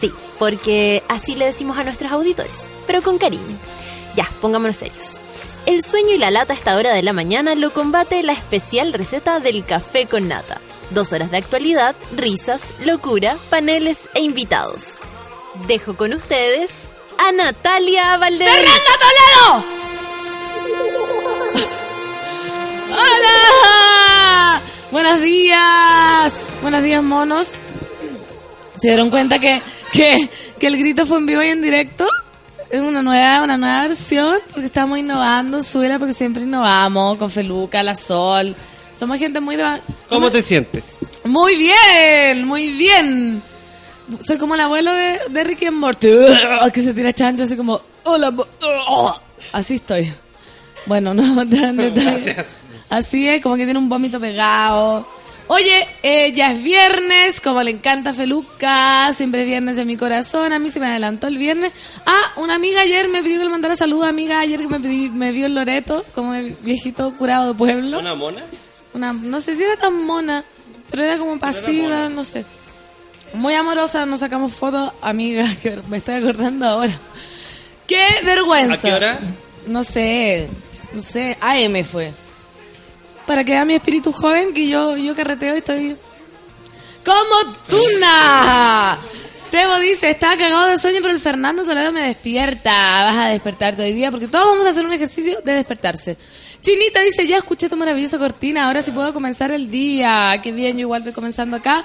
Sí, porque así le decimos a nuestros auditores, pero con cariño. Ya, pongámonos serios. El sueño y la lata a esta hora de la mañana lo combate la especial receta del café con nata. Dos horas de actualidad, risas, locura, paneles e invitados. Dejo con ustedes a Natalia Valdebenito. ¡Fernanda Toledo! ¡Hola! Buenos días. Buenos días, monos. ¿Se dieron cuenta que, que, que el grito fue en vivo y en directo? Es una nueva, una nueva versión, porque estamos innovando, suela, porque siempre innovamos, con Feluca, La Sol. Somos gente muy de... ¿Cómo te sientes? Muy bien, muy bien. Soy como el abuelo de, de Ricky and Morty, que se tira chancho así como, hola, así estoy. Bueno, no detalle. Así es, como que tiene un vómito pegado. Oye, eh, ya es viernes, como le encanta a Feluca, siempre es viernes de mi corazón, a mí se me adelantó el viernes. Ah, una amiga ayer me pidió que le mandara saludos, amiga ayer que me vio el Loreto, como el viejito curado de pueblo. ¿Una mona? Una, no sé si era tan mona, pero era como pasiva, no sé. Muy amorosa, nos sacamos fotos, amiga, que me estoy acordando ahora. ¡Qué vergüenza! ¿A qué hora? No sé, no sé, AM fue. Para que vea mi espíritu joven, que yo, yo carreteo y estoy... ¡Como tuna! Tebo dice, estaba cagado de sueño, pero el Fernando Toledo me despierta. Vas a despertarte hoy día, porque todos vamos a hacer un ejercicio de despertarse. Chinita dice, ya escuché tu maravillosa cortina, ahora sí puedo comenzar el día. Qué bien, yo igual estoy comenzando acá.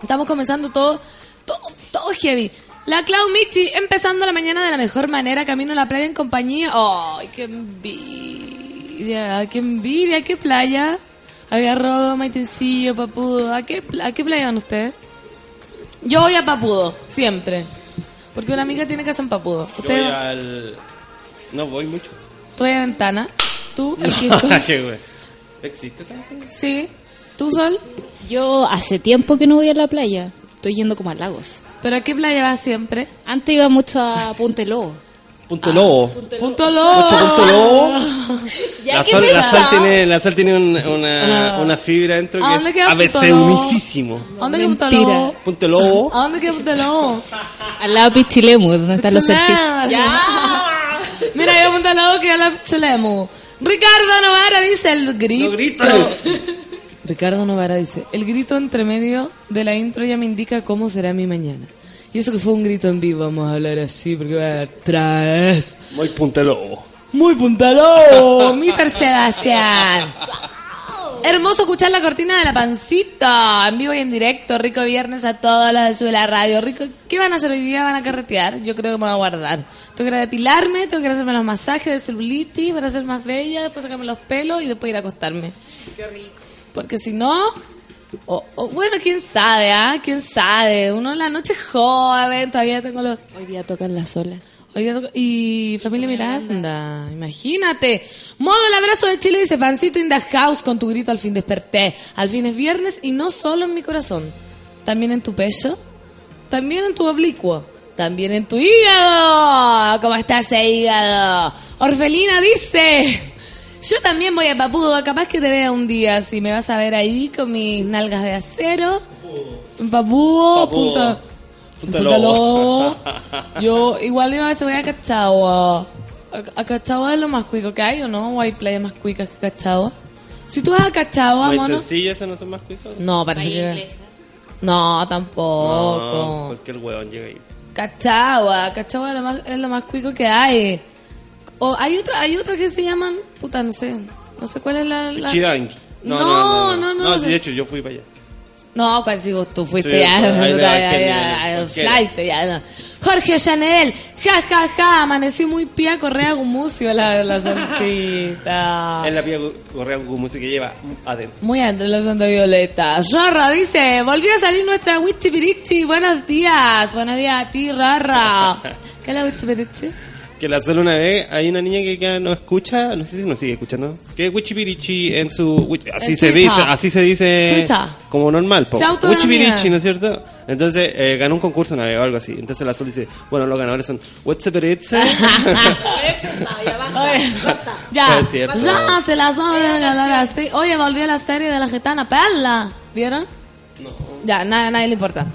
Estamos comenzando todo, todo, todo heavy. La Clau Michi, empezando la mañana de la mejor manera, camino a la playa en compañía. ¡Ay, qué envidia! ¡Qué envidia! ¿Qué playa? Agarró Maitencillo, Papudo. ¿A qué, ¿A qué playa van ustedes? Yo voy a Papudo, siempre. Porque una amiga tiene casa en Papudo. Yo ¿Usted voy al... No voy mucho. ¿Tú vas a Ventana? ¿Tú? el No, güey. ¿Existe? ¿Sí? ¿Tú, Sol? Yo hace tiempo que no voy a la playa. Estoy yendo como a lagos. ¿Pero a qué playa vas siempre? Antes iba mucho a Punta Lobo. Punto Lobo. Punto Lobo. Mucho Punto Lobo. Ya La sol, la sol tiene, la sol tiene un- una, una fibra dentro ¿A que dónde es queda a veces Punto Lobo? unicísimo. ¿A dónde queda Punto Mentira. Lobo? Punto Lobo. ¿A dónde queda Punto Lobo? Al lado de Pichilemu, donde están los surfistas. Ya. Mira, yo Punto Lobo que a la Selemu. Ricardo Novara dice el grito. No grites. Ricardo Novara dice, el grito entre medio de la intro ya me indica cómo será mi mañana. Y eso que fue un grito en vivo, vamos a hablar así porque va atrás. Muy Punto Lobo. Muy puntalo, Mr. Sebastián. Hermoso escuchar la cortina de la pancita, en vivo y en directo, rico viernes a todos los de Suela Radio, rico. ¿Qué van a hacer hoy día? ¿Van a carretear? Yo creo que me voy a guardar. Tengo que ir a depilarme, tengo que ir a hacerme los masajes de celulitis para ser más bella, después sacarme los pelos y después ir a acostarme. Qué rico. Porque si no, o- o, bueno, quién sabe, ¿ah? ¿Quién sabe? Uno en la noche es joven, todavía tengo los... Hoy día tocan las olas. Hoy día toca- Y familia Miranda, imagínate. Modo el abrazo de Chile dice Pancito in the house con tu grito al fin desperté. Al fin es viernes y no solo en mi corazón. También en tu pecho. También en tu oblicuo. También en tu hígado. ¿Cómo está ese hígado? Orfelina dice. Yo también voy a Papudo. Capaz que te vea un día. Si me vas a ver ahí con mis nalgas de acero. Papudo. Papudo. Punta, Punta Punta Lobo. Lobo. Yo igual yo a voy a Cachagua. ¿A, a Cachagua es lo más cuico que hay o no? ¿O hay playas más cuicas que Cachagua? Si tú vas a Cachagua, mono... ese no son más cuicos. No, parece que... No, tampoco. No, porque el huevón llega ahí. Cachagua, Cachagua es lo más, es lo más cuico que hay. O hay otra, hay otra que se llaman, puta, no sé, no sé cuál es la... la... Chidangui. No, no, no, no, No, no. de hecho, yo fui para allá. No, cuál si vos tú fuiste ya, pues, flight, no. Jorge Chanel, ja, ja, ja, amaneció muy pía correa gumucio la, la salsita. Es la pía correa música que lleva adentro. Muy adentro la Santa Violeta. Rorra dice, volvió a salir nuestra Wichi Pirichi. Buenos días. Buenos días a ti, Rorra. ¿Qué es la Wichi Pirichi? Que la solo una vez hay una niña que ya no escucha, no sé si nos sigue escuchando, que es Wichipirichi en su... Así En se Twitter. dice, así se dice Twitter. como normal. Wichipirichi, ¿no es cierto? Entonces eh, ganó un concurso una vez o algo así. Entonces la Sol dice, bueno, los ganadores son. Oye, ya, ya se las así. Oye, volvió la serie de la gitana Perla. ¿Vieron? No. Ya, nada, nadie le importa.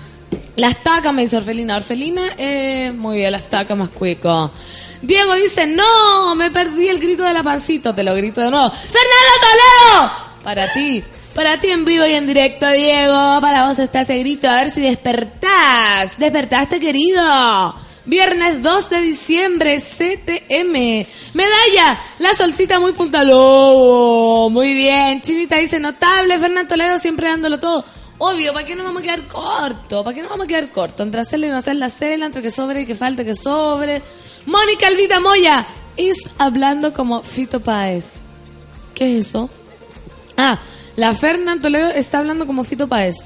Las tacas, me dice Orfelina. Orfelina, eh, muy bien, las tacas más cuico. Diego dice, no, me perdí el grito de la pancito. Te lo grito de nuevo. ¡Fernando Toledo! Para ti. Para ti en vivo y en directo, Diego. Para vos está ese grito. A ver si despertás. ¿Despertaste, querido? Viernes 2 de diciembre, CTM. Medalla, la solcita muy punta lobo. Muy bien. Chinita dice, notable. Fernando Toledo siempre dándolo todo. Obvio, ¿para qué nos vamos a quedar corto? ¿Para qué nos vamos a quedar corto? Entre hacerle y no hacer la cela, entre que sobre y que falte que sobre. Mónica Alvita Moya, es hablando como Fito Páez. ¿Qué es eso? Ah, la Fernán Toledo está hablando como Fito Páez.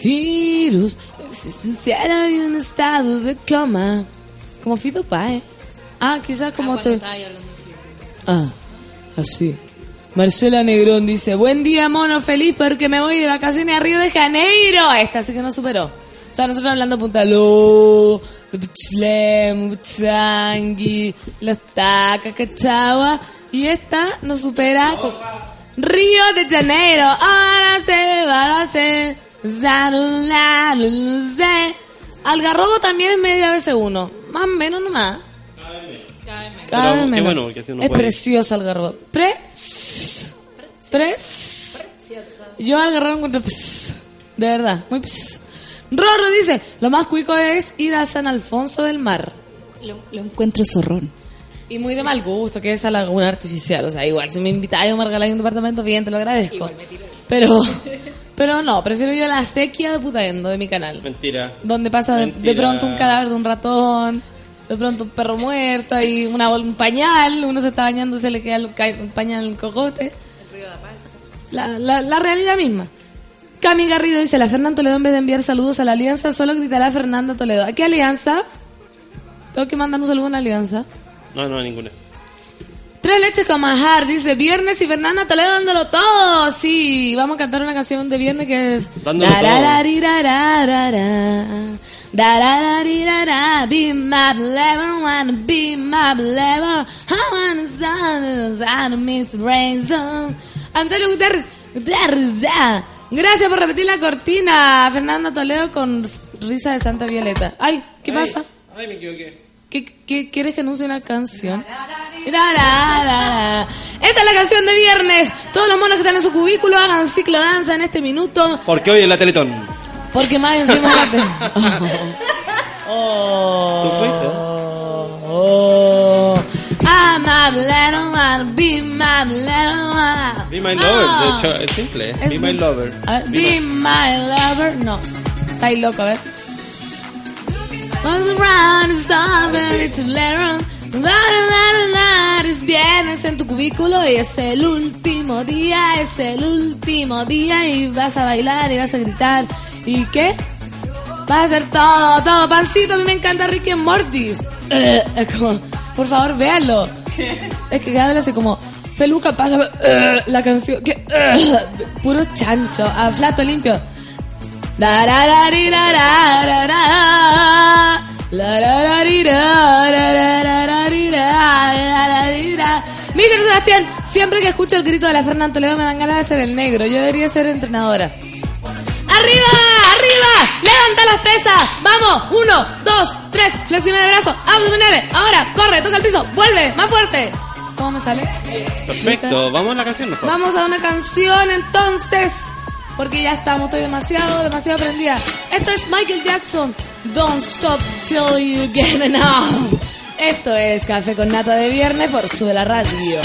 Giros, si sucediera en un estado de cama. Como Fito Páez. Ah, quizás como te... Ah, así. Marcela Negrón dice, buen día, mono, feliz porque me voy de vacaciones a Río de Janeiro. Esta sí que no superó. O sea, nosotros hablando de Butzangui, Los Tacas, Cachagua. Y esta nos supera con Río de Janeiro. Ahora se va a hacer. Algarrobo también es medio ABC1. Más o menos nomás. Cada vez qué menos. bueno, porque así uno es puede- precioso Algarrobo. Pre. Pre. Yo Algarrobo encuentro. ps, De verdad, muy. ps. Rorro dice: Lo más cuico es ir a San Alfonso del Mar. Lo, lo encuentro zorrón. Y muy de mal gusto, que esa laguna artificial. O sea, igual, si me invitáis a me regaláis un departamento bien, te lo agradezco. Pero, pero no, prefiero yo la sequía de Putaendo de mi canal. Mentira. Donde pasa de, de pronto un cadáver de un ratón, de pronto un perro muerto, hay una, un pañal, uno se está bañando, se le queda el, el pañal en el cogote. La, la, la realidad misma. Cami Garrido dice, la Fernanda Toledo en vez de enviar saludos a la alianza, solo gritará Fernanda Toledo. ¿A qué alianza? Tengo que mandar un saludo a una alianza. No, no, ninguna. Tres leches con manjar, dice Viernes y Fernanda Toledo dándolo todo. Sí, vamos a cantar una canción de Viernes que es. Dándolo todo. Darararirarara, darararirara, Be my lover, wanna be my lover. I wanna stand and miss Ransom. Antonio Gutiérrez, ah. Gracias por repetir la cortina. Fernanda Toledo con risa de Santa Violeta. Ay, ¿qué pasa? Ay, me equivoqué. ¿Qué, qué- quieres que anuncie una canción? Ra, ra, ra. Esta es la canción de viernes. Todos los monos que están en su cubículo hagan ciclo danza en este minuto. Porque hoy es la Teletón. Porque más encima la- Oh. ¿Tú fuiste? Oh. I'm a little one, be my little one. Be my lover. De hecho, es simple. ¿eh? Es Be my lover. Ver, Be be my lover. No. Está ahí loco, a ver. Once around is la, la, la, Es viernes en tu cubículo y es el último día, es el último día y vas a bailar y vas a gritar. ¿Y qué? Vas a hacer todo, todo. Pancito, a mí me encanta Ricky Mortis. Eh, es como, por favor, véanlo. Es que cada vez así como, Feluca pasa eh, la canción, que eh, puro chancho, a flato limpio. Miguel Sebastián, siempre que escucho el grito de la Fernanda Toledo me dan ganas de ser el negro. Yo debería ser entrenadora. ¡Arriba! ¡Arriba! ¡Levanta las pesas! ¡Vamos! Uno, dos, tres. Flexiona de brazos. Abdominales. Ahora, corre, toca el piso. Vuelve, más fuerte. ¿Cómo me sale? Perfecto. Vamos a la canción mejor. Vamos a una canción entonces. Porque ya estamos, estoy demasiado, demasiado prendida. Esto es Michael Jackson. Don't stop till you get enough. Esto es Café con Nata de Viernes por Sube la Radio.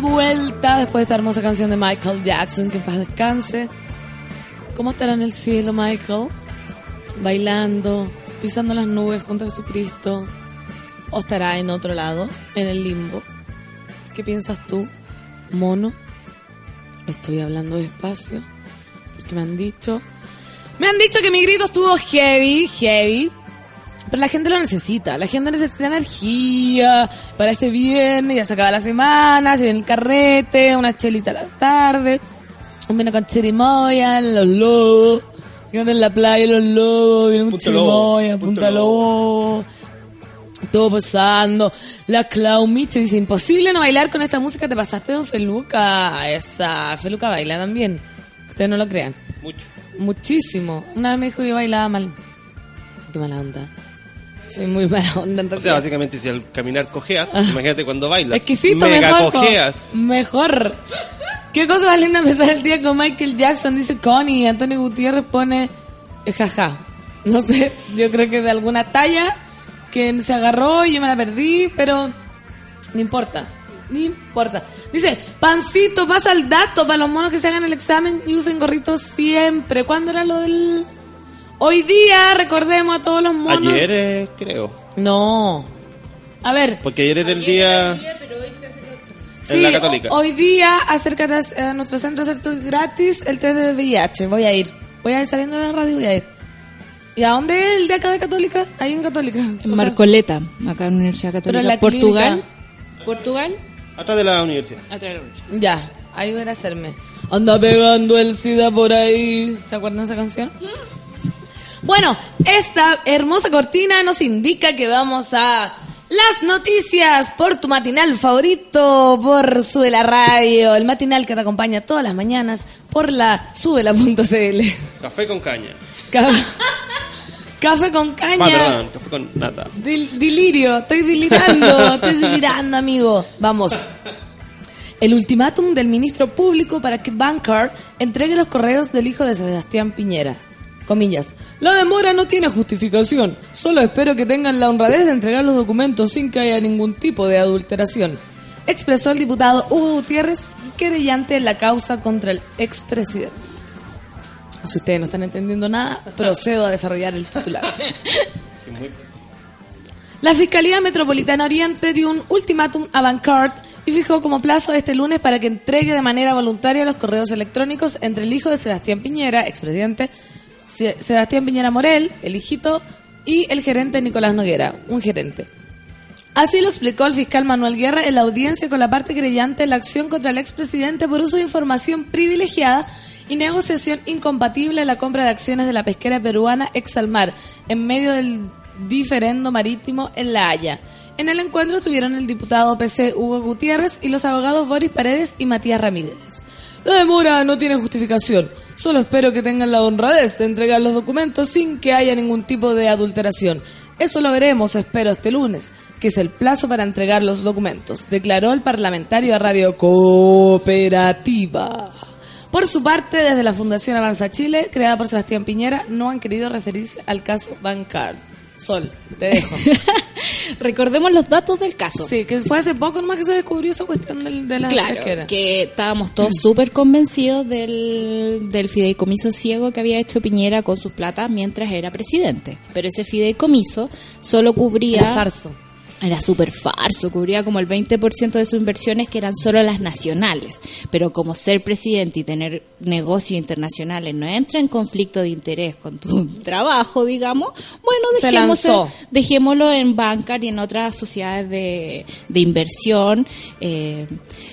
Vuelta después de esta hermosa canción de Michael Jackson. Que en paz descanse. ¿Cómo estará en el cielo, Michael? Bailando, pisando las nubes junto a Jesucristo. ¿O estará en otro lado, en el limbo? ¿Qué piensas tú, mono? Estoy hablando despacio porque me han dicho. Me han dicho que mi grito estuvo heavy, heavy. Pero la gente lo necesita. La gente necesita energía para este viernes. Ya se acaba la semana, se viene el carrete, una chelita a la tarde, un vino con chirimoya, los lobos. Vienen en la playa los lobos, vienen un chirimoya, Punta lobo. Todo pasando. La Clau Miche dice, imposible no bailar con esta música. Te pasaste, don Feluca. Esa, Feluca baila también. Ustedes no lo crean. Mucho. Muchísimo. Una vez me dijo que bailaba mal. Qué mala onda. Soy muy mala onda en O sea, básicamente si al caminar cojeas, imagínate cuando bailas. Exquisito, Mega mejor. cojeas. Mejor. Qué cosa más linda empezar el día con Michael Jackson, dice Connie. Antonio Gutiérrez pone eh, jaja. No sé, yo creo que de alguna talla que se agarró y yo me la perdí, pero no importa. No importa. Dice, pancito, pasa el dato para los monos que se hagan el examen y usen gorritos siempre. ¿Cuándo era lo del...? Hoy día, recordemos a todos los monos. Ayer, eh, creo. No. A ver, Porque ayer era el día en la Católica. ho- hoy día acércate a, a nuestro centro de hacer gratis el test de VIH. Voy a ir. Voy a ir saliendo de la radio, voy a ir. ¿Y a dónde es el de acá de Católica? Ahí en Católica. En Marcoleta, acá en la Universidad Pero Católica. en la Portugal. clínica. Portugal. Atrás de la universidad. Atrás de la universidad. Ya, ahí voy a hacerme. Anda pegando el SIDA por ahí. ¿Se acuerdan de esa canción? Bueno, esta hermosa cortina nos indica que vamos a las noticias por tu matinal favorito, por Suela Radio, el matinal que te acompaña todas las mañanas por la subela.cl. Café con caña. Ca- Café con Ah, caña. perdón, café con nata. Dil- dilirio, estoy delirando, estoy delirando, amigo. Vamos. El ultimátum del ministro público para que Bancard entregue los correos del hijo de Sebastián Piñera. Comillas. La demora no tiene justificación. Solo espero que tengan la honradez de entregar los documentos sin que haya ningún tipo de adulteración. Expresó el diputado Hugo Gutiérrez, querellante en la causa contra el expresidente. Si ustedes no están entendiendo nada, procedo a desarrollar el titular. La Fiscalía Metropolitana Oriente dio un ultimátum a Bancard y fijó como plazo este lunes para que entregue de manera voluntaria los correos electrónicos entre el hijo de Sebastián Piñera, expresidente, Sebastián Piñera Morel, el hijito, y el gerente Nicolás Noguera, un gerente. Así lo explicó el fiscal Manuel Guerra en la audiencia con la parte creyente en la acción contra el expresidente por uso de información privilegiada y negociación incompatible en la compra de acciones de la pesquera peruana Exalmar en medio del diferendo marítimo en La Haya. En el encuentro estuvieron el diputado PC Hugo Gutiérrez y los abogados Boris Paredes y Matías Ramírez. La demora no tiene justificación. Solo espero que tengan la honradez de entregar los documentos sin que haya ningún tipo de adulteración. Eso lo veremos, espero, este lunes, que es el plazo para entregar los documentos, declaró el parlamentario a Radio Cooperativa. Por su parte, desde la Fundación Avanza Chile, creada por Sebastián Piñera, no han querido referirse al caso Bancard. Sol, te dejo. Recordemos los datos del caso. Sí, que fue hace poco nomás que se descubrió esa cuestión del- de, la Claro, pesquera. que estábamos todos súper convencidos del, del fideicomiso ciego que había hecho Piñera con sus platas mientras era presidente. Pero ese fideicomiso solo cubría... Era farso. Era súper farso, cubría como el 20% de sus inversiones que eran solo las nacionales. Pero como ser presidente y tener negocios internacionales no entra en conflicto de interés con tu trabajo, digamos, bueno, lanzó. dejémoslo en Bancar y en otras sociedades de, de inversión, eh,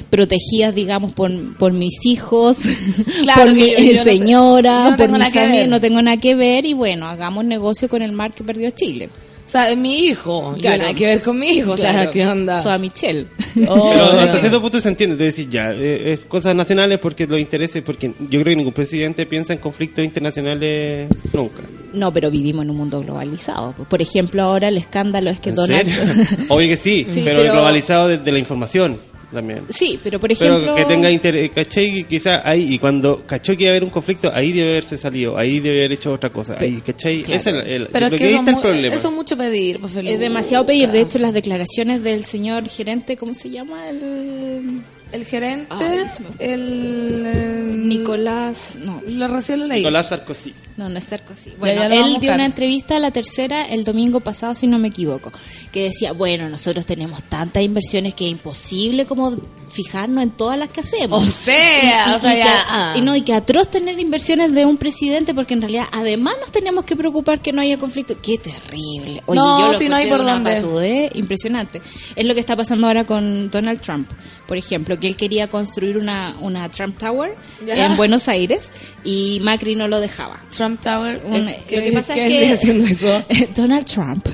protegidas, digamos, por, por mis hijos, Claro por mi yo- yo no te- señora, yo no por mis amigos, no tengo nada que ver y bueno, hagamos negocio con el mar que perdió Chile. O sea, es mi hijo. Claro. nada que ver con mi hijo. O sea. ¿qué onda? Soy a Michelle. Oh, Pero hasta cierto punto se entiende, es decir, ya, eh, es cosas nacionales porque los intereses, porque yo creo que ningún presidente piensa en conflictos internacionales nunca. No, pero vivimos en un mundo globalizado. Por ejemplo, ahora el escándalo es que ¿En Donald serio? Obvio que sí, Sí, pero, pero- globalizado desde la información. También. Sí, pero por ejemplo... Pero que tenga interés, ¿cachai? Quizás ahí, y cuando cachó que iba a haber un conflicto, ahí debe haberse salido, ahí debe haber hecho otra cosa. Ahí, ¿cachai? Claro. Ese es el, el- Pero es que ahí está el problema. eso es mucho pedir, pues, Es demasiado pedir. De hecho, las declaraciones del señor gerente, ¿cómo se llama? El... El gerente, Ay, fue. el... eh, Nicolás... No, Lo recién lo leí. Nicolás Sarkozy. No, no es Sarkozy. Bueno, él dio una entrevista a la tercera el domingo pasado, si no me equivoco, que decía, bueno, nosotros tenemos tantas inversiones que es imposible como fijarnos en todas las que hacemos. O sea, o sea, que, ya, a- ah. y no, y que atroz tener inversiones de un presidente porque en realidad además nos tenemos que preocupar que no haya conflicto. Qué terrible. Oye, No, yo lo si no hay por de dónde. impresionante. Es lo que está pasando ahora con Donald Trump, por ejemplo, que él quería construir una, una Trump Tower Ya. en Buenos Aires y Macri no lo dejaba. Trump Tower. Un- eh, lo que pasa ¿qué es que haciendo eso? Donald Trump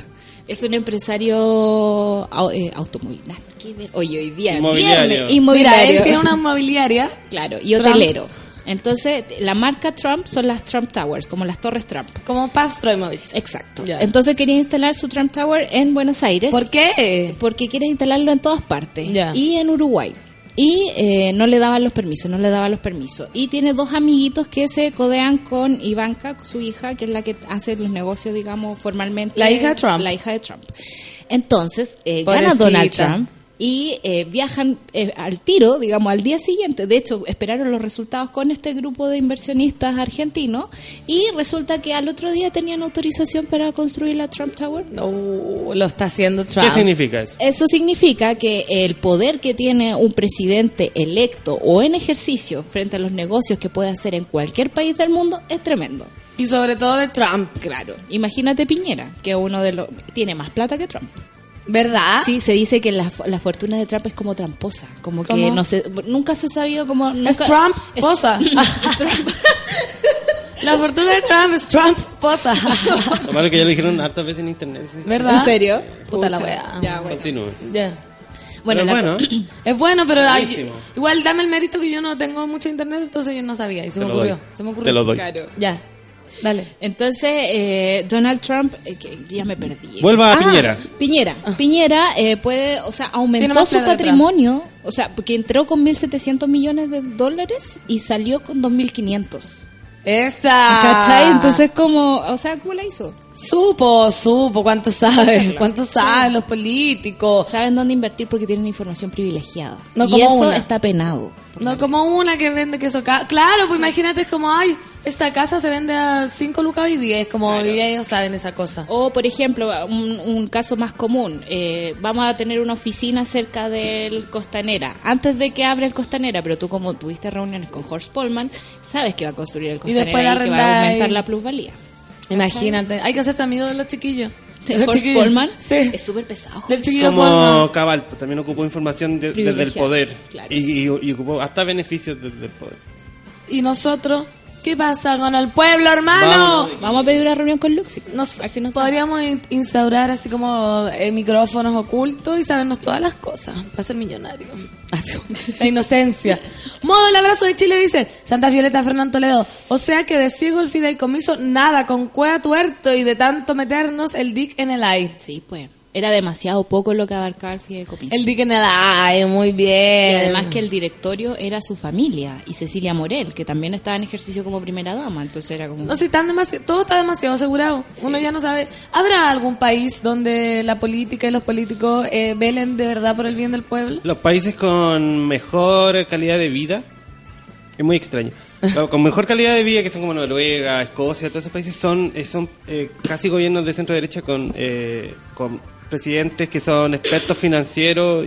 es un empresario eh, automovilista. Oye, hoy día Inmobiliario. viernes, Mira, inmobiliario. él tiene una inmobiliaria. Claro, y Trump. Entonces, la marca Trump son las Trump Towers, como las torres Trump. Como Paz Froimovich. Exacto. Entonces quería instalar su Trump Tower en Buenos Aires. ¿Por qué? Porque quiere instalarlo en todas partes. Ya. Y en Uruguay. Y eh, no le daban los permisos, no le daban los permisos. Y tiene dos amiguitos que se codean con Ivanka, su hija, que es la que hace los negocios, digamos, formalmente. La hija de Trump. La hija de Trump. Entonces, eh, gana. Donald Trump y eh, viajan eh, al tiro, digamos, al día siguiente. De hecho, esperaron los resultados con este grupo de inversionistas argentinos y resulta que al otro día tenían autorización para construir la Trump Tower. No, lo está haciendo Trump. ¿Qué significa eso? Eso significa que el poder que tiene un presidente electo o en ejercicio frente a los negocios que puede hacer en cualquier país del mundo es tremendo. Y sobre todo de Trump. Claro. Imagínate Piñera, que uno de los tiene más plata que Trump. ¿Verdad? Sí, se dice que la, la fortuna de Trump es como tramposa, como que no sé, nunca se ha sabido como Es nunca- Trump, es- posa. es Trump. La fortuna de Trump es Trump, posa. Lo malo es que ya lo dijeron hartas veces en internet. sí. ¿Verdad? ¿En serio? Puta la wea. Ya, bueno. Continúe. Ya. Bueno, la bueno, Es bueno, pero ay, igual dame el mérito que yo no tengo mucho internet, entonces yo no sabía y se Te me ocurrió. Se me ocurrió. Te lo doy. Claro. Ya. Dale. Entonces, eh, Donald Trump, eh, que ya me perdí. Vuelva a Ah, Piñera. Piñera. Piñera eh, puede, o sea, aumentó su patrimonio, o sea, porque entró con 1.700 millones de dólares y salió con 2.500. Esa. ¿Cachai? Entonces, como, o sea, ¿cómo la hizo? Supo, supo, cuánto sabe, hacerlo. cuánto saben los políticos. Saben dónde invertir porque tienen información privilegiada. No y como eso una. está penado. No como una que vende queso Claro, pues imagínate, es como, ay, esta casa se vende a 5 lucas y 10, como y ellos saben esa cosa. O, por ejemplo, un, un caso más común, eh, vamos a tener una oficina cerca del Costanera, antes de que abra el Costanera, pero tú como tuviste reuniones con Horst Polman, sabes que va a construir el Costanera después y, la que va a aumentar la plusvalía. Imagínate, hay que hacerse amigo de los chiquillos. De Horst Sí. es súper pesado. Del chiquillo Como Polman. Cabal, pues, también ocupó información de- desde el poder. claro. Y, y- y ocupó hasta beneficios desde el poder. Y nosotros, ¿qué pasa con el pueblo, hermano? Vamos. Vamos a pedir una reunión con Luxi. Nos, A ver si nos podríamos in- instaurar así como eh, micrófonos ocultos y sabernos todas las cosas para ser millonario. Así la inocencia. Modo el abrazo de Chile dice Santa Violeta Fernando Toledo. O sea que de ciego el fideicomiso, nada, con cueva tuerto y de tanto meternos el dick en el ay. Sí, pues. Era demasiado poco lo que abarcaba el fideicomiso. El dick en el ay, muy bien. Y además que el directorio era su familia y Cecilia Morel, que también estaba en ejercicio como primera dama, entonces era como... No sé, tan demasiado, todo está demasiado asegurado. Uno ya no sabe. ¿Habrá algún país donde la política y los políticos eh, velen de verdad por el bien del pueblo? Los países con mejor calidad de vida, es muy extraño. Con mejor calidad de vida, que son como Noruega, Escocia, todos esos países, son, eh, son eh, casi gobiernos de centro derecha con, eh, con presidentes que son expertos financieros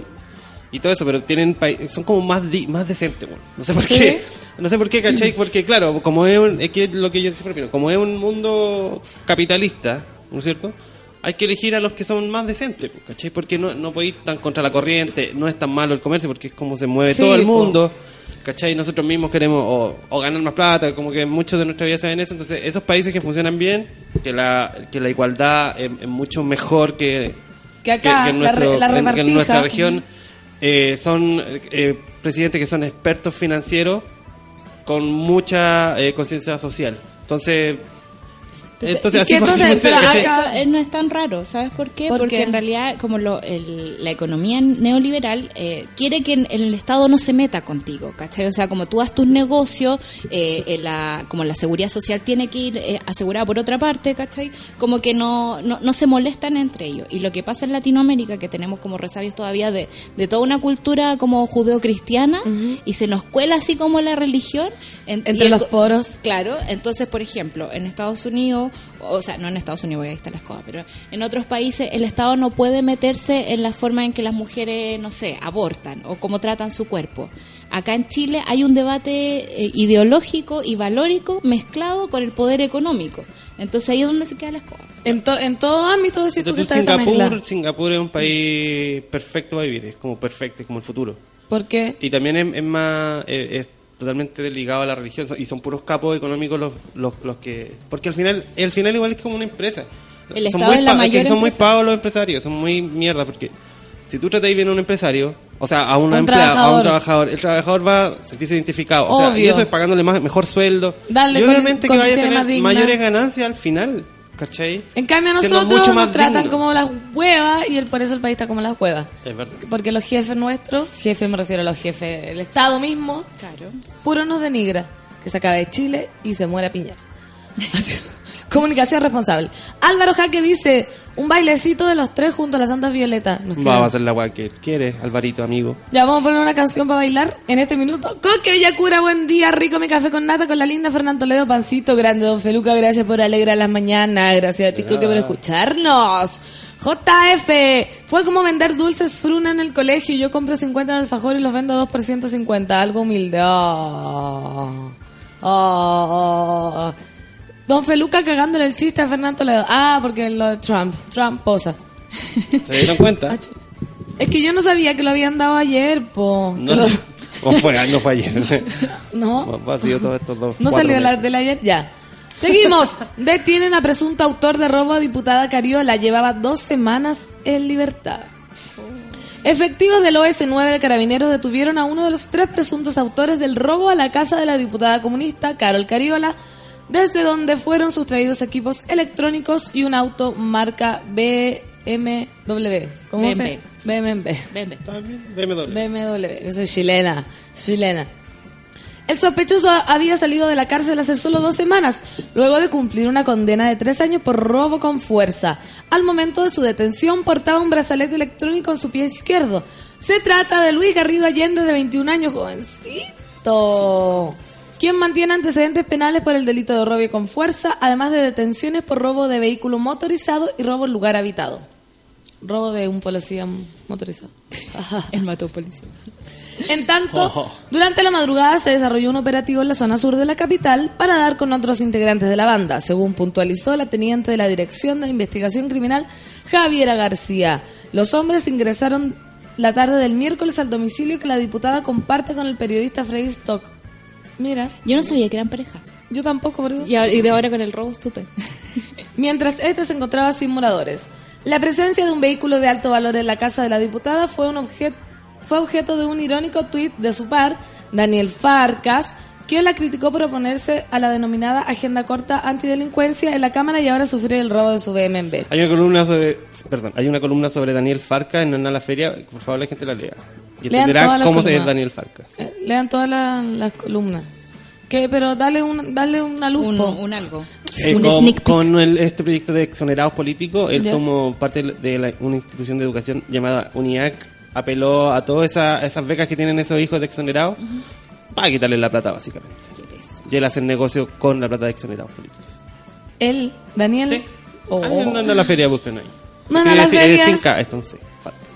y todo eso, pero tienen son como más di- más decentes. bueno. No sé por ¿Sí? qué. No sé por qué, ¿cachai? Porque claro, como es, un, es que es lo que yo siempre opino, como es un mundo capitalista, ¿no es cierto? Hay que elegir a los que son más decentes, pues, ¿cachai? Porque no, no ir tan contra la corriente, no es tan malo el comercio porque es como se mueve Sí, todo el mundo, ¿cachai? Nosotros mismos queremos o, o ganar más plata, como que muchos de nuestra vida se ven eso, entonces esos países que funcionan bien, que la, que la igualdad es, es mucho mejor que, Que acá, en nuestro- la en- nuestra región eh, son eh, presidentes que son expertos financieros con mucha eh, conciencia social. Entonces, Entonces, ¿y así entonces? Pero acá- eh, no es tan raro, ¿sabes por qué? ¿Por Porque qué? en realidad, como lo, el- la economía neoliberal eh, quiere que en- el Estado no se meta contigo, ¿cachai? O sea, como tú haz tus negocios, eh, en la, como la seguridad social tiene que ir eh, asegurada por otra parte, ¿cachai? Como que no, no, no se molestan entre ellos. Y lo que pasa en Latinoamérica, que tenemos como resabios todavía de, de toda una cultura como judeocristiana, y se nos cuela así como la religión. en- Entre el los poros. Claro, entonces, por ejemplo, en Estados Unidos, o sea, no en Estados Unidos, porque ahí está la escoba, pero en otros países el Estado no puede meterse en la forma en que las mujeres, no sé, abortan o cómo tratan su cuerpo. Acá en Chile hay un debate eh, ideológico y valórico mezclado con el poder económico. Entonces ahí es donde se queda la escoba. En, to- en todo ámbito decís tú que Entonces, está esa mezcla. Singapur, Singapur es un país perfecto para vivir, es como perfecto, es como el futuro. ¿Por qué? Y también es, es más, eh, es totalmente ligado a la religión y son puros capos económicos los, los, los que... Porque al final, al final igual es como una empresa. El son muy es la pa- mayor que son muy pagos los empresarios, son muy mierda porque si tú tratas bien a un empresario, o sea, a una Un empleada, a un trabajador, el trabajador va a sentirse identificado. O sea, y eso es pagándole más, mejor sueldo. Y con- obviamente que vaya a tener mayores ganancias al final, ¿cachai? En cambio a nosotros nos tratan digno. como las huevas y el, por eso el país está como las huevas. Es verdad. Porque los jefes nuestros, jefes me refiero a los jefes del Estado mismo, Claro. puro nos denigra. Que se acabe Chile y se muera Piñera. Comunicación responsable. Álvaro Jaque dice, un bailecito de los tres junto a las Santas Violetas. Nos Vamos a hacer la guay que quieres, Alvarito, amigo. Ya vamos a poner una canción para bailar en este minuto. Coque Villacura, buen día, rico mi café con nata con la linda Fernando Toledo, pancito grande, don Feluca, gracias por alegrar las mañanas, gracias a ti Coque por escucharnos. JF, fue como vender dulces fruna en el colegio, yo compro 50 en alfajor y los vendo a 2 por 150, algo humilde. Ah, ah. Don Feluca cagándole el chiste a Fernando Toledo. Ah, porque lo de Trump, Trump posa. ¿Se dieron cuenta? Es que yo no sabía que lo habían dado ayer, po. No, lo- o fue, no fue ayer. No, Ha sido todos estos dos. no salió la meses. del ayer, ya. Seguimos. Detienen a presunto autor de robo a diputada Cariola. Llevaba dos semanas en libertad. Efectivos del OS9 de Carabineros detuvieron a uno de los tres presuntos autores del robo a la casa de la diputada comunista Carol Cariola, desde donde fueron sustraídos equipos electrónicos y un auto marca BMW. ¿Cómo se? BMW. Ven, ven. También BMW. BMW, yo soy chilena, chilena. El sospechoso había salido de la cárcel hace solo dos semanas, luego de cumplir una condena de tres años por robo con fuerza. Al momento de su detención portaba un brazalete electrónico en su pie izquierdo. Se trata de Luis Garrido Allende, de 21 años, jovencito, quien mantiene antecedentes penales por el delito de robo con fuerza, además de detenciones por robo de vehículo motorizado y robo en lugar habitado. Robo de un policía motorizado. El mató policía. En tanto, Oh. durante la madrugada se desarrolló un operativo en la zona sur de la capital para dar con otros integrantes de la banda, según puntualizó la teniente de la Dirección de Investigación Criminal, Javiera García. Los hombres ingresaron la tarde del miércoles al domicilio que la diputada comparte con el periodista Freddy Stock. Mira, Yo no sabía que eran pareja. yo tampoco por eso. Y, ahora- y de ahora con el robo estupendo. Mientras este se encontraba sin moradores. La presencia de un vehículo de alto valor en la casa de la diputada fue, un objeto fue objeto de un irónico tuit de su par, Daniel Farcas, que la criticó por oponerse a la denominada agenda corta antidelincuencia en la Cámara y ahora sufrir el robo de su BMW. Hay una columna sobre, perdón, hay una columna sobre Daniel Farca en Nana la Feria, por favor la gente la lea. Y Lean entenderá todas las cómo es. Daniel Farca. Eh, lean todas la- las columnas. Que, pero dale, un, dale una luz. Un, algo. Eh, un con, sneak peek. con el- este proyecto de exonerados políticos, él Ya. como parte de la- una institución de educación llamada UNIAC apeló a todas esa- esas becas que tienen esos hijos de exonerados para quitarle la plata básicamente. Y él hace el negocio con la plata de exonerados políticos. Él, Daniel. Sí. Oh. Ah, en Nana la Feria buscan ahí. Nana Escribe la Feria. Es con C.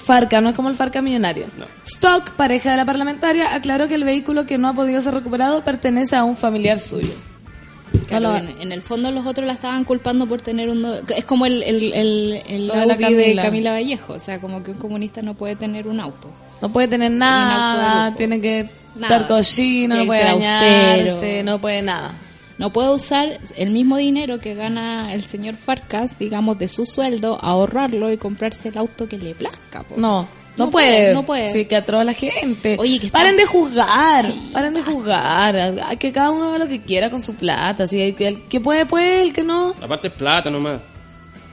Farca. No es como el Farca millonario. No. Stock, pareja de la parlamentaria, aclaró que el vehículo que no ha podido ser recuperado pertenece a un familiar suyo. Claro, No en, en el fondo los otros la estaban culpando por tener un... do- Es como el, el, el, la Camila. de Camila Vallejo. O sea, como que un comunista no puede tener un auto. No puede tener nada, tiene que Nada. estar cochino, no puede bañarse, austero. no puede nada. No puede usar el mismo dinero que gana el señor Farcas, digamos, de su sueldo, ahorrarlo y comprarse el auto que le plazca. po. No, No, No puede. puede, no puede. Sí, que atroz la gente. Oye, que está- Paren de juzgar. Sí, paren de juzgar. A- Que cada uno haga lo que quiera con su plata. Si el que, el que puede, puede. El que no, Aparte es plata nomás.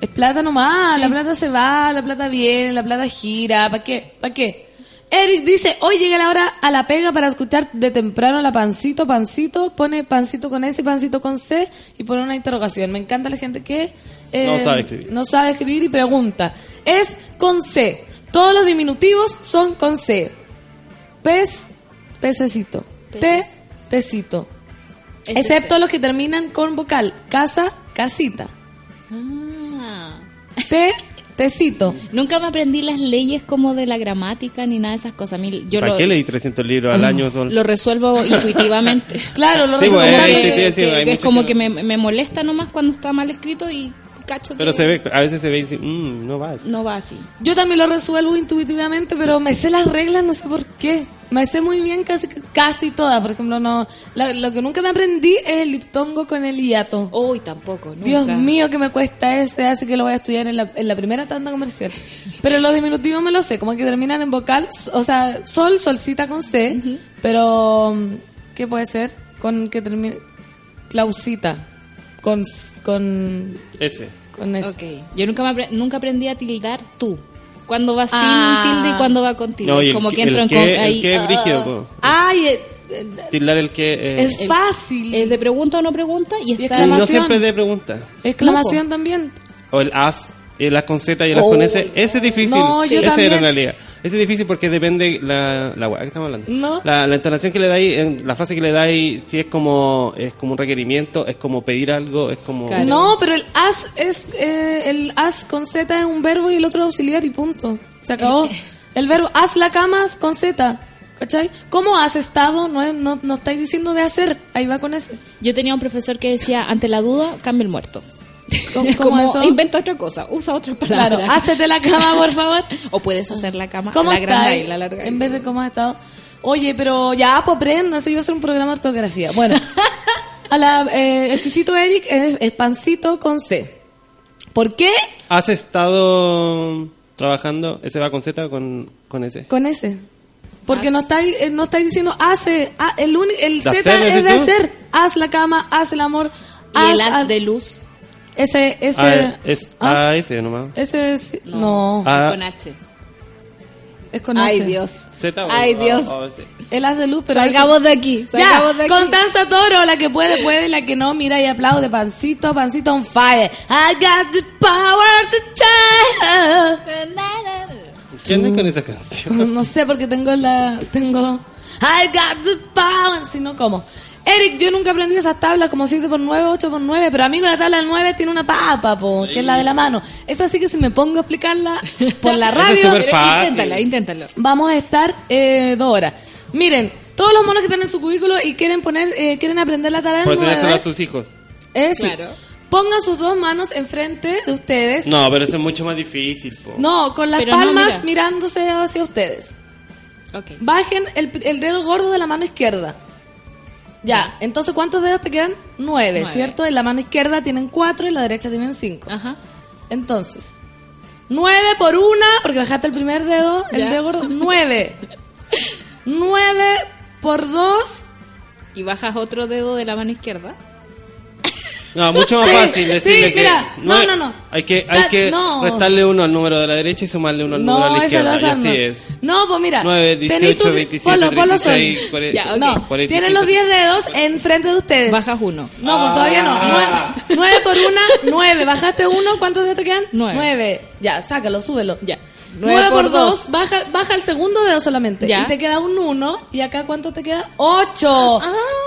es plata nomás. La plata se va, la plata viene, la plata gira. ¿Para qué? ¿Para qué? Eric dice, hoy llega la hora a la pega para escuchar de temprano la pancito, pancito, pone pancito con S y pancito con C y pone una interrogación. Me encanta la gente que eh, No sabe escribir. no sabe escribir y pregunta. Es con C. Todos los diminutivos son con C. Pez, pececito. Te, tecito. Excepto los que terminan con vocal. Casa, casita. Ah. Te, tecito. Nunca me aprendí las leyes como de la gramática ni nada de esas cosas. A mí, yo ¿Para lo, qué leí 300 libros al año? Sol? lo resuelvo intuitivamente. Claro, lo Sí, resuelvo. pues, Como que- sí, sí, sí, que hay es como que- que me, me molesta nomás cuando está mal escrito y cacho Pero que se ve, a veces se ve y dice, "Mm, no va así". no va así. Yo también lo resuelvo intuitivamente, pero me sé las reglas, no sé por qué. Me sé muy bien casi casi todas. Por ejemplo, no la- lo que nunca me aprendí es el diptongo con el hiato. Uy, tampoco, nunca. Dios mío, que me cuesta ese, así que lo voy a estudiar en la, en la primera tanda comercial. Pero los diminutivos me lo sé, como que terminan en vocal, o sea, sol, solcita con C, pero ¿qué puede ser? Con que termine clausita con s- con Ese. con S. Ok. Yo nunca, me apre- nunca aprendí a tildar tú. Cuando va sin Ah. tilde y cuando va con tilde. No, y el, como que entro en que, con- el ahí. que es ah, brígido, po. Ay, eh, eh, Tildar el que... eh, es fácil. Es de pregunta o no pregunta y está. y no siempre de pregunta. Exclamación también. O el as, el as con Z y el as Oh, con S. Ese es difícil. No, yo Ese también. era en realidad. Ese es difícil porque depende la, la que estamos hablando. No. La, la entonación que le dais, en la frase que le dais, si es como, es como un requerimiento, es como pedir algo, es como... Claro. No, pero el as es eh, el as con Z es un verbo y el otro auxiliar y punto. Se acabó. El verbo haz la cama con Z. ¿Cachai? ¿Cómo has estado? No, es- no, no estáis diciendo de hacer. Ahí va con ese. Yo tenía un profesor que decía, ante la duda, cambia el muerto. ¿Cómo- Es cómo como, eso? inventa otra cosa, usa otra palabra. Claro, hácete la cama, por favor. O puedes hacer la cama, ¿Cómo la grande y la larga. En vez de cómo has estado. Oye, pero ya, pues aprenda. Si yo hacer un programa de ortografía. Bueno, a la eh, exquisito Eric es, es pancito con C. ¿Por qué? ¿Has estado trabajando? ¿Ese va con Z o con, con S? Con ese. Porque no estáis, eh, no estáis diciendo hace, ah, el, el ¿De Z hacer, es de tú? hacer. Haz la cama, haz el amor. Y el haz al- de luz Ese, ese. Ah, es ¿ah? AS nomás. Ese es, no, Ah, es con H. es con Ay, H. Dios. Z o Ay, o- Dios. o S. El haz de luz, pero Salgamos de aquí. Ya, Salgamos de aquí. Constanza Toro, la que puede, puede, la que no, mira y aplaude, pancito, pancito on fire. I got the power to change. ¿Qué andas con esa canción? No sé porque tengo la, tengo, I got the power, si no, ¿cómo? Eric, yo nunca aprendí esas tablas como 7 por 9, 8 por 9, pero amigo, la tabla del 9 tiene una papa, po, que es la de la mano. Esa sí que si me pongo a explicarla por la es radio, Pero fácil. Inténtalo, inténtalo. vamos a estar eh, dos horas. Miren, todos los monos que están en su cubículo y quieren poner, eh, quieren aprender la tabla Por del 9. enseñárselo a sus hijos. Eh, sí. Claro. Pongan sus dos manos enfrente de ustedes. No, pero eso es mucho más difícil, po. No, con las Pero no, palmas mira. mirándose hacia ustedes. Ok. Bajen el, el dedo gordo de la mano izquierda. Ya, entonces ¿cuántos dedos te quedan? Nueve, Nueve. ¿cierto? En la mano izquierda tienen cuatro y en la derecha tienen cinco. Ajá. Entonces, nueve por una, porque bajaste el primer dedo, el Ya. dedo gordo, nueve. nueve por dos, Y bajas otro dedo de la mano izquierda. No, mucho más Sí, fácil decirle sí, que... mira, no, no, no. Hay que, hay que no. restarle uno al número de la derecha y sumarle uno al número No, la eso izquierda. lo y así es. No, pues mira. 9, tenés 18, tu- 27, ponlo, ponlo solo. 36, 40, Ya, ok. No, 45. tienen los 10 dedos enfrente de ustedes. Bajas uno. No, pues todavía no. Ah. 9 por una, 9. Bajaste uno, ¿cuántos dedos te quedan? Nueve. 9. Ya, sácalo, súbelo. Ya. 9 por 2, baja, baja el segundo dedo solamente. Ya. Y te queda un 1. ¿Y acá cuánto te queda? 8.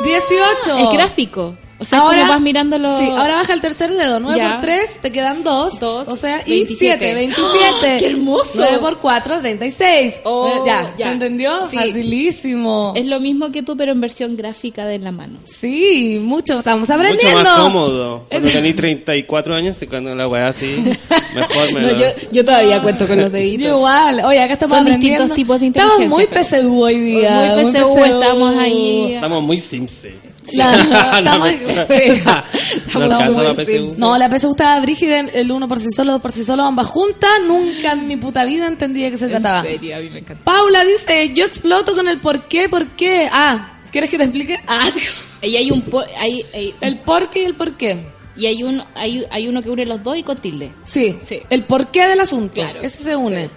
18. Es gráfico. O sea, como vas mirándolo. Sí, ahora baja el tercer dedo. 9 Ya. por 3, te quedan 2. Dos, O sea, y 27. 7, 27. ¡Qué hermoso! 9 por 4, 36. Oh, ya, ya. ¿se entendió? Sí. Facilísimo. Es lo mismo que tú, pero en versión gráfica de la mano. Sí, mucho, estamos Mucho aprendiendo. más cómodo. Cuando tenés 34 años, y cuando la weá así, mejor me No, yo, yo todavía cuento con los deditos. Yo igual. Oye, acá estamos Son aprendiendo. distintos tipos de Estamos muy inteligencia, PSU hoy día. Muy PSU, estamos ahí. Estamos muy simse. La- No, la PSU. No, la PSU estaba brígida, el uno por sí solo, dos por sí solo, ambas juntas. Nunca en mi puta vida entendí de qué se trataba. En serio, a mí me encanta. Paula dice, yo exploto con el por qué, por qué. Ah, ¿quieres que te explique? Ah, sí. Y hay un po- hay, hay- El por qué y el por qué. y hay uno hay, hay uno que une los dos y con tilde. Sí, Sí. el porqué del asunto. Claro. Ese se une.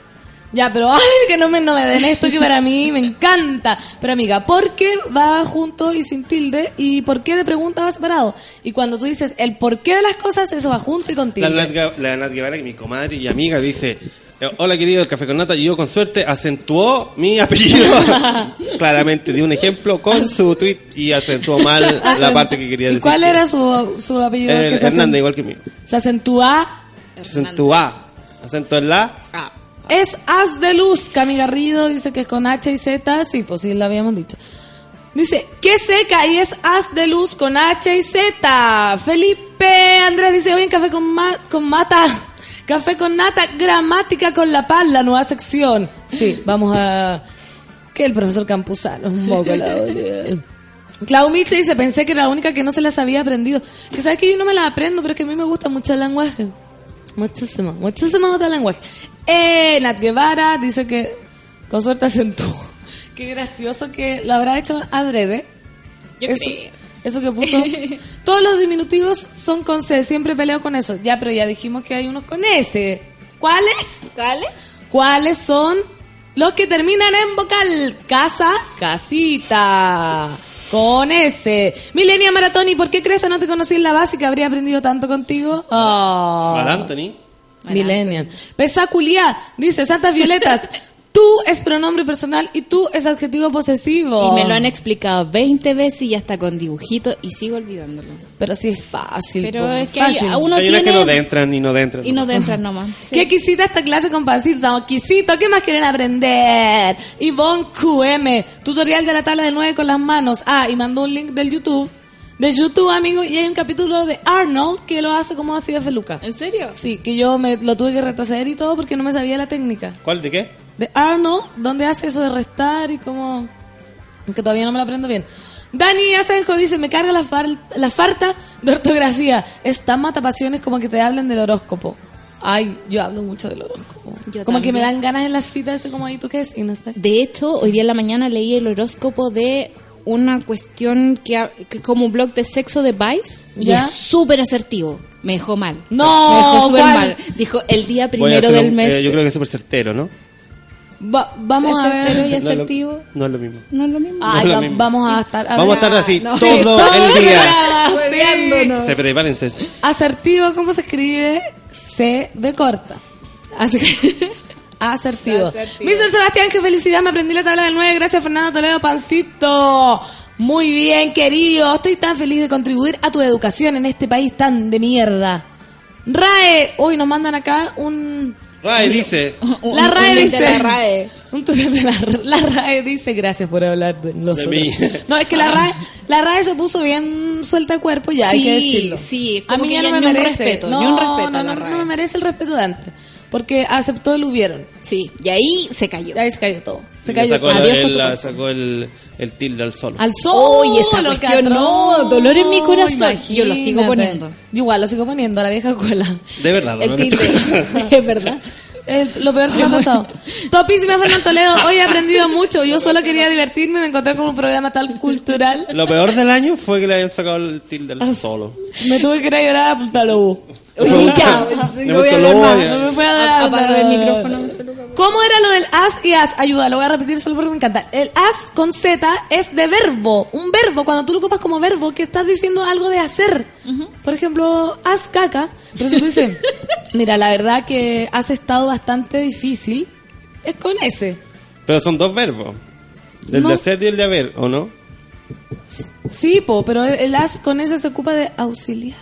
Ya, pero ay, que no me, no me den esto que para mí me encanta. Pero amiga, ¿por qué va junto y sin tilde? ¿Y por qué de pregunta va separado? Y cuando tú dices el porqué de las cosas, eso va junto y con La tilde. Nat, Ga- la Nat Guevara, que mi comadre y amiga, dice: eh, Hola querido, el café con nata. Yo, con suerte, acentuó mi apellido. Claramente, di un ejemplo con su tweet y acentuó mal la parte que quería ¿Y decir. cuál que- era su, su apellido? Eh, que se, Hernández, acen- igual que mío. se acentúa. Acentúa. Acento en la. Ah, Es Haz de Luz. Cami Garrido dice que es con H y Z. Sí, pues sí, lo habíamos dicho. Dice, qué seca y es Haz de Luz con H y Z. Felipe Andrés dice, hoy en Café con, ma- con Mata. Café con Nata, gramática con la paz, la nueva sección. Sí, vamos a... Que el profesor Campuzano, un poco la. Clau Mitch dice, pensé que era la única que no se las había aprendido. Que sabes que yo no me las aprendo, pero es que a mí me gusta mucho el lenguaje. Muchísimo, muchísimo el lenguaje. Eh, Nat Guevara dice que con suerte acentúa. Qué gracioso que lo habrá hecho adrede. Yo eso, creo. Eso que puso. Todos los diminutivos son con C, siempre peleo con eso. Ya, pero ya dijimos que hay unos con S. ¿Cuáles? ¿Cuáles? ¿Cuáles son los que terminan en vocal? Casa, casita. Con S. Milenia Maratoni, ¿por qué crees que no te conocí en la básica? ¿Habría aprendido tanto contigo? Oh. Mal Anthony. Millennial. Pesaculia, dice Santas Violetas. Tú es pronombre personal y tú es adjetivo posesivo. Y me lo han explicado 20 veces y ya está con dibujitos y sigo olvidándolo. Pero sí es fácil. Pero po, es que hay- fácil. a uno Hay unas que tiene- no dentran y no dentran. Y no entran nomás. Sí. ¿Qué quisita esta clase con pancito? Estamos quisito. ¿Qué más quieren aprender? Ivonne QM. Tutorial de la tabla de 9 con las manos. Ah, y mandó un link del YouTube. De YouTube, amigo. Y hay un capítulo de Arnold que lo hace como así de feluca. ¿En serio? Sí, que yo me lo tuve que retroceder y todo porque no me sabía la técnica. ¿Cuál de qué? De Arnold, donde hace eso de restar y como... Que todavía no me lo aprendo bien. Dani Asenjo dice, me carga la, fal- la falta de ortografía. Es tan matapasiones como que te hablen del horóscopo. Ay, yo hablo mucho del horóscopo. Yo como que me dan ganas en las citas, eso como ahí tú qué decís, no sé. De hecho, hoy día en la mañana leí el horóscopo de una cuestión que, que como un blog de sexo de Vice y es súper asertivo. Me dejó mal. No, me dejó súper mal. Dijo el día primero del un- mes. eh, yo creo que es súper certero, ¿no? Va- vamos a ver. y No es lo- asertivo. No es lo mismo. No es lo mismo. Ay, No es lo va- mismo. vamos a estar... Vamos a estar así no. todo el día. sí. Se prepárense. Asertivo, ¿cómo se escribe? C de corta. Así que- Asertivo. Asertivo. Mr. Sebastián, qué felicidad, me aprendí la tabla del 9. Gracias, Fernando Toledo Pancito. Muy bien, querido. Estoy tan feliz de contribuir a tu educación en este país tan de mierda. RAE, hoy nos mandan acá un... Ray dice. La RAE dice... la RAE. Un tuit de la, la RAE dice gracias por hablar de nosotros. mí. No, es que la RAE, la RAE se puso bien suelta de cuerpo ya, hay que decirlo. sí, a como mí que ya ya no me merece. respeto, no, ni un respeto no, a la RAE. no me merece el respeto de antes. Porque aceptó el hubieron. Sí, y ahí se cayó. Ahí se cayó todo. Se cayó sacó, todo. el- Adiós el- con tu sacó el, el tilde al solo. Al sol. Uy, esa cuestión, no, dolor en mi corazón. Yo lo sigo poniendo. Yo igual lo sigo poniendo, a la vieja escuela. De verdad, El ¿no? tilde. es verdad. Es lo peor que me ha pasado. Topísima Fernando Toledo, hoy he aprendido mucho. Yo solo quería divertirme, me encontré con un programa tan cultural. Lo peor del año fue que le hayan sacado el tilde Ah, al solo. Me tuve que ir a llorar a Punta Lobo. Oye, ya, Me no voy a hablar más. No me fue a dar. El micrófono. ¿Cómo era lo del as y as? Ayuda, lo voy a repetir solo porque me encanta. El as con Z es de verbo. Un verbo, cuando tú lo ocupas como verbo, que estás diciendo algo de hacer. Por ejemplo, haz caca. Pero si tú dices, mira, la verdad que has estado bastante difícil, es con ese. Pero son dos verbos. El No. de hacer y el de haber, ¿o no? Sí, po, pero el as con ese se ocupa de auxiliar.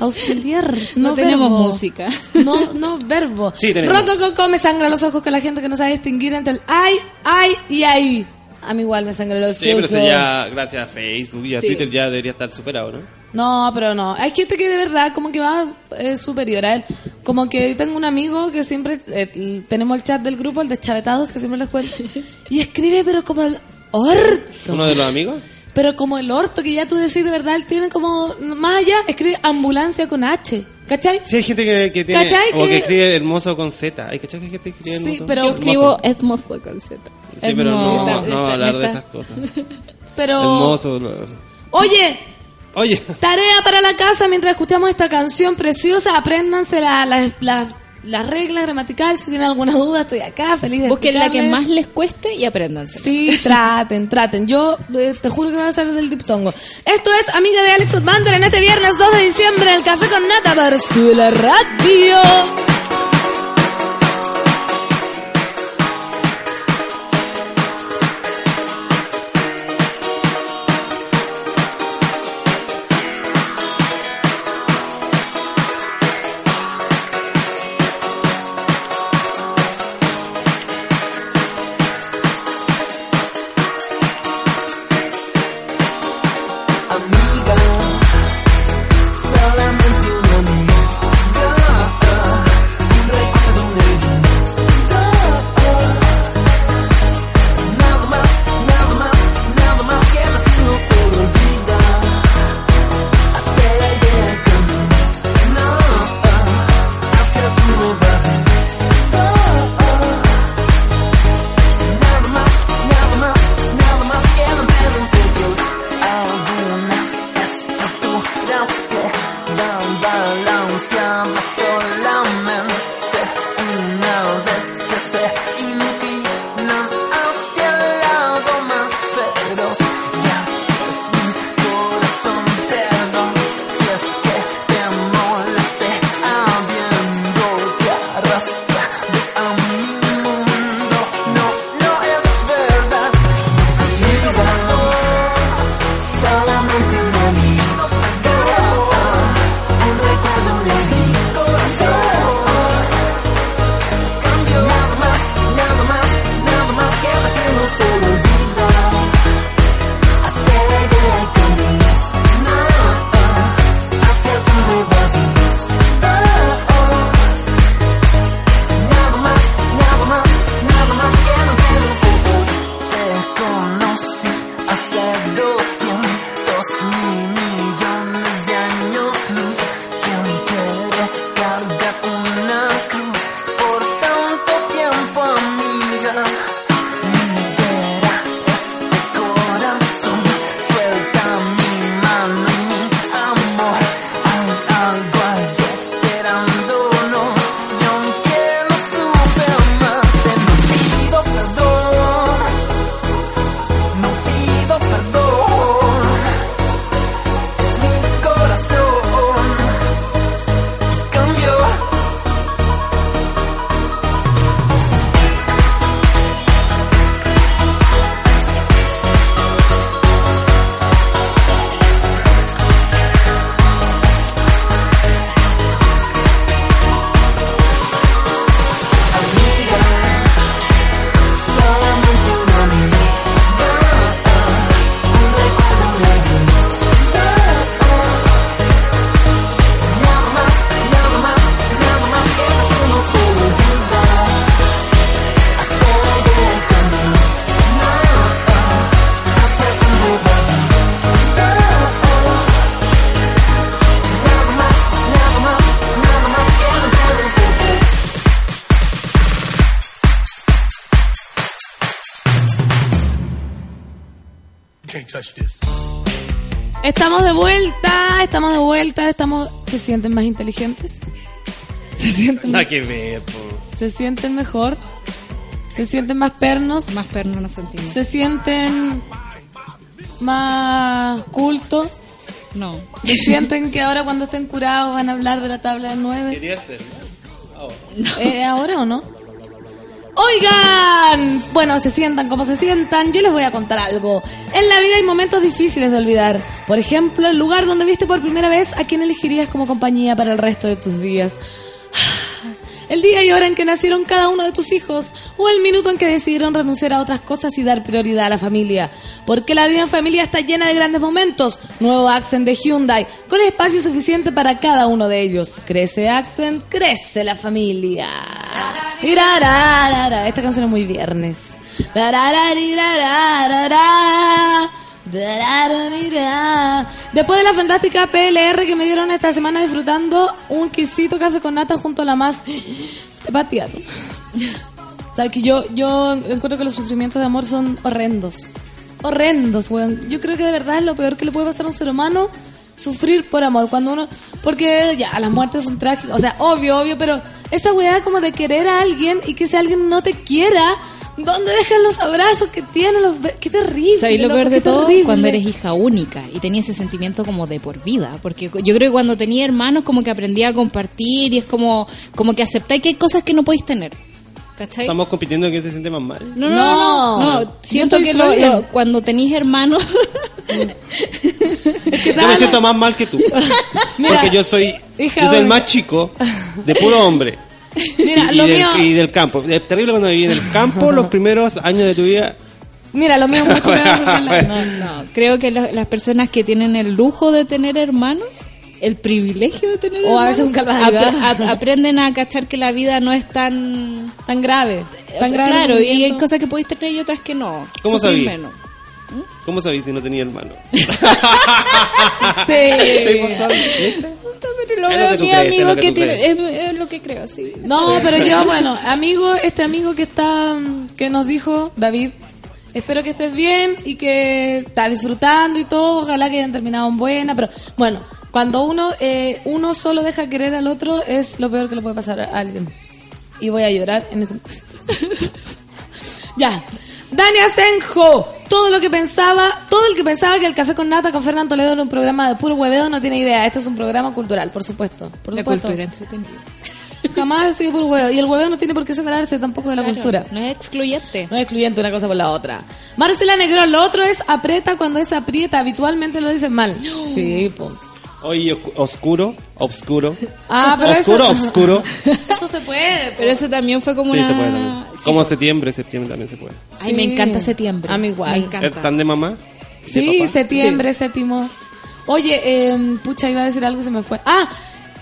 Auxiliar. No, No tenemos verbo. música. No, no verbo. Sí, tenemos. Roco Coco me sangra los ojos con la gente que no sabe distinguir entre el ay, ay y ay. A mí igual me sangra los Sí, pero ojos. eso ya, gracias a Facebook y a Sí. Twitter, ya debería estar superado, ¿no? No, pero no. Hay gente que de verdad como que va eh, superior a él. Como que tengo un amigo que siempre eh, tenemos el chat del grupo, el de chavetados, que siempre les cuento. Y escribe, pero como el orto. ¿Uno de los amigos? Pero como el orto que ya tú decís de verdad, él tiene como, más allá, escribe ambulancia con H. ¿Cachai? Sí, hay gente que, que tiene. ¿Cachai? O que, Que- escribe hermoso con Z. Hay cachai que gente que escribe Sí, hermoso. pero- Yo escribo hermoso con Z. Sí, pero no, no, no hablar de esas cosas. Pero, Hermoso. oye, Oye, Tarea para la casa mientras escuchamos esta canción preciosa. Apréndanse la- la- la- las reglas gramaticales. Si tienen alguna duda, estoy acá, feliz de Busquen la que más les cueste y apréndanse. Sí, traten, traten. Yo eh, te juro que voy a hacer del diptongo. Esto es Amiga de Alex Advander en este viernes 2 de diciembre en el Café con Nata por la radio. Sienten más inteligentes? ¿Se sienten, nada que ver, po. ¿se sienten mejor? ¿Se sienten más pernos? Más perno nos sentimos. ¿Se sienten más cultos? No. ¿Se sienten que ahora cuando estén curados van a hablar de la tabla de nueve? Quería hacer. Eh, ¿Ahora o no? Oigan, bueno, se sientan como se sientan, yo les voy a contar algo. En la vida hay momentos difíciles de olvidar. Por ejemplo, el lugar donde viste por primera vez a quien elegirías como compañía para el resto de tus días. El día y hora en que nacieron cada uno de tus hijos, o el minuto en que decidieron renunciar a otras cosas y dar prioridad a la familia. Porque la vida en familia está llena de grandes momentos. Nuevo Accent de Hyundai, con espacio suficiente para cada uno de ellos. Crece Accent, crece la familia. Esta canción es muy viernes. Después de la fantástica PLR que me dieron esta semana disfrutando un quisito café con nata junto a la más de pateado. Sabes que yo, yo encuentro que los sufrimientos de amor son horrendos. Horrendos, weón. Yo creo que de verdad es lo peor que le puede pasar a un ser humano sufrir por amor. Cuando uno. Porque ya, las muertes son trágicas. O sea, obvio, obvio, pero esa weá como de querer a alguien y que ese alguien no te quiera. ¿Dónde dejan los abrazos que tienen los Qué terrible. ¿Sabes lo peor de todo? terrible. Cuando eres hija única y tenías ese sentimiento como de por vida. Porque yo creo que cuando tenía hermanos como que aprendía a compartir y es como, como que aceptáis que hay cosas que no podéis tener. ¿Cachai? Estamos compitiendo quién se siente más mal. No, no, no, no, Yo Siento que lo- lo- cuando tenéis hermanos, ¿Qué Yo me siento más mal que tú. Mira, porque yo soy, hija yo soy el más chico de puro hombre. Mira, y, lo del, mío. y del campo. Es terrible cuando viví en el campo los primeros años de tu vida. Mira, lo mío es mucho la- no. no, creo que lo- las personas que tienen el lujo de tener hermanos, el privilegio de tener O hermanos, a veces un ap- aprenden a cachar que la vida no es tan... Tan grave. o Tan sea, grave. claro, y hay cosas que podéis tener y otras que no. ¿Cómo menos. ¿Cómo sabéis si no tenía hermano? Sí. Sí, vos sabés, ¿viste? Pero lo Es lo veo que a tú mi crees, es amigo lo que tiene, es, es lo que creo, sí. No, pero yo, bueno, amigo, este amigo que está, que nos dijo, David, espero que estés bien y que estás disfrutando y todo, ojalá que hayan terminado en buena, pero bueno, cuando uno, eh, uno solo deja querer al otro es lo peor que le puede pasar a alguien. Y voy a llorar en este Ya. Dani Asenjo, todo lo que pensaba, todo el que pensaba que el café con nata con Fernando Toledo era un programa de puro hueveo no tiene idea. Este es un programa cultural, por supuesto. Por La supuesto. cultura entretenida. Jamás ha sido puro huevo. Y el hueveo no tiene por qué separarse tampoco de la Claro, cultura. No es excluyente. No es excluyente una cosa por la otra. Marcela Negrón, lo otro es aprieta cuando es aprieta. Habitualmente lo dicen mal. Sí, po. Hoy oscu- oscuro, obscuro. Ah, pero oscuro, eso, obscuro. eso se puede. Pero eso también fue como Sí, una... se puede también. Sí, Como septiembre, septiembre también se puede. Ay, me encanta septiembre. A mí igual. Me ¿Es encanta. tan de mamá? ¿De Sí, septiembre, séptimo. Oye, eh, pucha, iba a decir algo, se me fue. Ah,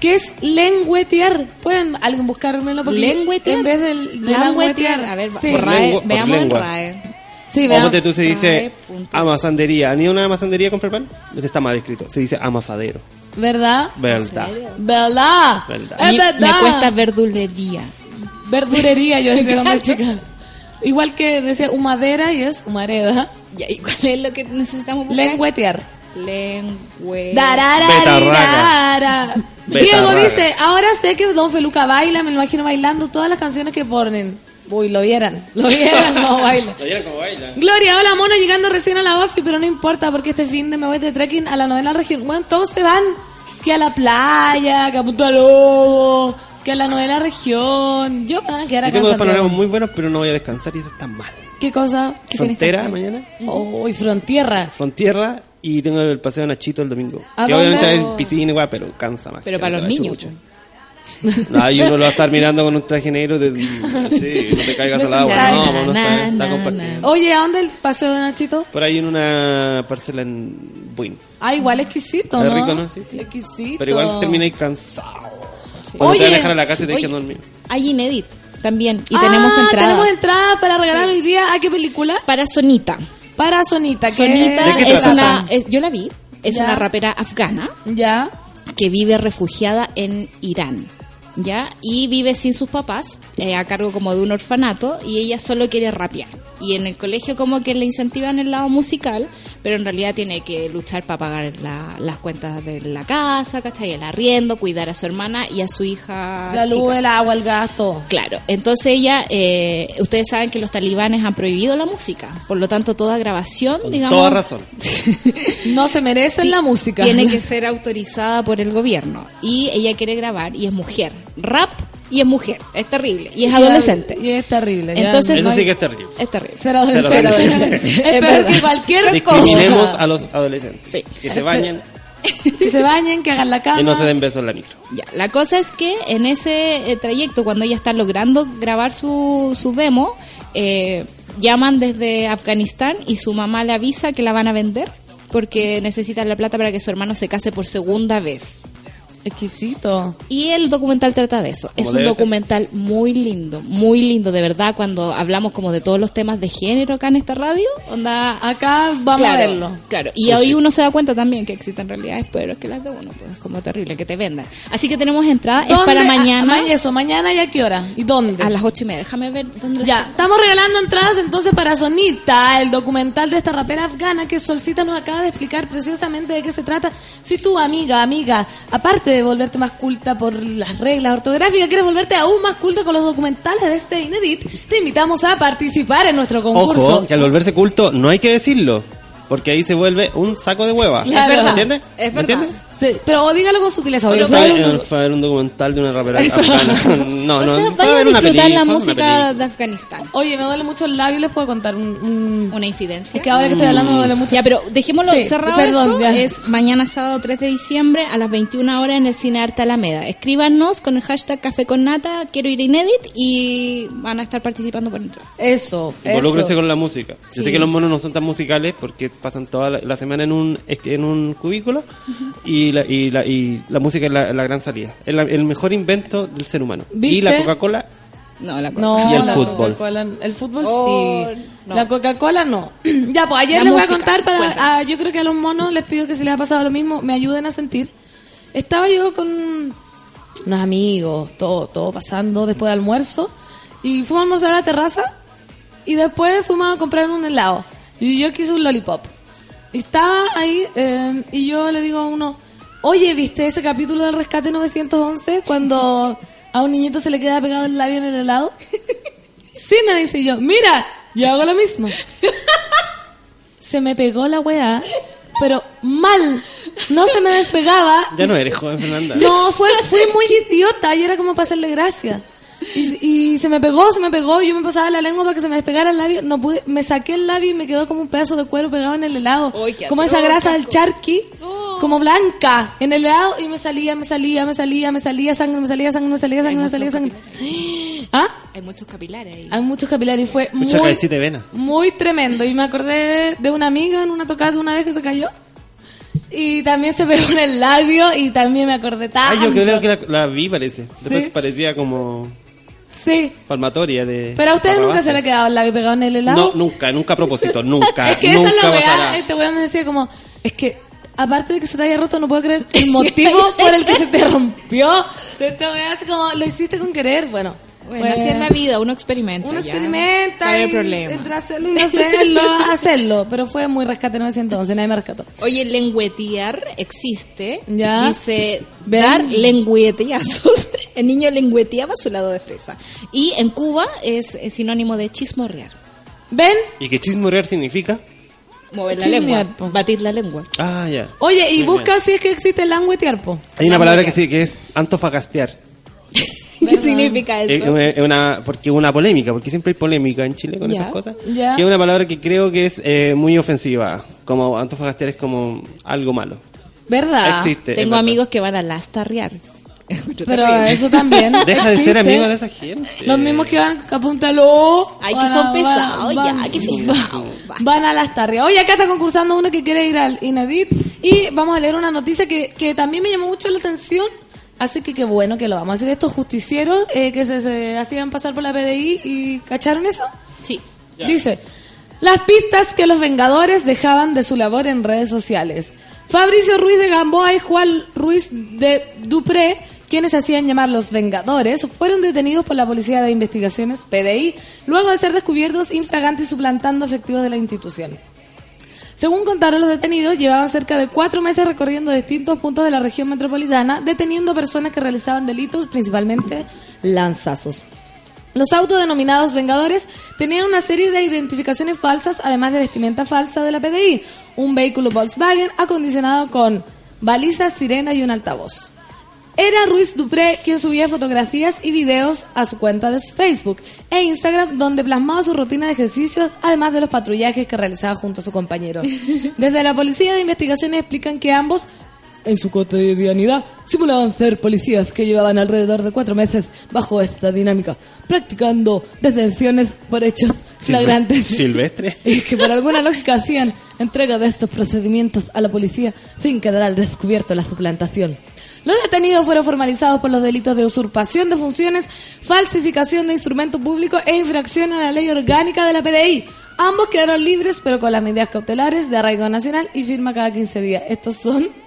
¿qué es lengüetear? ¿Pueden alguien buscármelo? Porque ¿Lengüetear? En vez del de languetear. A ver, sí. RAE, veamos en. RAE. Sí, ponte tú se dice amasandería. ¿Han ido a una amasandería a comprar pan? Este está mal escrito. Se dice amasadero. ¿Verdad? Verdad. ¿Verdad? Verdad. Es verdad. me cuesta verdulería. Verdurería, yo decía cuando chica. Igual que decía humadera y es humareda. ¿Y cuál es lo que necesitamos buscar? Lengüetear. Lengüe... Diego dice, ahora sé que Don Feluca baila, me lo imagino bailando todas las canciones que ponen. Uy, lo vieran, lo vieran, no baila. como bailan. Gloria, hola mono, llegando recién a la Buffy, pero no importa porque este fin de me voy de trekking a la novena región. Bueno, todos se van, que a la playa, que a Punta Lobo, que a la novena región. Yo me voy a quedar Yo acá tengo en dos panoramas muy buenos, pero no voy a descansar y eso está mal. ¿Qué cosa? ¿Qué Frontera mañana, Uy, frontierra. Frontierra y tengo el paseo Nachito el domingo. ¿A que dónde? obviamente es piscina igual, pero cansa más. Pero para los niños. Y uno lo va a estar mirando con un traje negro de... Sí, no te caigas al agua. No, na, no, está, na, está. Oye, ¿a dónde el paseo de Nachito? Por ahí en una parcela en Buin. Ah, igual exquisito, Es ¿no? rico, ¿no? Sí, sí. Exquisito. Pero igual termináis cansado. Cuando Oye, te van a dejar a la casa y te Oye, dejan dormir. Hay Inédit también. Y Ah, tenemos entradas. Tenemos entradas para regalar hoy día. ¿A qué película? Para Sonita. Para Sonita. que Sonita ¿De qué es una... es- yo la vi. Es Ya. una rapera afgana Ya. que vive refugiada en Irán. ¿Ya? Y vive sin sus papás, eh, a cargo como de un orfanato, y ella solo quiere rapear. Y en el colegio como que le incentivan el lado musical, pero en realidad tiene que luchar para pagar la- las cuentas de la casa, ¿cachai? El arriendo, cuidar a su hermana y a su hija. La luz, chica. el agua, el gas, todo. Claro, entonces ella, eh, ustedes saben que los talibanes han prohibido la música, por lo tanto toda grabación, Con digamos, toda razón. No se merecen la música. tiene que ser autorizada por el gobierno. Y ella quiere grabar y es mujer, rap y es mujer, es terrible y es Y- adolescente. Y es terrible. ya. Entonces Eso no sí que es terrible. es terrible. Ser adolescente. Ser adolescente. es peor que cualquier Discriminemos cosa. a los adolescentes. Sí. Que se bañen Que se bañen, que hagan la cama. y no se den besos en la micro. Ya, la cosa es que en ese eh, trayecto, cuando ella está logrando grabar su, su demo, eh, llaman desde Afganistán y su mamá le avisa que la van a vender porque necesitan la plata para que su hermano se case por segunda vez. Exquisito. Y el documental trata de eso. Es un ser. documental muy lindo, muy lindo, de verdad, cuando hablamos como de todos los temas de género acá en esta radio, onda... Acá vamos claro, a verlo. Claro, y Pues hoy sí. uno se da cuenta también que existen realidades peores que las de uno, pues es como terrible que te vendan. Así que tenemos entrada, es para Ah, mañana ma- eso, mañana y a qué hora? ¿Y dónde? a las ocho y media. Déjame ver dónde Ya, estamos regalando entradas entonces para Sonita, el documental de esta rapera afgana que Solcita nos acaba de explicar preciosamente de qué se trata. Si tú, amiga, amiga, aparte de volverte más culta por las reglas ortográficas, quieres volverte aún más culta con los documentales de este Inedit, te invitamos a participar en nuestro concurso. Ojo, que al volverse culto no hay que decirlo, porque ahí se vuelve un saco de hueva. Claro. Verdad. ¿Entiendes? Es ¿Me entiendes? Sí, pero dígalo con sutileza. Pero fue, fue un- fue a ver un documental de una rapera Eso. afgana. No, o no, sea, fue vaya a disfrutar peli- la música de Afganistán. Oye, me duele mucho el labio, les puedo contar un... un- Una infidencia. Es que ahora que estoy hablando me duele mucho. Ya, pero dejémoslo Sí, cerrado perdón, esto. ya. Es mañana sábado 3 de diciembre a las 21 horas en el Cine Arte Alameda. Escríbanos con el hashtag Café con Nata, quiero ir a Inedit y van a estar participando por entradas. Eso, Involúcrense eso. con la música. Yo Sí. sé que los monos no son tan musicales porque pasan toda la, la semana en un en un cubículo y, la, y, la, y la música es la, la gran salida. Es el mejor invento del ser humano. ¿Viste? Y la Coca-Cola, No, la No, Y el la fútbol. Coca-Cola- El fútbol Oh, sí. no. La Coca-Cola no. ya, pues ayer La les voy a contar para. ah, yo creo que a los monos les pido que si les ha pasado lo mismo, me ayuden a sentir. Estaba yo con unos amigos, todo, todo pasando después de almuerzo. Y fuimos a almorzar a la terraza. Y después fuimos a comprar un helado. Y yo quise un lollipop. Y estaba ahí eh, y yo le digo a uno, oye, ¿viste ese capítulo del Rescate 911 cuando a un niñito se le queda pegado el labio en el helado? Sí, me dice yo, mira, yo hago lo mismo. Se me pegó la weá, pero mal. No se me despegaba. ya no eres joven, Fernanda. No, fue, fui muy idiota y era como para hacerle gracia. Y, y se me pegó, se me pegó, y yo me pasaba la lengua para que se me despegara el labio. No pude, me saqué el labio y me quedó como un pedazo de cuero pegado en el helado. Como esa grasa del charqui, como blanca en el helado y me salía, me salía, me salía, me salía sangre, me salía sangre, me salía sangre, me salía sangre. ¿Ah? Hay muchos capilares ahí. Hay muchos capilares y fue Mucha muy, cabecita de vena. muy tremendo. Y me acordé de una amiga en una tocada una vez que se cayó. Y también se pegó en el labio y también me acordé Ah, tanto. yo creo que la, la vi, parece. Después Sí. parecía como Sí. palmatoria de... Pero a ustedes nunca se le ha quedado el labio pegado en el helado. No, nunca, nunca a propósito, nunca. es que nunca esa es la weá. Este weón me decía como, es que aparte de que se te haya roto, no puedo creer el motivo por el que se te rompió. Esta weá así como, lo hiciste con querer. Bueno, Bueno, pues, así es la vida, uno experimenta. Uno ya. experimenta No hay y problema. entre hacerlo y no hacerlo, hacerlo. Pero fue muy rescate 911, nadie me rescató. Oye, lengüetear existe. Ya. Dice Ven. dar lengüetazos. El niño lengüeteaba su lado de fresa. Y en Cuba es, es sinónimo de chismorrear. ¿Ven? ¿Y qué chismorear significa? Mover la Chismear, lengua. po. Batir la lengua. Ah, ya. Oye, y Muy busca si es que existe el languetear, po. Hay una La palabra que, sí, que es antofagastear. ¿Qué significa Es eso? es una- porque es una polémica, porque siempre hay polémica en Chile con esas cosas. Que es una palabra que creo que es eh, muy ofensiva. Como antofagastear es como algo malo. ¿Verdad? Existe. Tengo amigos que van a lastarrear. Pero eso también. Deja de existe. ser amigo de esa gente. Los mismos que van a Puntaló. Ay, que van son a- pesados, ya, que fijados. Van a las tardes. Oye, acá está concursando uno que quiere ir al Inedit. Y vamos a leer una noticia que, que también me llamó mucho la atención. Así que qué bueno que lo vamos a hacer. Estos justicieros eh, que se, se hacían pasar por la PDI y ¿cacharon eso? Sí. Dice, las pistas que los Vengadores dejaban de su labor en redes sociales. Fabricio Ruiz de Gamboa y Juan Ruiz de Dupré, quienes se hacían llamar los Vengadores, fueron detenidos por la Policía de Investigaciones, PDI, luego de ser descubiertos infragantes y suplantando efectivos de la institución. Según contaron los detenidos, llevaban cerca de cuatro meses recorriendo distintos puntos de la región metropolitana, deteniendo personas que realizaban delitos, principalmente lanzazos. Los autodenominados Vengadores tenían una serie de identificaciones falsas, además de vestimenta falsa de la PDI, un vehículo Volkswagen acondicionado con balizas, sirena y un altavoz. Era Ruiz Dupré quien subía fotografías y videos a su cuenta de Facebook e Instagram donde plasmaba su rutina de ejercicios, además de los patrullajes que realizaba junto a su compañero. Desde la Policía de Investigaciones explican que ambos, en su cotidianidad, simulaban ser policías que llevaban alrededor de cuatro meses bajo esta dinámica, practicando detenciones por hechos flagrantes. Silvestre. Y que por alguna lógica hacían entrega de estos procedimientos a la policía sin quedar al descubierto la suplantación. Los detenidos fueron formalizados por los delitos de usurpación de funciones, falsificación de instrumento público e infracción a la ley orgánica de la PDI. Ambos quedaron libres, pero con las medidas cautelares de arraigo nacional y firma cada 15 días. Estos son...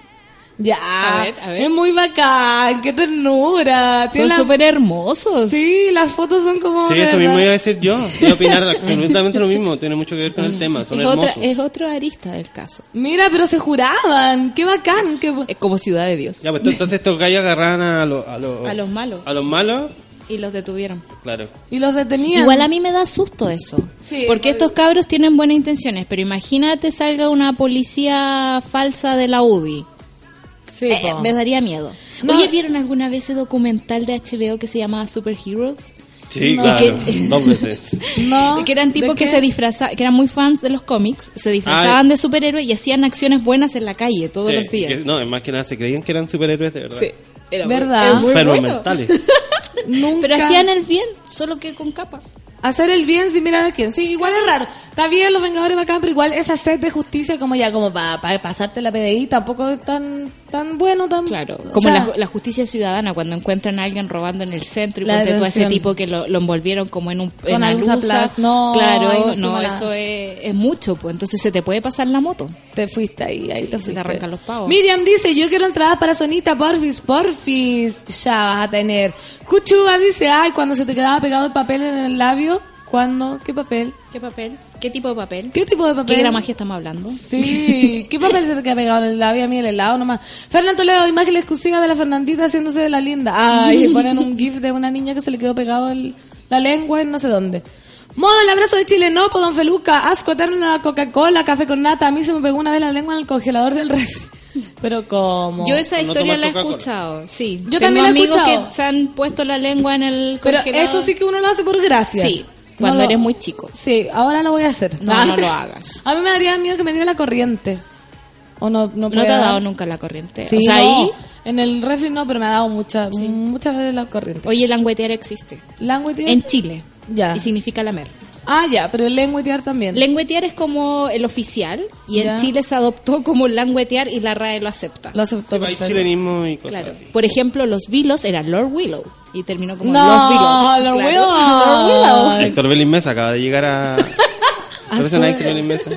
Ya, A ver, a ver. es muy bacán, qué ternura. Tiene Son súper hermosos. Sí, las fotos son como... Sí, eso verdad. mismo iba a decir yo. Voy a opinar absolutamente lo mismo. Tiene mucho que ver con el tema. Son Es, otra, hermosos. es otro arista del caso. Mira, pero se juraban, qué bacán. Qué... Es como Ciudad de Dios. Ya, pues entonces estos gallos agarraban a, los a, los A los malos. A los malos, Y los detuvieron. claro. Y los detenían. Igual a mí me da susto eso. Sí, porque estos cabros tienen buenas intenciones, pero imagínate salga una policía falsa de la UDI. Sí, Eh, po. me daría miedo. No. Oye, ¿vieron alguna vez ese documental de HBO que se llamaba Superheroes? Sí, No. claro. Y que- Dos veces. No, que eran tipos ¿de que se disfrazaban, que eran muy fans de los cómics, se disfrazaban Ah, de superhéroes y hacían acciones buenas en la calle todos Sí, los días. que- no, es más que nada, se creían que eran superhéroes de verdad. Sí, era muy- ¿Verdad? muy Enfermos bueno. mentales. Nunca. Pero hacían el bien, solo que con capa. Hacer el bien sin mirar a quién. Sí, igual es raro. Está bien los Vengadores bacán, pero igual esa sed de justicia como ya, como para pasarte la PDI, tampoco es tan, tan bueno, tan... Claro, o como sea, la, la justicia ciudadana, cuando encuentran a alguien robando en el centro y ponte a ese tipo que lo, lo envolvieron como en un en Con Alusa. Plus. No, claro, no eso es, es mucho, pues entonces se te puede pasar la moto. Te fuiste ahí, ahí Sí, te te arrancan los pavos. Miriam dice, yo quiero entradas para Sonita, porfis, porfis. Ya vas a tener. Cuchuba dice, ay, cuando se te quedaba pegado el papel en el labio. ¿Cuándo? ¿Qué papel? ¿Qué papel? ¿Qué tipo de papel? ¿Qué tipo de papel? ¿Qué gramaje estamos hablando? Sí, ¿qué papel se te queda pegado en el labio? A mí el helado nomás. Fernando Toledo, imagen exclusiva de la Fernandita haciéndose de la linda. Ay, ponen un gif de una niña que se le quedó pegado el- la lengua en no sé dónde. Modo el abrazo de Chile, no, po, don Feluca, asco eterno en la Coca-Cola, café con nata. A mí se me pegó una vez la lengua en el congelador del refri. Pero ¿cómo? Yo esa ¿No historia la he escuchado, sí. Yo Tengo también la he amigos escuchado. que se han puesto la lengua en el Pero congelador. eso sí que uno lo hace por gracia. Sí, cuando No eres muy chico. Sí, ahora lo voy a hacer. No, no lo hagas. A mí me daría miedo que me diera la corriente. O no, no, ¿No te ha dado nunca la corriente? Sí, o sea, no, ahí... en el refri no, pero me ha dado mucha, muchas veces la corriente. Oye, languetear existe. Languetear. En Chile. Ya. Y significa lamer. Ah, ya, pero el lenguetear también. Lenguetear es como el oficial y Ya. en Chile se adoptó como languetear y la RAE lo acepta. Lo aceptó Hay perfecto. chilenismo y cosas Claro. así. Por ejemplo, los Vilos eran Lord Willow y terminó como No, Lord Willow. Lord Claro. Willow. Lord Willow. Héctor Belín Mesa acaba de llegar a... ¿Conoces a Héctor Belín Mesa?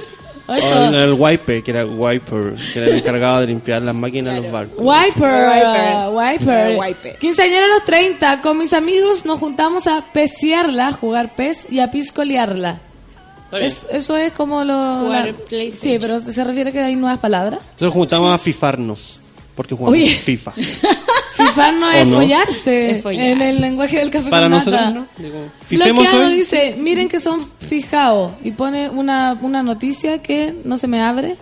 Eso. O el, Wiper, que era Wiper, que era el encargado de limpiar las máquinas de los barcos. Wiper, Wiper. wiper. Wiper. Quinceañero a los 30, con mis amigos nos juntamos a pecearla, a jugar pez y a piscolearla. Es- eso es como lo... Jugar la-. Sí, pero se refiere que hay nuevas palabras. Nosotros juntamos a fifarnos, porque jugamos Oye. FIFA. Fifar no ¿O es no? follarse Es follar. en el lenguaje del café Para con nata. nosotros, ¿no? Digo, Bloqueado hoy. dice, miren que son fijados. Y pone una, una noticia que no se me abre.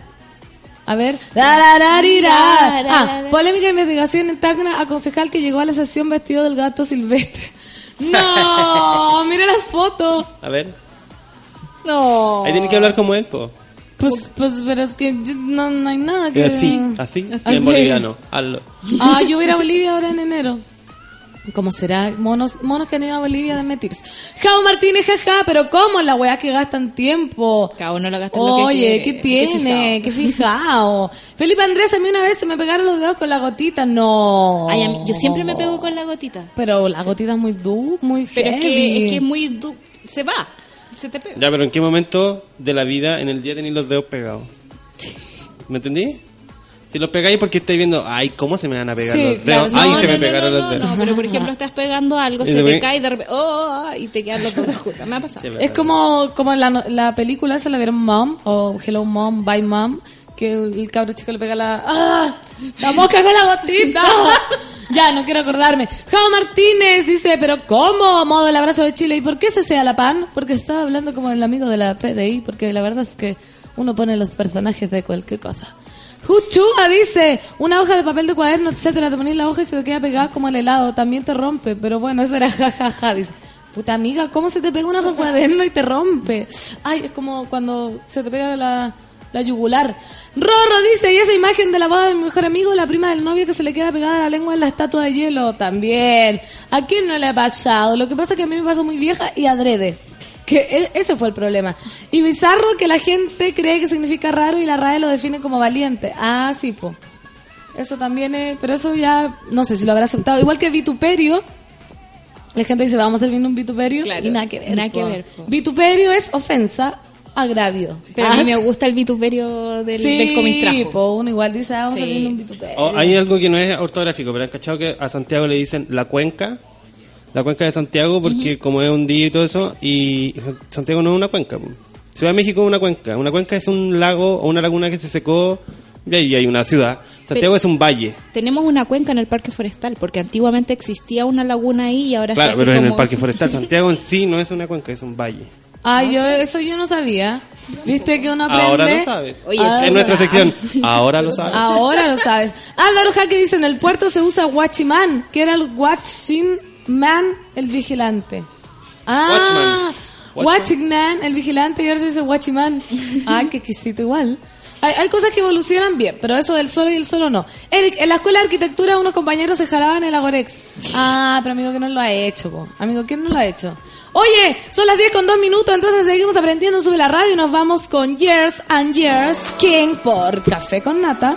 A ver. Ah, polémica investigación en Tacna a concejal que llegó a la sesión vestido del gato silvestre. No, mira las fotos. A ver. No. Ahí tiene que hablar como él, po. Pues, pues, pero es que no, no hay nada que... Así, así, Así. en boliviano. Hazlo. Ah, yo voy a ir a Bolivia ahora en enero. ¿Cómo será? Monos, monos que han ido a Bolivia, denme tips. Jao Martínez, jaja, pero ¿cómo la weá que gastan tiempo? Cada uno lo gasta en lo que Oye. ¿qué tiene? ¿Qué fijado? Felipe Andrés, a mí una vez se me pegaron los dedos con la gotita. No. Ay, mí- yo siempre me pego con la gotita. Pero la gotita es muy du, muy Pero es que, es que es muy... du- Se va. Se te pega. Ya, pero ¿en qué momento de la vida en el día tenéis los dedos pegados? ¿Me entendí? Si los pegáis porque estáis viendo, ay, ¿cómo se me van a pegar Sí, los claro, dedos? no, ay, no, se me no, pegaron no, los dedos. No, pero por ejemplo estás pegando algo, se se te ve- cae y de repente, oh, y te quedan los dedos juntos. Me ha pasado. Sí, Es como, como la, no- la película esa, la vieron Mom, o Hello Mom, Bye Mom, que el cabro chico le pega la... ¡Ah! ¡La mosca con la gotita! ya, no quiero acordarme. Jao Martínez dice, pero ¿cómo? Modo el abrazo de Chile. ¿Y por qué se sea la pan? Porque estaba hablando como el amigo de la PDI, porque la verdad es que uno pone los personajes de cualquier cosa. Juchuga dice, una hoja de papel de cuaderno, etcétera, te pones la hoja y se te queda pegada como el helado, también te rompe, pero bueno, eso era jajaja, dice. Puta amiga, ¿cómo se te pega una hoja de cuaderno y te rompe? Ay, es como cuando se te pega la, la yugular. Rorro dice, y esa imagen de la boda de mi mejor amigo, la prima del novio que se le queda pegada la lengua en la estatua de hielo, también. ¿A quién no le ha pasado? Lo que pasa es que a mí me pasó muy vieja y adrede. Que e- ese fue el problema. Y bizarro que la gente cree que significa raro y la RAE lo define como valiente. Ah, sí, po. Eso también es, pero eso ya no sé si lo habrá aceptado. Igual que vituperio. La gente dice, vamos a hacer bien un vituperio. Claro, y nada que ver. nada que ver, po. Vituperio es ofensa, agravio. Pero a mí Ah, me gusta el vituperio del, sí, del comistrajo. po, uno igual dice, ah, vamos a Sí. bien un vituperio. Hay algo que no es ortográfico, pero han cachado que a Santiago le dicen la cuenca, la cuenca de Santiago, porque como es un día y todo eso, y Santiago no es una cuenca. Ciudad de México es una cuenca. Una cuenca es un lago o una laguna que se secó y ahí hay una ciudad. Santiago Pero- es un valle. Tenemos una cuenca en el parque forestal, porque antiguamente existía una laguna ahí y ahora Claro, pero en el parque forestal. Santiago en sí no es una cuenca, es un valle. Ah, yo, eso yo no sabía. ¿Viste que uno aprende? Ahora lo sabes. Oye, Ah, en nuestra ¿verdad? sección, ahora lo sabes. Ahora lo sabes. Álvaro Jaque dice, en el puerto se usa watchman, que era el watching man, el vigilante. Ah, Watchman. watching man, el vigilante, y ahora se dice watchman. Ah, qué exquisito igual. Hay, hay cosas que evolucionan bien, pero eso del solo y el solo no. Eric, en la escuela de arquitectura unos compañeros se jalaban el Agorex. Ah, pero amigo, que no lo ha hecho, po? Amigo, ¿quién no lo ha hecho? Oye, son las 10 con 2 minutos, entonces seguimos aprendiendo sobre la radio y nos vamos con Years and Years King por Café con Nata.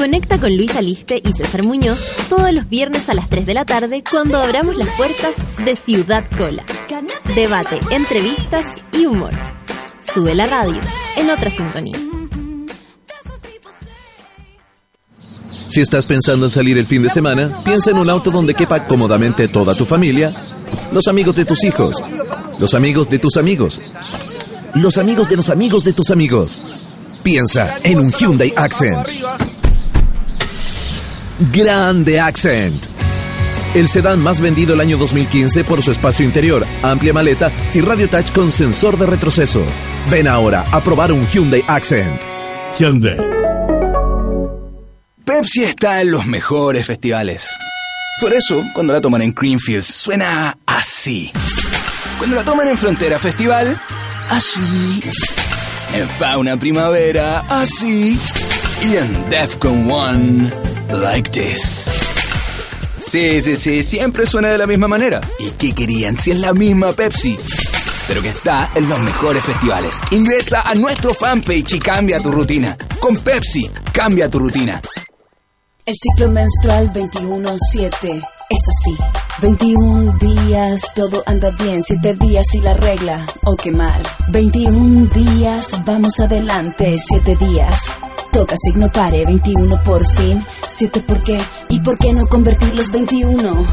Conecta con Luis Aliste y César Muñoz todos los viernes a las 3 de la tarde cuando abramos las puertas de Ciudad Cola. Debate, entrevistas y humor. Sube la radio en otra sintonía. Si estás pensando en salir el fin de semana, piensa en un auto donde quepa cómodamente toda tu familia, los amigos de tus hijos, los amigos de tus amigos, los amigos de los amigos de tus amigos. Piensa en un Hyundai Accent. Grande Accent. El sedán más vendido el año 2015 por su espacio interior, amplia maleta y radio touch con sensor de retroceso. Ven ahora a probar un Hyundai Accent. Hyundai. Pepsi está en los mejores festivales. Por eso, cuando la toman en Greenfields, suena así. Cuando la toman en Frontera Festival, así. En Fauna Primavera, así. Y en Defcon One, like this. Sí, sí, sí, siempre suena de la misma manera. ¿Y qué querían si es la misma Pepsi? Pero que está en los mejores festivales. Ingresa a nuestro fanpage y cambia tu rutina. Con Pepsi, cambia tu rutina. El ciclo menstrual 21-7 es así. 21 días, todo anda bien. 7 días y la regla, oh qué mal. 21 días, vamos adelante. 7 días, toca signo pare. 21 por fin. 7 por qué. ¿Y por qué no convertir los 21?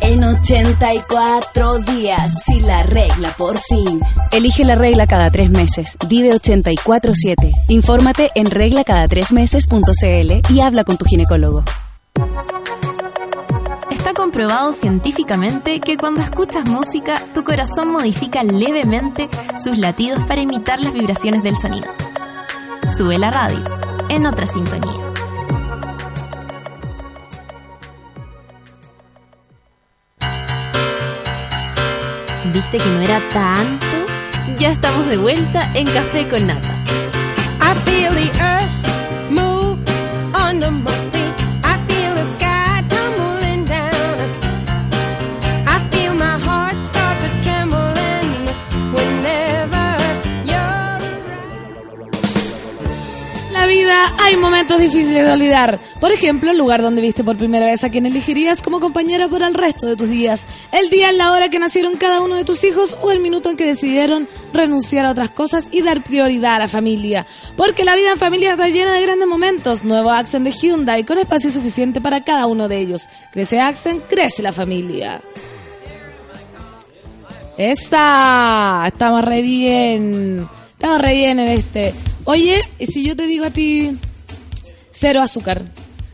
En 84 días, si la regla por fin. Elige la regla cada tres meses. Vive 84-7. Infórmate en reglacadatresmeses.cl y habla con tu ginecólogo. Está comprobado científicamente que cuando escuchas música, tu corazón modifica levemente sus latidos para imitar las vibraciones del sonido. Sube la radio, en otra sintonía. ¿Viste que no era tanto? Ya estamos de vuelta en Café con Nata. I feel the earth move under my hay momentos difíciles de olvidar. Por ejemplo, el lugar donde viste por primera vez a quien elegirías como compañera por el resto de tus días. El día la hora que nacieron cada uno de tus hijos o el minuto en que decidieron renunciar a otras cosas y dar prioridad a la familia. Porque la vida en familia está llena de grandes momentos. Nuevo Accent de Hyundai con espacio suficiente para cada uno de ellos. Crece Accent, crece la familia. ¡Esa! Estamos re bien. Estamos re bien en este. Oye, ¿y si yo te digo a ti cero azúcar,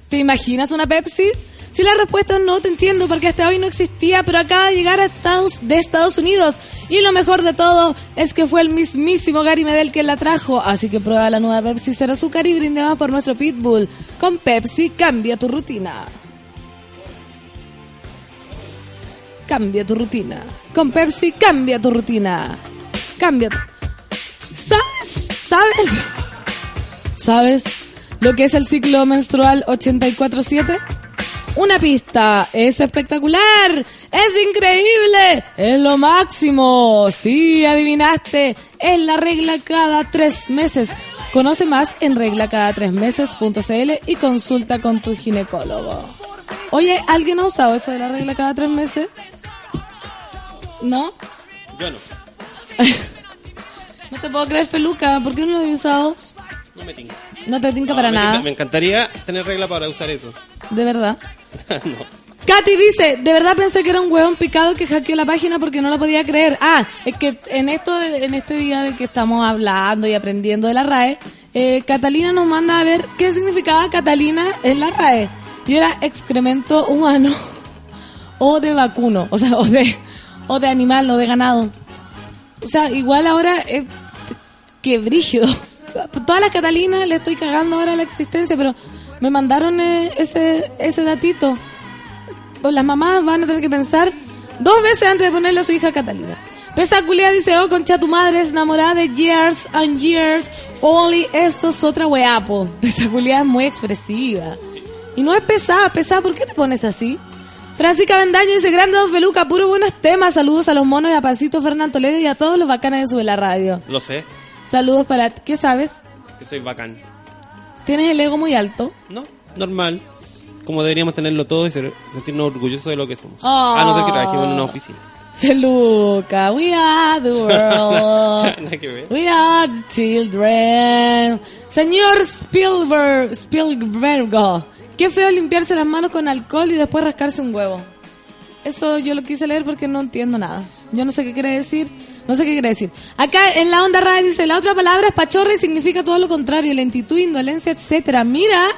¿te imaginas una Pepsi? Si la respuesta es no, te entiendo, porque hasta hoy no existía, pero acaba de llegar a Estados, de Estados Unidos. Y lo mejor de todo es que fue el mismísimo Gary Medel quien la trajo. Así que prueba la nueva Pepsi cero azúcar y brinde más por nuestro Pitbull. Con Pepsi, cambia tu rutina. Cambia tu rutina. Con Pepsi, cambia tu rutina. Cambia. tu- ¿Sabes? ¿Sabes? ¿Sabes lo que es el ciclo menstrual 84-7? Una pista, es espectacular, es increíble, es lo máximo. Sí, adivinaste, es la regla cada tres meses. Conoce más en reglacadatrésmeses.cl y consulta con tu ginecólogo. Oye, ¿alguien ha usado eso de la regla cada tres meses? ¿No? Yo no. No te puedo creer, Feluca, ¿por qué no lo he usado? No me tinca. No te tinca No, para me nada, tinca- Me encantaría tener regla para usar eso. de verdad. no. Katy dice, de verdad pensé que era un hueón picado que hackeó la página porque no la podía creer. Ah, es que en esto, en este día de que estamos hablando y aprendiendo de la RAE, eh, Catalina nos manda a ver qué significaba Catalina en la RAE. Y era excremento humano o de vacuno, o sea, o de, o de animal o de ganado. O sea, igual ahora, eh, que brígido. Todas las Catalinas le estoy cagando ahora la existencia, pero me mandaron eh, ese, ese datito. Pues las mamás van a tener que pensar dos veces antes de ponerle a su hija Catalina. Pesa culia dice, oh, concha tu madre, es enamorada de years and years. Only esto es otra weapo. Pesa culia es muy expresiva. Y no es pesada, pesada, ¿por qué te pones así? Francisca Bendaño dice, grande Don Feluca, puro buenos temas. Saludos a los monos y a Pancito Fernando Toledo y a todos los bacanes de Sube la Radio. Lo sé, Saludos para... ¿Qué sabes? que soy bacán. ¿Tienes el ego muy alto? No, normal. Como deberíamos tenerlo todo y ser- sentirnos orgullosos de lo que somos. Oh. A no ser que trabajemos en una oficina. Feluca, we are the world. We are the children. Señor Spielberg, Spielberg, qué feo limpiarse las manos con alcohol y después rascarse un huevo. Eso yo lo quise leer porque no entiendo nada. Yo no sé qué quiere decir. No sé qué quiere decir. Acá en la onda rara dice, la otra palabra es pachorra y significa todo lo contrario, lentitud, indolencia, etcétera. Mira,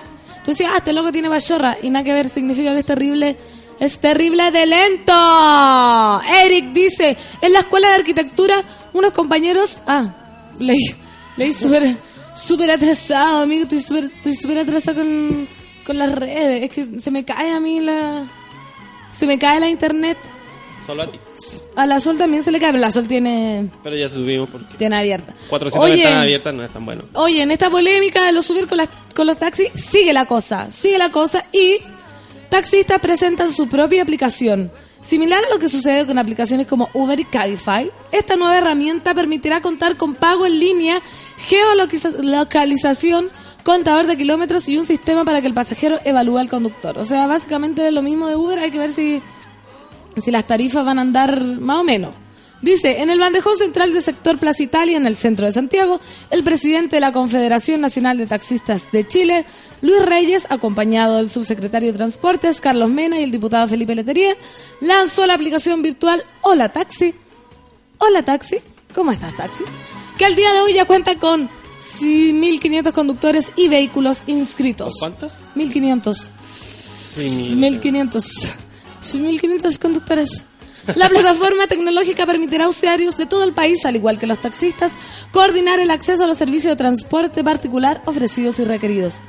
tú decías, ah, este loco tiene pachorra y nada que ver, significa que es terrible, es terrible de lento. Eric dice, en la escuela de arquitectura, unos compañeros, ah, leí, leí súper, súper atrasado, amigo, estoy súper, estoy súper atrasado con, con las redes, es que se me cae a mí la, se me cae la internet. Solo a ti. A la Sol también se le cae, pero la Sol tiene, Pero ya subimos porque tiene abierta. 400 Oye, ventanas abiertas no es tan bueno. Oye, en esta polémica de los subir con, las- con los taxis, sigue la cosa, sigue la cosa y taxistas presentan su propia aplicación. Similar a lo que sucede con aplicaciones como Uber y Cabify, esta nueva herramienta permitirá contar con pago en línea, geolocalización, contador de kilómetros y un sistema para que el pasajero evalúe al conductor. O sea, básicamente lo mismo de Uber, hay que ver si si las tarifas van a andar más o menos. Dice, en el bandejón central del sector Plaza Italia, en el centro de Santiago, el presidente de la Confederación Nacional de Taxistas de Chile, Luis Reyes, acompañado del subsecretario de Transportes, Carlos Mena, y el diputado Felipe Leterier, lanzó la aplicación virtual Hola Taxi. Hola Taxi, ¿cómo estás Taxi? Que al día de hoy ya cuenta con 1.500 conductores y vehículos inscritos. ¿Cuántos? 1.500. Sí, 1500. 1500 conductores. La plataforma tecnológica permitirá a usuarios de todo el país, al igual que los taxistas, coordinar el acceso a los servicios de transporte particular ofrecidos y requeridos.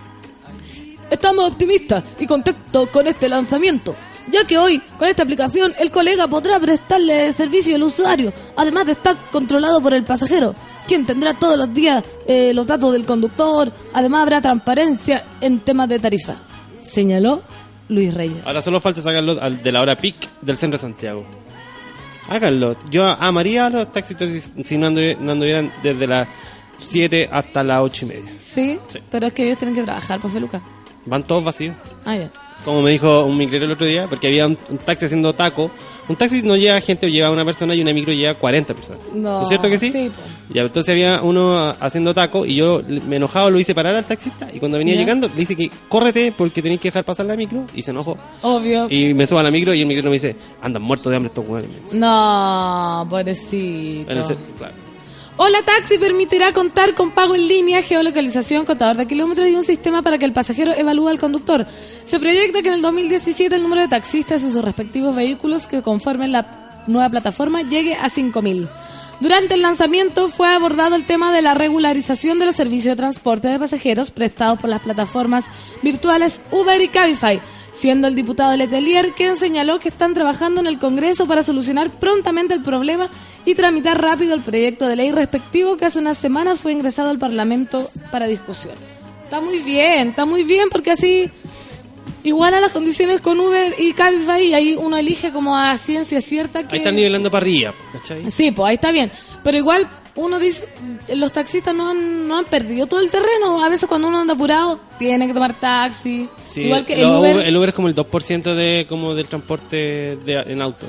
Estamos optimistas y contentos con este lanzamiento, ya que hoy, con esta aplicación, el colega podrá prestarle servicio al usuario, además de estar controlado por el pasajero, quien tendrá todos los días eh, los datos del conductor, además habrá transparencia en temas de tarifa, señaló Luis Reyes. Ahora solo falta sacarlo al- de la hora peak del centro de Santiago. Háganlo. Yo amaría los taxistas si- no, anduvi- no anduvieran desde las 7 hasta las 8 y media. ¿Sí? Sí. pero es que ellos tienen que trabajar, pues Feluca. Van todos vacíos. Ah, ya. Como me dijo un micrero el otro día, porque había un, un taxi haciendo taco. Un taxi no lleva gente, lleva una persona y una micro lleva 40 personas. No, es cierto que sí? sí. Ya, entonces había uno haciendo taco y yo me enojado lo hice parar al taxista y cuando venía Ya. llegando le dice que córrete porque tenéis que dejar pasar la micro y se enojó. Obvio. Y me subo a la micro y el micro me dice, andan muertos de hambre estos hueones. No, pobrecito. Set- claro. Hola Taxi permitirá contar con pago en línea, geolocalización, contador de kilómetros y un sistema para que el pasajero evalúe al conductor. Se proyecta que en el 2017 el número de taxistas y sus respectivos vehículos que conformen la nueva plataforma llegue a 5.000. Durante el lanzamiento fue abordado el tema de la regularización de los servicios de transporte de pasajeros prestados por las plataformas virtuales Uber y Cabify, siendo el diputado Letelier quien señaló que están trabajando en el Congreso para solucionar prontamente el problema y tramitar rápido el proyecto de ley respectivo que hace unas semanas fue ingresado al Parlamento para discusión. Está muy bien, está muy bien porque así igual a las condiciones con Uber y Cabify y ahí uno elige como a ciencia cierta que... Ahí están nivelando para arriba, ¿cachai? Sí, pues ahí está bien. Pero igual uno dice, los taxistas no han, no han perdido todo el terreno. A veces cuando uno anda apurado, tiene que tomar taxi. Sí, igual que el Uber, el Uber es como el 2% de, como del transporte de, en auto.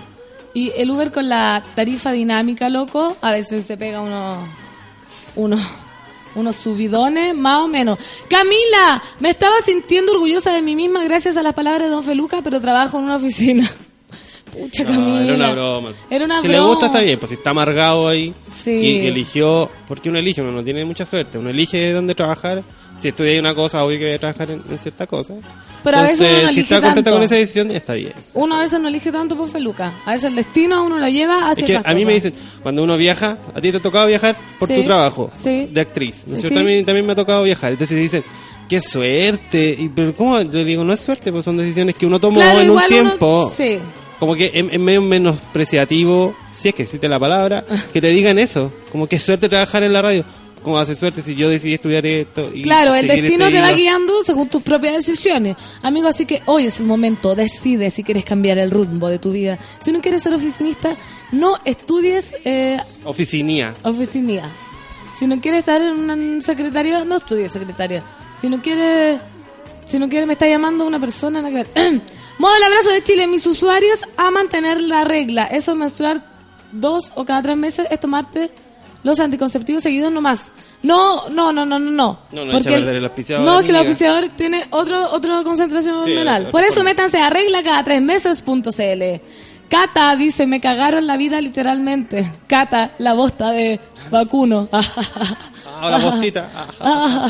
y el Uber con la tarifa dinámica, loco, a veces se pega uno, uno, unos subidones, más o menos. Camila, me estaba sintiendo orgullosa de mí misma gracias a las palabras de Don Feluca, pero trabajo en una oficina. Pucha, No, Camila. era una broma. Era una si broma. le gusta está bien, pues si está amargado ahí Sí. y eligió, porque uno elige, uno no tiene mucha suerte, uno elige dónde trabajar. Si estudia una cosa, obvio que voy a trabajar en, en cierta cosa. Pero a veces uno no si está contenta tanto. con esa decisión, está bien. Uno a veces no elige tanto por Feluca. A veces el destino uno lo lleva a Es que a mí me cosas. dicen, cuando uno viaja, a ti te ha tocado viajar por Sí, tu trabajo sí. de actriz. ¿no. A mí también me ha tocado viajar. Entonces dicen, qué suerte. Y, pero ¿cómo? Yo digo, no es suerte, pues son decisiones que uno tomó Claro, en un igual uno- tiempo. sí. Como que es, es medio menospreciativo, si es que existe la palabra, que te digan eso. Como que suerte trabajar en la radio. Como hace suerte si yo decidí estudiar esto. Y Claro, el destino este te va guiando según tus propias decisiones. Amigo, así que hoy es el momento. Decide si quieres cambiar el rumbo de tu vida. Si no quieres ser oficinista, no estudies eh, Oficinía. oficinía. Si no quieres estar en un secretario, no estudies secretaria. Si no quieres, si no quieres, me está llamando una persona, nada que. Modo el abrazo de Chile. Mis usuarios a mantener la regla. Eso es menstruar dos o cada tres meses es tomarte los anticonceptivos seguidos nomás. No, no, no, no, no, no. No, no, Porque el auspiciador, No, es que el auspiciador tiene otro, otra concentración Sí, hormonal. Por eso métanse a regla cada tres meses.cl. Cata dice, me cagaron la vida literalmente. Cata, la bosta de vacuno. Ah, la bostita. Ah.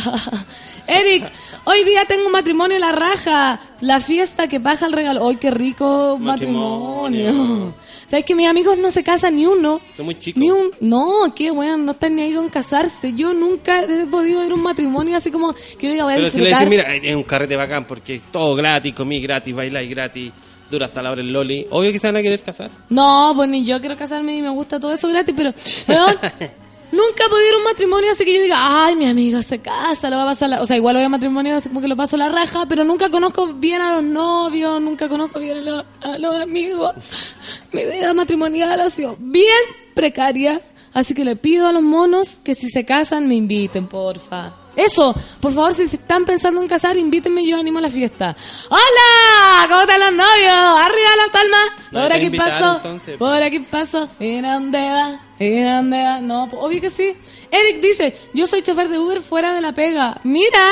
Eric, hoy día tengo un matrimonio en la raja. La fiesta que baja el regalo. ¡Ay, qué rico matrimonio! Matrimonio. ¿Sabes que mis amigos no se casan ni uno? Son muy chicos. Ni un, no, qué weón, no están ni ahí con casarse. Yo nunca he podido ir a un matrimonio así como que diga voy a Pero si le disfrutar. dicen, mira, es un carrete bacán porque todo gratis, comí gratis, bailáis gratis, dura hasta la hora el loli. Obvio que se van a querer casar. No, pues ni yo quiero casarme y me gusta todo eso gratis, pero weón, nunca he podido ir a un matrimonio así que yo diga, ay, mi amigo se casa, lo va a pasar la... O sea, igual voy a matrimonio así como que lo paso la raja, pero nunca conozco bien a los novios, nunca conozco bien a los, a los amigos. Mi vida matrimonial ha sido bien precaria, así que le pido a los monos que si se casan me inviten, porfa. Eso, por favor, si se están pensando en casar, invítenme, yo animo a la fiesta. ¡Hola! ¿Cómo están los novios? ¡Arriba las palmas! No Por aquí paso, por aquí paso. Mira dónde va, mira dónde va. No, pues, obvio que sí. Eric dice, yo soy chofer de Uber fuera de la pega. ¡Mira!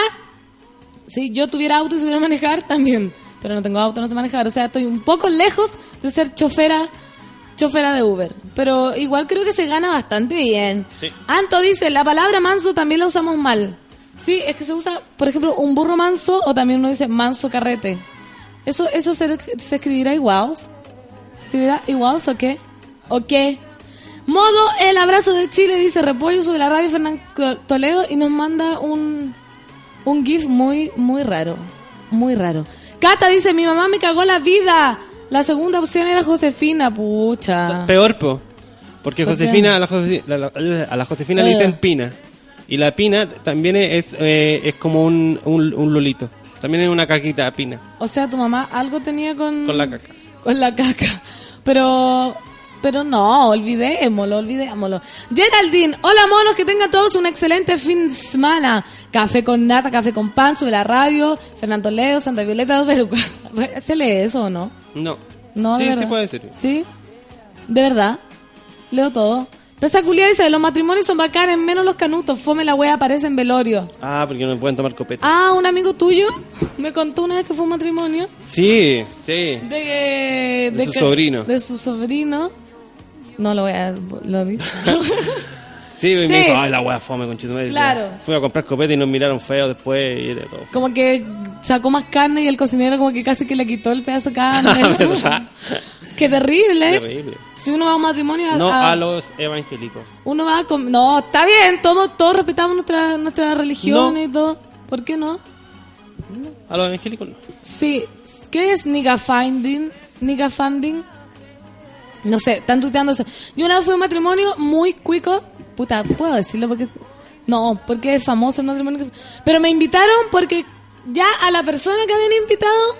Si yo tuviera auto y supiera manejar, también. Pero no tengo auto, no sé manejar. O sea, estoy un poco lejos de ser chofera, chofera de Uber. Pero igual creo que se gana bastante bien. Sí. Anto dice, la palabra manso también la usamos mal. Sí, es que se usa, por ejemplo, un burro manso o también uno dice manso carrete. ¿Eso, eso se, se escribirá igual? ¿Se escribirá igual o qué? ¿O qué? Modo el abrazo de Chile dice repollo sobre la radio Fernán Toledo y nos manda un, un gif muy, muy raro. Muy raro. Cata dice, mi mamá me cagó la vida. La segunda opción era Josefina, pucha. Peor, po. Porque. Josefina, la, a la Josefina le Eh. dicen pina. Y la pina también es, eh, es como un, un, un lulito. También es una caquita pina. O sea, tu mamá algo tenía con... Con la caca. Con la caca. Pero... Pero no, olvidémoslo, olvidémoslo. Geraldine, hola monos, que tengan todos un excelente fin de semana. Café con nata, café con pan, sube la radio, Fernando Leo, Santa Violeta. ¿Se lee eso o no? No. No, sí, sí puede ser. ¿Sí? ¿De verdad? Leo todo. Esa culia dice, los matrimonios son bacanes, menos los canutos. Fome la wea aparece en velorio. Ah, porque no pueden tomar copete. Ah, un amigo tuyo me contó una vez que fue un matrimonio Sí, sí. de, De su que- sobrino. De su sobrino. No lo voy a... Lo digo. Sí, Sí. me dijo, ay, la wea fome, con Claro. Fui a comprar copete y nos miraron feo después y de todo. como que sacó más carne y el cocinero como que casi que le quitó el pedazo de carne. ¿Verdad? Qué terrible. Terrible. Si uno va a un matrimonio... No a- a los evangélicos. Uno va con... No, está bien, todos, todos respetamos nuestra, nuestra religión No. y todo. ¿Por qué no? A los evangélicos no. Sí. ¿Qué es nigga finding? Nigga funding? No sé, están tuiteando eso. Yo una vez fui a un matrimonio muy cuico. Puta, ¿puedo decirlo? porque No, porque es famoso el matrimonio. Pero me invitaron porque ya a la persona que habían invitado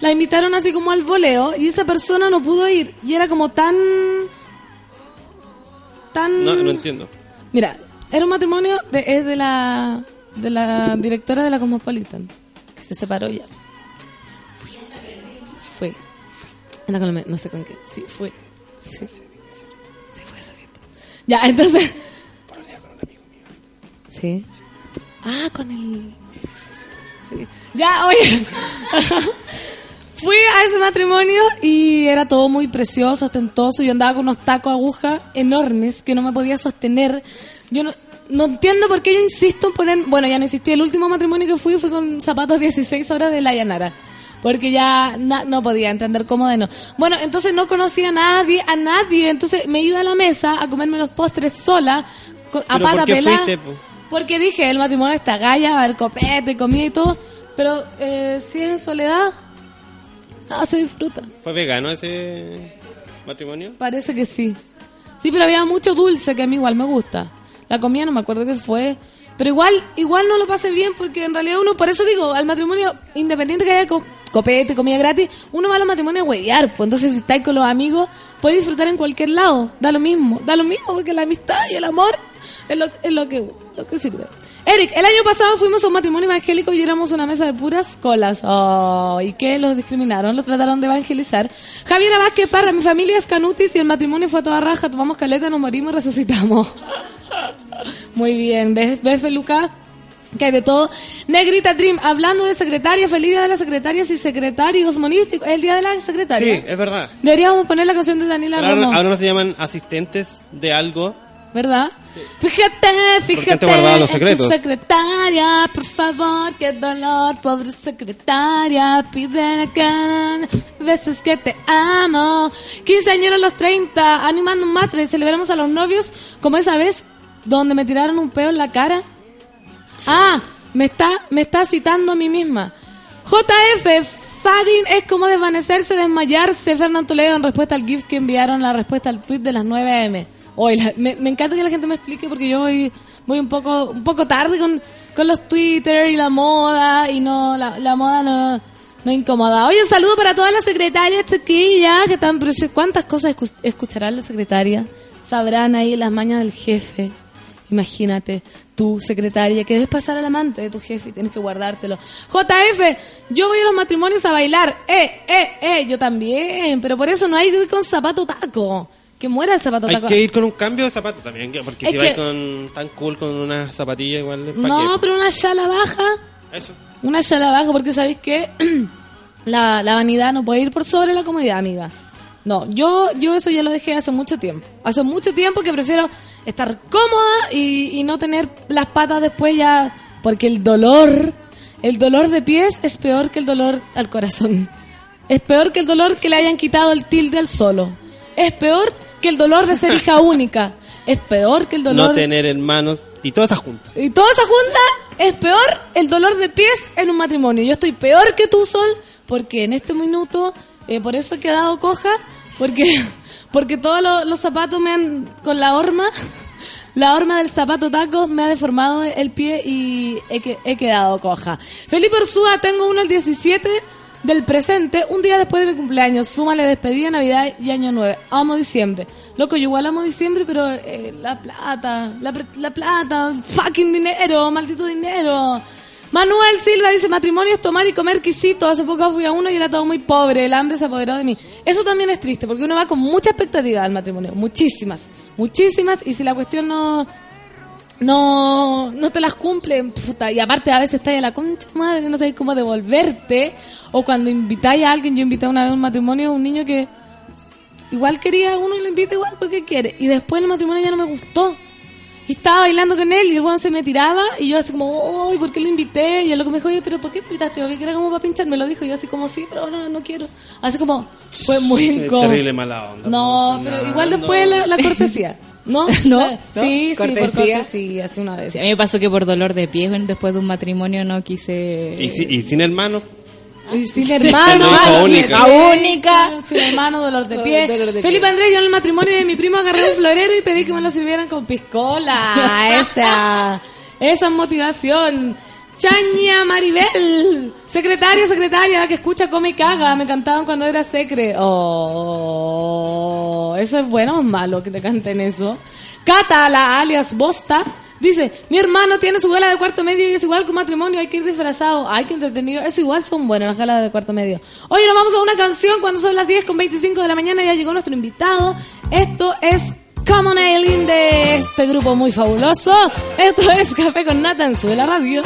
la invitaron así como al voleo y esa persona no pudo ir. Y era como tan... Tan... No, no entiendo. Mira, era un matrimonio de, es de la de la directora de la Cosmopolitan, que se separó ya. Fue. Anda con el me- no sé con qué. Sí, fue. Sí, sí. Sí, fue a esa fiesta. Ya, entonces. Sí. Ah, con el. Sí. Ya, oye. Fui a ese matrimonio y era todo muy precioso, ostentoso. Yo andaba con unos tacos aguja enormes que no me podía sostener. Yo no, no entiendo por qué yo insisto en poner. Bueno, ya no insistí. El último matrimonio que fui fue con zapatos 16 horas de la Yanara. Porque ya na- no podía entender cómo de no. Bueno, entonces no conocía a nadie, a nadie. Entonces me iba a la mesa a comerme los postres sola, a ¿Pero pata pelada. Porque dije, el matrimonio está galla, va a haber copete, comida y todo. Pero eh, si es en soledad, Ah, se disfruta. ¿Fue vegano ese matrimonio? Parece que sí. Sí, pero había mucho dulce que a mí igual me gusta. La comida no me acuerdo qué fue. Pero igual, igual no lo pasé bien porque en realidad uno, por eso digo, al matrimonio, independiente que haya co- copete, comida gratis, uno va a los matrimonios a huevear. Pues entonces si estáis con los amigos, puedes disfrutar en cualquier lado. Da lo mismo, da lo mismo porque la amistad y el amor es lo, es lo que, lo que sirve. Eric, el año pasado fuimos a un matrimonio evangélico y éramos una mesa de puras colas. Oh, ¿y qué? Los discriminaron, los trataron de evangelizar. Javier Vázquez Parra, mi familia es canutis y el matrimonio fue a toda raja, tomamos caleta, nos morimos y resucitamos. Muy bien, ¿ves, ves Feluca? Que hay de todo. Negrita Dream, hablando de secretaria, feliz día de las secretarias y secretarios monísticos. El día de la Sí, secretaria. es verdad. Deberíamos poner la canción de Daniela Ahora, Romo, ahora no se llaman asistentes de algo. ¿verdad? Fíjate, fíjate. en tu secretaria, por favor, qué dolor, pobre secretaria. Pide que veces que te amo. Quinceañeros los 30, animando un matre. Celebramos a los novios como esa vez donde me tiraron un peo en la cara. Ah, me está, me está citando a mí misma. JF, Fadin es como desvanecerse, desmayarse. Fernando Toledo en respuesta al GIF que enviaron la respuesta al tweet de las 9 am. Hoy me, encanta que la gente me explique porque yo voy, voy un poco, un poco tarde con, con los Twitter y la moda y no, la, la moda no, no incomoda. Oye, un saludo para todas las secretarias chiquillas que están, sí, ¿cuántas cosas escu- escucharán las secretarias? Sabrán ahí las mañas del jefe. Imagínate, tu secretaria, que debes pasar al amante de tu jefe y tienes que guardártelo. JF, yo voy a los matrimonios a bailar. Eh, eh, eh, yo también. Pero por eso no hay con zapato taco. Que muera el zapato Hay taco. que ir con un cambio de zapato también, que- porque Es si que- vais con tan cool con una zapatilla igual. ¿pa' No, qué? pero una chala baja. Eso. Una chala baja, porque sabéis que la, la vanidad no puede ir por sobre la comodidad, amiga. No, yo, yo eso ya lo dejé hace mucho tiempo. Hace mucho tiempo que prefiero estar cómoda y, y no tener las patas después ya. Porque el dolor, el dolor de pies es peor que el dolor al corazón. Es peor que el dolor que le hayan quitado el tilde al solo. Es peor que el dolor de ser hija única. Es peor que el dolor. No tener hermanos y todas esas juntas. Y toda esa junta es peor el dolor de pies en un matrimonio. Yo estoy peor que tú, Sol, porque en este minuto, eh, por eso he quedado coja, porque, porque todos lo- los zapatos me han, con la horma, la horma del zapato taco me ha deformado el pie y he, que- he quedado coja. Felipe Ursúa, tengo uno el 17 del presente, un día después de mi cumpleaños. Súmale despedida, Navidad y Año Nuevo. Amo diciembre. Loco, yo igual amo diciembre, pero eh, la plata, la, la plata, fucking dinero, maldito dinero. Manuel Silva dice, matrimonio es tomar y comer quisito. Hace poco fui a uno y era todo muy pobre. El hambre se apoderó de mí. Eso también es triste, porque uno va con mucha expectativa al matrimonio. Muchísimas, muchísimas. Y si la cuestión no, no, no te las cumple, puta, y aparte a veces estás a la concha madre, no sabes cómo devolverte, o cuando invitáis a alguien, yo invité una vez a un matrimonio a un niño que igual quería, uno y lo invita igual porque quiere, y después el matrimonio ya no me gustó, y estaba bailando con él, y el weón se me tiraba, y yo así como, uy, ¿por qué lo invité? Y él lo que me dijo, oye, pero ¿por qué invitaste? Porque era como para pinchar, me lo dijo, y yo así como, sí, pero no, no quiero, así como, fue muy incómodo. terrible mala onda. No, pero igual después la, la cortesía. ¿No? ¿No? Sí, sí, por Cortesía. así una vez. Sí, a mí me pasó que por dolor de pies después de un matrimonio no quise... Y, si- y sin hermanos. Y sin hermano, Hija única. hija única, sin hermano, dolor de pie. Dolor de Felipe pie. Andrés, yo en el matrimonio de mi primo agarré un florero y pedí que me lo sirvieran con piscola. Esa, esa es motivación. Chaña Maribel, secretaria, secretaria, la que escucha, come y caga. Me cantaban cuando era secre. Oh, eso es bueno o malo que te canten eso. Cata, la alias Bosta, dice: Mi hermano tiene su gala de cuarto medio y es igual que un matrimonio, hay que ir disfrazado. Ay, qué entretenido. Eso igual son buenas las galas de cuarto medio. Oye, nos vamos a una canción cuando son las 10 con 25 de la mañana. Ya llegó nuestro invitado. Esto es Common Aileen de este grupo muy fabuloso. Esto es Café con Nata en la Radio.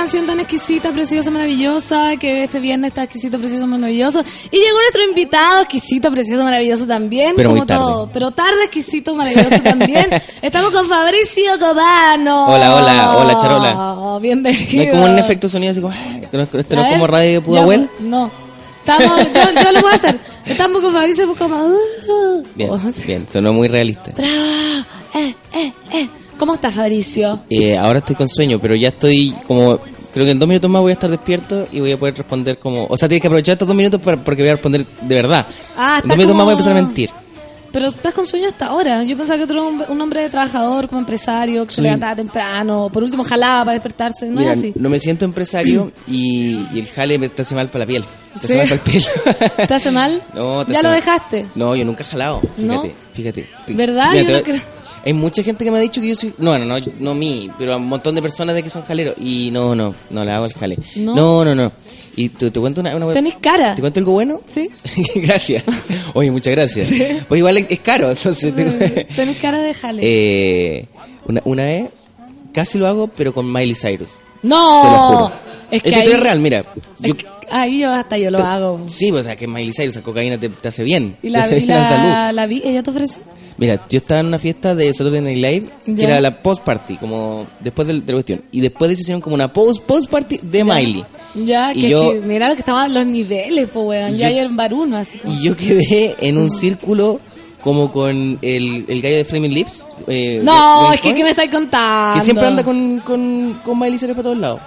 Canción tan exquisita, preciosa, maravillosa, que este viernes está exquisito, precioso, maravilloso. Y llegó nuestro invitado, exquisito, precioso, maravilloso también, Pero como tarde. todo. Pero tarde, exquisito, maravilloso también. Estamos con Fabricio Cobano. Hola, hola, hola, Charola. Bienvenido. No es como un efecto sonido así como. "Ah", Esto no, es como radio Pudahuel. No. Estamos, yo, yo lo voy a hacer. Estamos con Fabricio como... uh, Bien, oh, bien, sonó muy realista. Bravo. Eh, eh, eh. ¿Cómo estás, Fabricio? Eh, ahora estoy con sueño, pero ya estoy como. Creo que en dos minutos más voy a estar despierto y voy a poder responder como. O sea, tienes que aprovechar estos dos minutos para- porque voy a responder de verdad. Ah, en dos minutos como- más voy a empezar a mentir. Pero estás con sueño hasta ahora. Yo pensaba que tú eras un, un hombre trabajador, como empresario, que se levantaba temprano. Por último, jalaba para despertarse. No Mira, es así. no me siento empresario y, y el jale me te hace mal para la piel. Te ¿Sí? hace mal para el pelo. ¿Te hace mal? No, te ¿Ya hace lo mal. dejaste? No, yo nunca he jalado. Fíjate, ¿No? fíjate. ¿Verdad? Mira, Yo te no creo. Hay mucha gente que me ha dicho que yo soy. No, no, no, no mí, pero un montón de personas de que son jaleros. Y no, no, no le hago el jale. ¿No? No, no, no. Y te, te cuento una. una ¿Tenés cara? ¿Te cuento algo bueno? ¿Sí? gracias. Oye, muchas gracias. Pues igual es caro, entonces. te- Tenés cara de jale. eh, una, una vez casi lo hago, pero con Miley Cyrus. ¡No! Te lo juro. Es que Esto es real, mira. Yo, Ahí yo hasta yo lo hago. Sí, pues, o sea, que Miley Cyrus, la cocaína te, te hace bien. ¿Y te la, hace y bien a la salud. la, vi? ¿Ella te ofreció? Mira, yo estaba en una fiesta de Saturday Night Live, que era la post party, como después del- de la cuestión. Y después de eso hicieron como una post, post party de Miley. Ya, que, yo- que mira lo que estaban los niveles, pues, weón. Ya hay en bar uno, así como. Y yo quedé en un círculo como con el, el gallo de Flaming Lips. eh, No, de- es que ¿qué me estáis contando? Que siempre anda con, con, con Miley Cyrus para todos lados.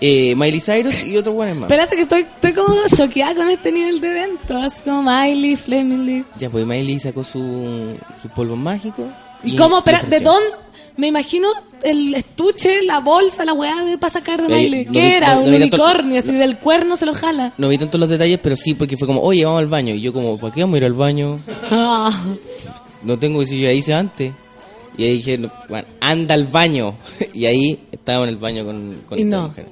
Eh, Miley Cyrus y otros buenos más. Espérate que estoy, estoy como choqueada con este nivel de evento. Así como Miley, Fleming Lee. Ya, pues Miley sacó su, su polvo mágico. ¿Y cómo? Le ¿de dónde? Me imagino el estuche, la bolsa, la weá de para sacar de Eh, Miley. no ¿Qué vi- era? no- no Un unicornio, así del cuerno se lo jala. No vi tanto los detalles, pero sí, porque fue como, oye, vamos al baño. Y yo como, ¿para qué vamos a ir al baño? Ah, No tengo que si yo ya hice antes. Y ahí dije, no, bueno, anda al baño. y ahí estaba en el baño con, con Y esta mujer.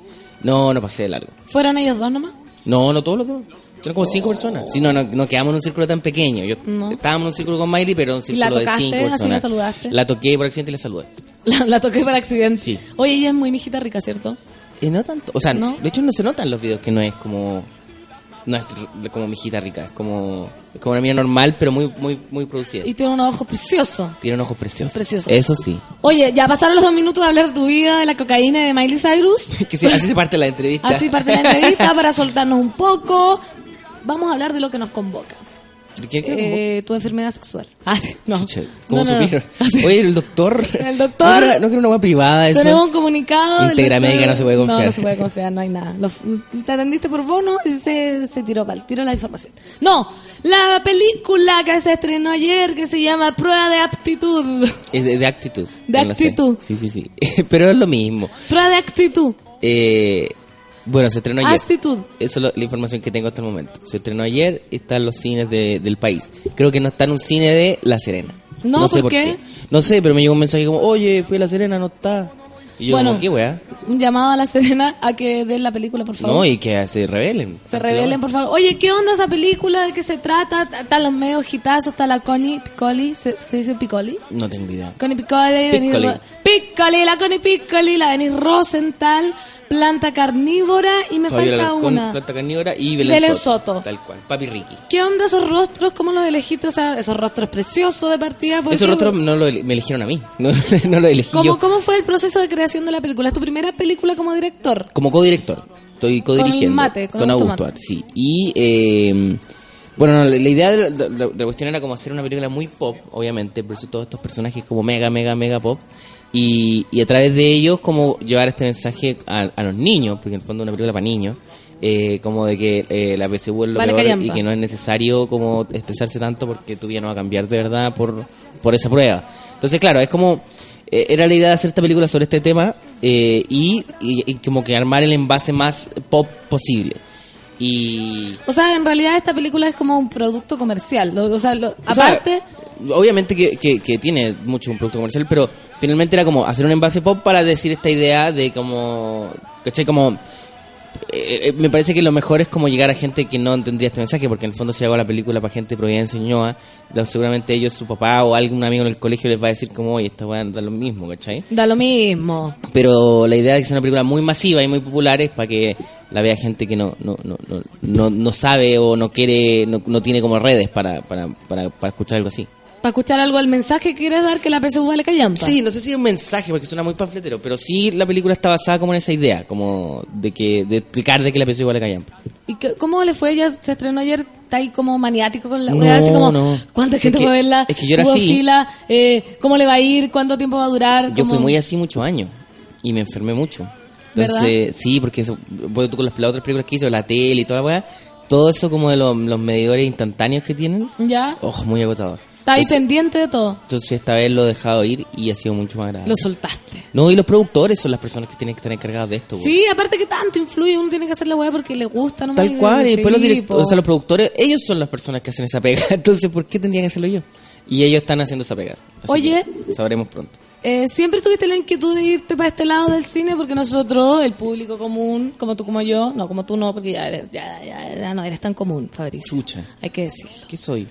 No, no pasé de largo. ¿Fueron ellos dos nomás? No, no todos los dos. Eran como cinco personas. Sí, no, no, no quedamos en un círculo tan pequeño. Yo No. estábamos en un círculo con Miley, pero en un ¿Y la círculo de tocaste? cinco ¿Así personas. la saludaste? La toqué por accidente y la saludé. La, la toqué por accidente. Sí. Oye, ella es muy mijita rica, ¿cierto? Eh, no tanto. O sea, ¿No? de hecho no se nota en los videos que no es como. No es como mijita rica. Es como. Es como una mina normal, pero muy, muy, muy producida. Y tiene unos ojos preciosos. Tiene ojos preciosos. Preciosos. Eso sí. Oye, ya pasaron los dos minutos de hablar de tu vida, de la cocaína y de Miley Cyrus. que sí, así se parte la entrevista. Así parte la entrevista para soltarnos un poco. Vamos a hablar de lo que nos convoca. ¿Qué- qué- Eh, tu enfermedad sexual. Ah, sí, no. Chucha, ¿Cómo No, no, no. supieron? Oye, el doctor. El doctor. No, quiero- una hueá privada, eso. Tenemos un comunicado. Integra médica no se puede confiar. No, no se puede confiar, no hay nada. Lo- te atendiste por bono y se, se tiró para tiró la información. No, la película que se estrenó ayer que se llama Prueba de Aptitud. Es de, de actitud. De actitud. Sí, sí, sí. Pero es lo mismo. Prueba de Actitud. Eh, bueno, se estrenó ayer. Actitud. Eso es la información que tengo hasta el momento. Se estrenó ayer y está en los cines de- del país. Creo que no está en un cine de La Serena. No, sé ¿por qué? No sé, pero me llegó un mensaje como, oye, fui a La Serena, no está. Y yo Bueno. como, ¿qué weá? Un llamado a la Serena a que den la película, por favor. No, y que se revelen. Se revelen, por favor. Oye, ¿qué onda esa película? ¿De qué se trata? Están los medios hitazos, está la Connie Piccoli. ¿Se, se dice Piccoli? No tengo idea. Connie Piccoli, Piccoli. La Connie Piccoli, la Denise Rosenthal, planta carnívora y me Fabiola falta una. planta carnívora y Belén, Belén Soto. Soto. Tal cual. Papi Ricky. ¿Qué onda esos rostros? ¿Cómo los elegiste? O sea, esos rostros preciosos de partida. ¿por Esos rostros no lo, me eligieron a mí. No, no lo elegí ¿Cómo, yo. ¿Cómo fue el proceso de creación de la película? ¿Es tu primera película como director? Como codirector. Estoy codirigiendo. Mate, con Augusto Augusto Mate, sí. Y, eh, bueno, no, la, la idea de la, de la- cuestión era como hacer una película muy pop, obviamente, por eso todos estos personajes como mega, mega, mega pop. Y, y a través de ellos, como llevar este mensaje a, a los niños, porque en el fondo es una película para niños. eh, como de que eh, la PSU es lo Vale, peor y que no es necesario como expresarse tanto porque tu vida no va a cambiar de verdad por, por esa prueba. Entonces, claro, es como eh, era la idea de hacer esta película sobre este tema eh, y, y- y como que armar el envase más pop posible. Y O sea, en realidad esta película es como un producto comercial. Lo- O sea, lo- O sea, aparte... obviamente que, que- que tiene mucho un producto comercial, pero finalmente era como hacer un envase pop para decir esta idea de como, ¿cachai? Como, eh, eh, me parece que lo mejor es como llegar a gente que no entendería este mensaje, porque en el fondo si hago la película para gente de Providencia Ñoa, seguramente ellos, su papá o algún amigo en el colegio les va a decir como, oye, esta weá da lo mismo, ¿cachai? Da lo mismo. Pero la idea de que sea una película muy masiva y muy popular es para que la vea gente que no no, no, no, no, no sabe o no quiere, no, no tiene como redes para, para, para, para escuchar algo así. Para escuchar algo, el mensaje que quieres dar que la PSU vale callampa. Sí, no sé si es un mensaje porque suena muy panfletero, pero sí la película está basada como en esa idea, como de que de explicar de que la PSU a callampa. ¿Y qué- cómo le fue? Ya se estrenó ayer, está ahí como maniático con la No, así como, no. ¿cuánta Es gente que- fue a verla? es que yo era ¿Hubo así. fila? Eh, ¿Cómo le va a ir? ¿Cuánto tiempo va a durar? Yo fui ¿Cómo- muy así muchos años y me enfermé mucho. Entonces, sí, porque eso, bueno, tú con las, las otras películas que hizo, la tele y toda la weá, todo eso como de los, los medidores instantáneos que tienen, ¿Ya? oh, muy agotador. Está ahí Entonces- pendiente de todo. Entonces esta vez lo he dejado ir y ha sido mucho más agradable. Lo soltaste. No, y los productores son las personas que tienen que estar encargadas de esto. Sí, aparte que tanto influye, uno tiene que hacer la weá porque le gusta, ¿no? Tal cual, y después los directores, o sea, los productores, ellos son las personas que hacen esa pega. Entonces, ¿por qué tendría que hacerlo yo? Y ellos están haciendo esa pega. Así Oye. sabremos pronto. Eh, siempre tuviste la inquietud de irte para este lado del cine porque nosotros, el público común, como tú como yo, no, como tú no, porque ya, eres- ya, ya- ya no eres tan común, Fabricio. Chucha. Hay que decirlo. ¿Qué soy?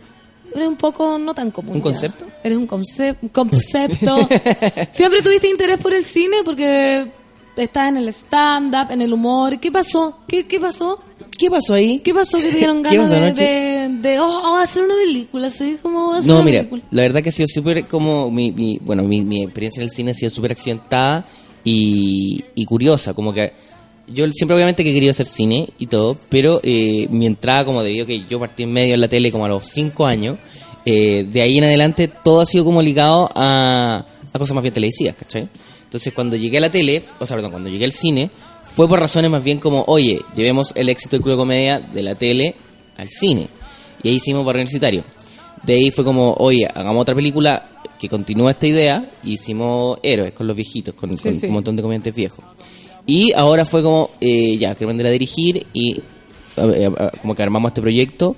Eres un poco no tan común. ¿Un ya. concepto? Eres un, concep- concepto. Siempre tuviste interés por el cine porque estás en el stand-up, en el humor. ¿Qué pasó? ¿Qué, qué pasó? ¿Qué pasó ahí? ¿Qué pasó que te dieron ¿Qué ganas de, de, de, oh, a hacer una película? ¿sí? ¿Cómo hacer No, una mira, película? la verdad que ha sido súper como mi, mi- bueno, mi, mi experiencia en el cine ha sido súper accidentada y, y curiosa, como que yo siempre obviamente que he querido hacer cine y todo, pero eh, mi entrada como debido a que yo partí en medio en la tele como a los 5 años, eh, de ahí en adelante todo ha sido como ligado a, a cosas más bien televisivas, ¿cachai? Entonces cuando llegué a la tele, o sea, perdón, cuando llegué al cine, fue por razones más bien como, oye, llevemos el éxito del club de comedia de la tele al cine. Y ahí hicimos Barrio Universitario. De ahí fue como, oye, hagamos otra película que continúa esta idea. Y hicimos Héroes con los viejitos, con, Sí, con sí. un montón de comediantes viejos. Y ahora fue como, eh, ya, quiero aprender a dirigir y como que armamos este proyecto.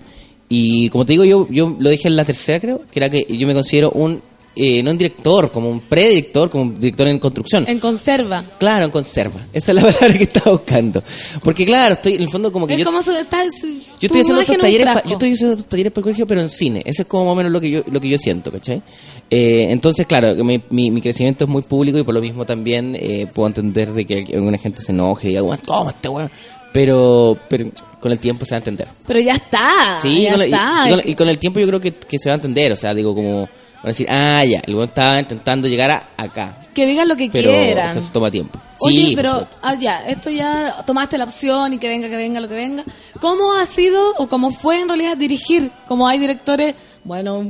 Y como te digo, yo, yo lo dije en la tercera, creo, que era que yo me considero un eh, no en director, como un predirector, como un director en construcción. En conserva. Claro, en conserva. Esa es la palabra que estaba buscando. Porque claro, estoy en el fondo como que Es yo... como su, está su- Yo estoy haciendo estos un talleres, pa- yo estoy haciendo estos talleres para el colegio, pero en cine. Eso es como más o menos lo que yo, lo que yo siento, ¿cachai? Eh, entonces, claro, mi, mi, mi crecimiento es muy público y por lo mismo también eh, puedo entender de que alguna gente se enoje y diga, "Weón, ¿cómo este weón? Pero, pero con el tiempo se va a entender. Pero ya está. Sí, ya con el- y- está. y, con, y con el tiempo yo creo que, que se va a entender. O sea, digo, como, van a decir, ah, ya, el weón estaba intentando llegar a acá. que digan lo que Pero quieran. o sea, eso toma tiempo. Oye, sí, pero ah, ya, esto ya tomaste la opción y que venga, que venga, lo que venga. ¿Cómo ha sido o cómo fue en realidad dirigir? Como hay directores, bueno,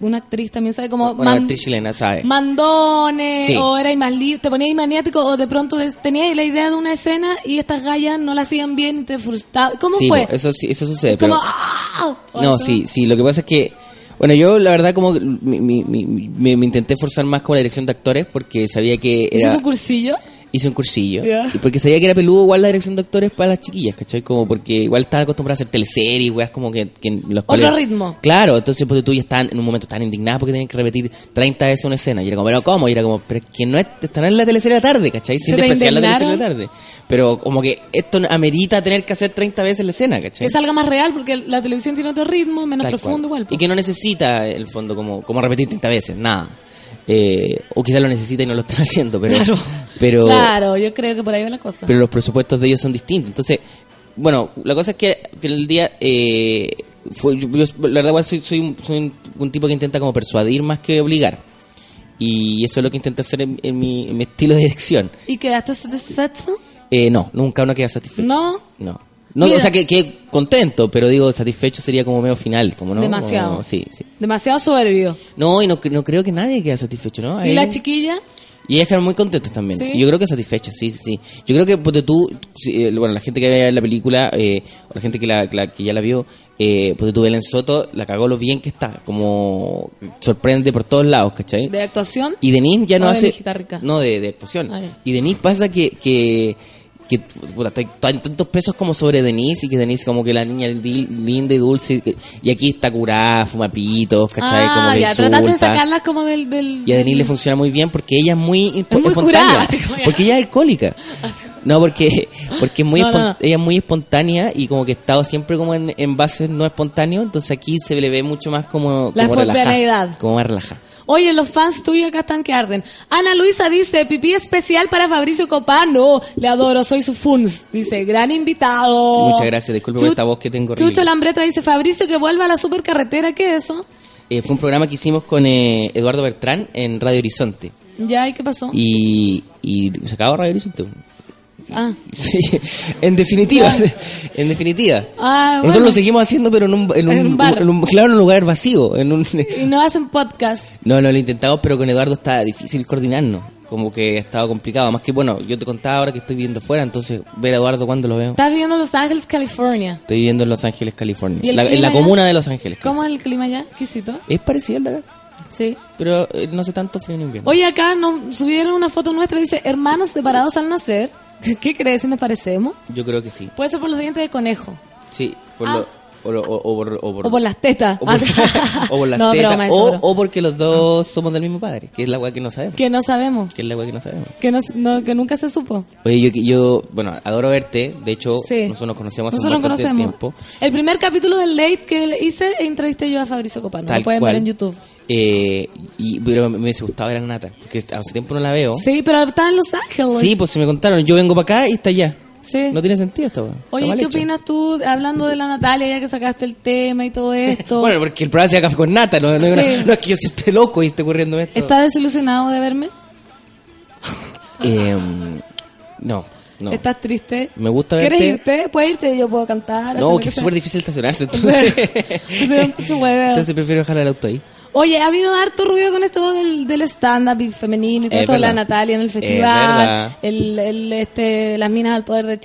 una actriz también sabe como Una man- actriz chilena, ¿sabes? mandones Sí. o erais más libre, te poníais maniático o de pronto teníais la idea de una escena y estas gallas no la hacían bien y te frustraba. ¿Cómo Sí, fue? eso, sí, eso sucede. como pero- ¡ah! ¿O No, sí, sí, lo que pasa es que, bueno, yo la verdad como me, me- me- me- intenté forzar más con la dirección de actores porque sabía que ¿Hiciste era... un cursillo? Hice un cursillo. Y porque sabía que era peludo igual la dirección de actores para las chiquillas, ¿cachai? Como porque igual estaban acostumbradas a hacer teleseries, weas como que, que los Otro cuales- ritmo. Claro, entonces pues, tú ya estaban en un momento tan indignadas porque tenían que repetir 30 veces una escena. Y era como, pero ¿cómo? Y era como, pero es que no es, están en la teleserie de la tarde, ¿cachai? Sin ¿Se te despreciar la teleserie de la tarde. Pero como que esto amerita tener que hacer 30 veces la escena, ¿cachai? Que salga más real porque la televisión tiene otro ritmo, menos Tal profundo cual. igual. po. Y que no necesita, en el fondo, como, como repetir 30 veces, nada. Eh, o quizás lo necesita y no lo están haciendo, pero, pero, Claro, yo creo que por ahí va la cosa. pero los presupuestos de ellos son distintos. Entonces, bueno, la cosa es que al final del día, eh, fue, yo- yo, la verdad, soy, soy, un, soy un- un tipo que intenta como persuadir más que obligar. Y eso es lo que intento hacer en, en mi, en mi estilo de dirección. ¿Y quedaste satisfecho? Eh, no, nunca uno queda satisfecho. No. No. No, Mira. o sea, que, que contento, pero digo, satisfecho sería como medio final, como no. Demasiado. Como- sí, sí. Demasiado soberbio. No, y no, no creo que nadie quede satisfecho, ¿no? ¿Y Ahí- la chiquilla? y ellas quedaron muy contentas también. ¿Sí? Yo creo que satisfechas, sí, sí, sí. Yo creo que, ponte tú, si, eh, bueno, la gente que vea la película, eh, o la gente que, la, que la- que ya la vio, eh, ponte tú, Belén Soto, la cagó lo bien que está, como sorprende por todos lados, ¿cachai? ¿De actuación? Y Denise ya no ¿O de hace... No, de, de actuación. Ah, y Denise pasa que... que que puta, tantos pesos como sobre Denise y que Denise como que la niña linda y dulce y, aquí está curada, fuma pitos, ¿cachai? Ah, como que ya, trataste de insulta. sacarlas como del... del Y a Denise le funciona muy bien porque ella es muy, Es muy espontánea. curada. Porque ella es alcohólica. No, porque, porque es muy No, ella es muy espontánea y como que ha estado siempre como en, en bases no espontáneos, entonces aquí se le ve mucho más como, La como relajada. Como más relajada. Oye, los fans tuyos acá están que arden. Ana Luisa dice, pipí especial para Fabricio Copano. Le adoro, soy su funs. Dice, gran invitado. Muchas gracias, disculpe por esta voz que tengo. Chucho Lambreta dice, Fabricio que vuelva a la supercarretera. ¿Qué es eso? Eh, fue un programa que hicimos con eh, Eduardo Bertrán en Radio Horizonte. Ya, ¿y qué pasó? Y, y se acabó Radio Horizonte. Ah, Sí, en definitiva, en definitiva. Ah, Nosotros bueno. lo seguimos haciendo, pero en un, en un, En un bar. en un- claro, en un lugar vacío. En un, y no hacen podcast. no, no lo intentamos, pero con Eduardo está difícil coordinarnos. Como que ha estado complicado. Más que, bueno, yo te contaba ahora que estoy viviendo fuera, entonces ver a Eduardo cuando lo veo. Estás viviendo en Los Ángeles, California. Estoy viviendo en Los Ángeles, California. ¿Y el La- en la allá? comuna de Los Ángeles. ¿Cómo es el clima allá? Exquisito. Es parecido al de acá, Sí. pero eh, no sé tanto frío en invierno. Oye, acá nos subieron una foto nuestra. Dice, hermanos separados al nacer. ¿Qué crees si nos parecemos? Yo creo que sí. Puede ser por los dientes de conejo. Sí, por Ah. lo- o, lo- o- o por, o por- O por las tetas. o por- o por las No, tetas, broma, eso, o, porque los dos somos del mismo padre, que es la weá que no sabemos. Que no sabemos. Que es la weá que no sabemos. Que, no, no- que nunca se supo. Oye, yo, yo, bueno, adoro verte. De hecho, Sí. nosotros nos conocemos hace Nosotros nos conocemos. tiempo. El primer capítulo del Late que hice, entrevisté yo a Fabricio Copano. Tal Lo pueden cual. ver en YouTube. Eh, y, pero me hubiese gustado ver a Nata, porque hace tiempo no la veo. Sí, pero está en Los Ángeles. Sí, pues se me contaron. Yo vengo para acá y está allá. Sí. No tiene sentido. Está Oye, ¿qué hecho. opinas tú hablando de la Natalia, ya que sacaste el tema y todo esto? Bueno, porque el programa se Café con Nata. No, no, una- no es que yo sí esté loco y esté ocurriendo esto. ¿Estás desilusionado de verme? Eh, no, no. ¿Estás triste? Me gusta ¿Quieres verte. irte? ¿Puedes irte? Yo puedo cantar. No, que es súper difícil estacionarse. Entonces, entonces prefiero dejar el auto ahí. Oye, ha habido harto ruido con esto del, del stand-up y femenino y todo Es la. Natalia en el Es festival, el, el, este, las minas al poder de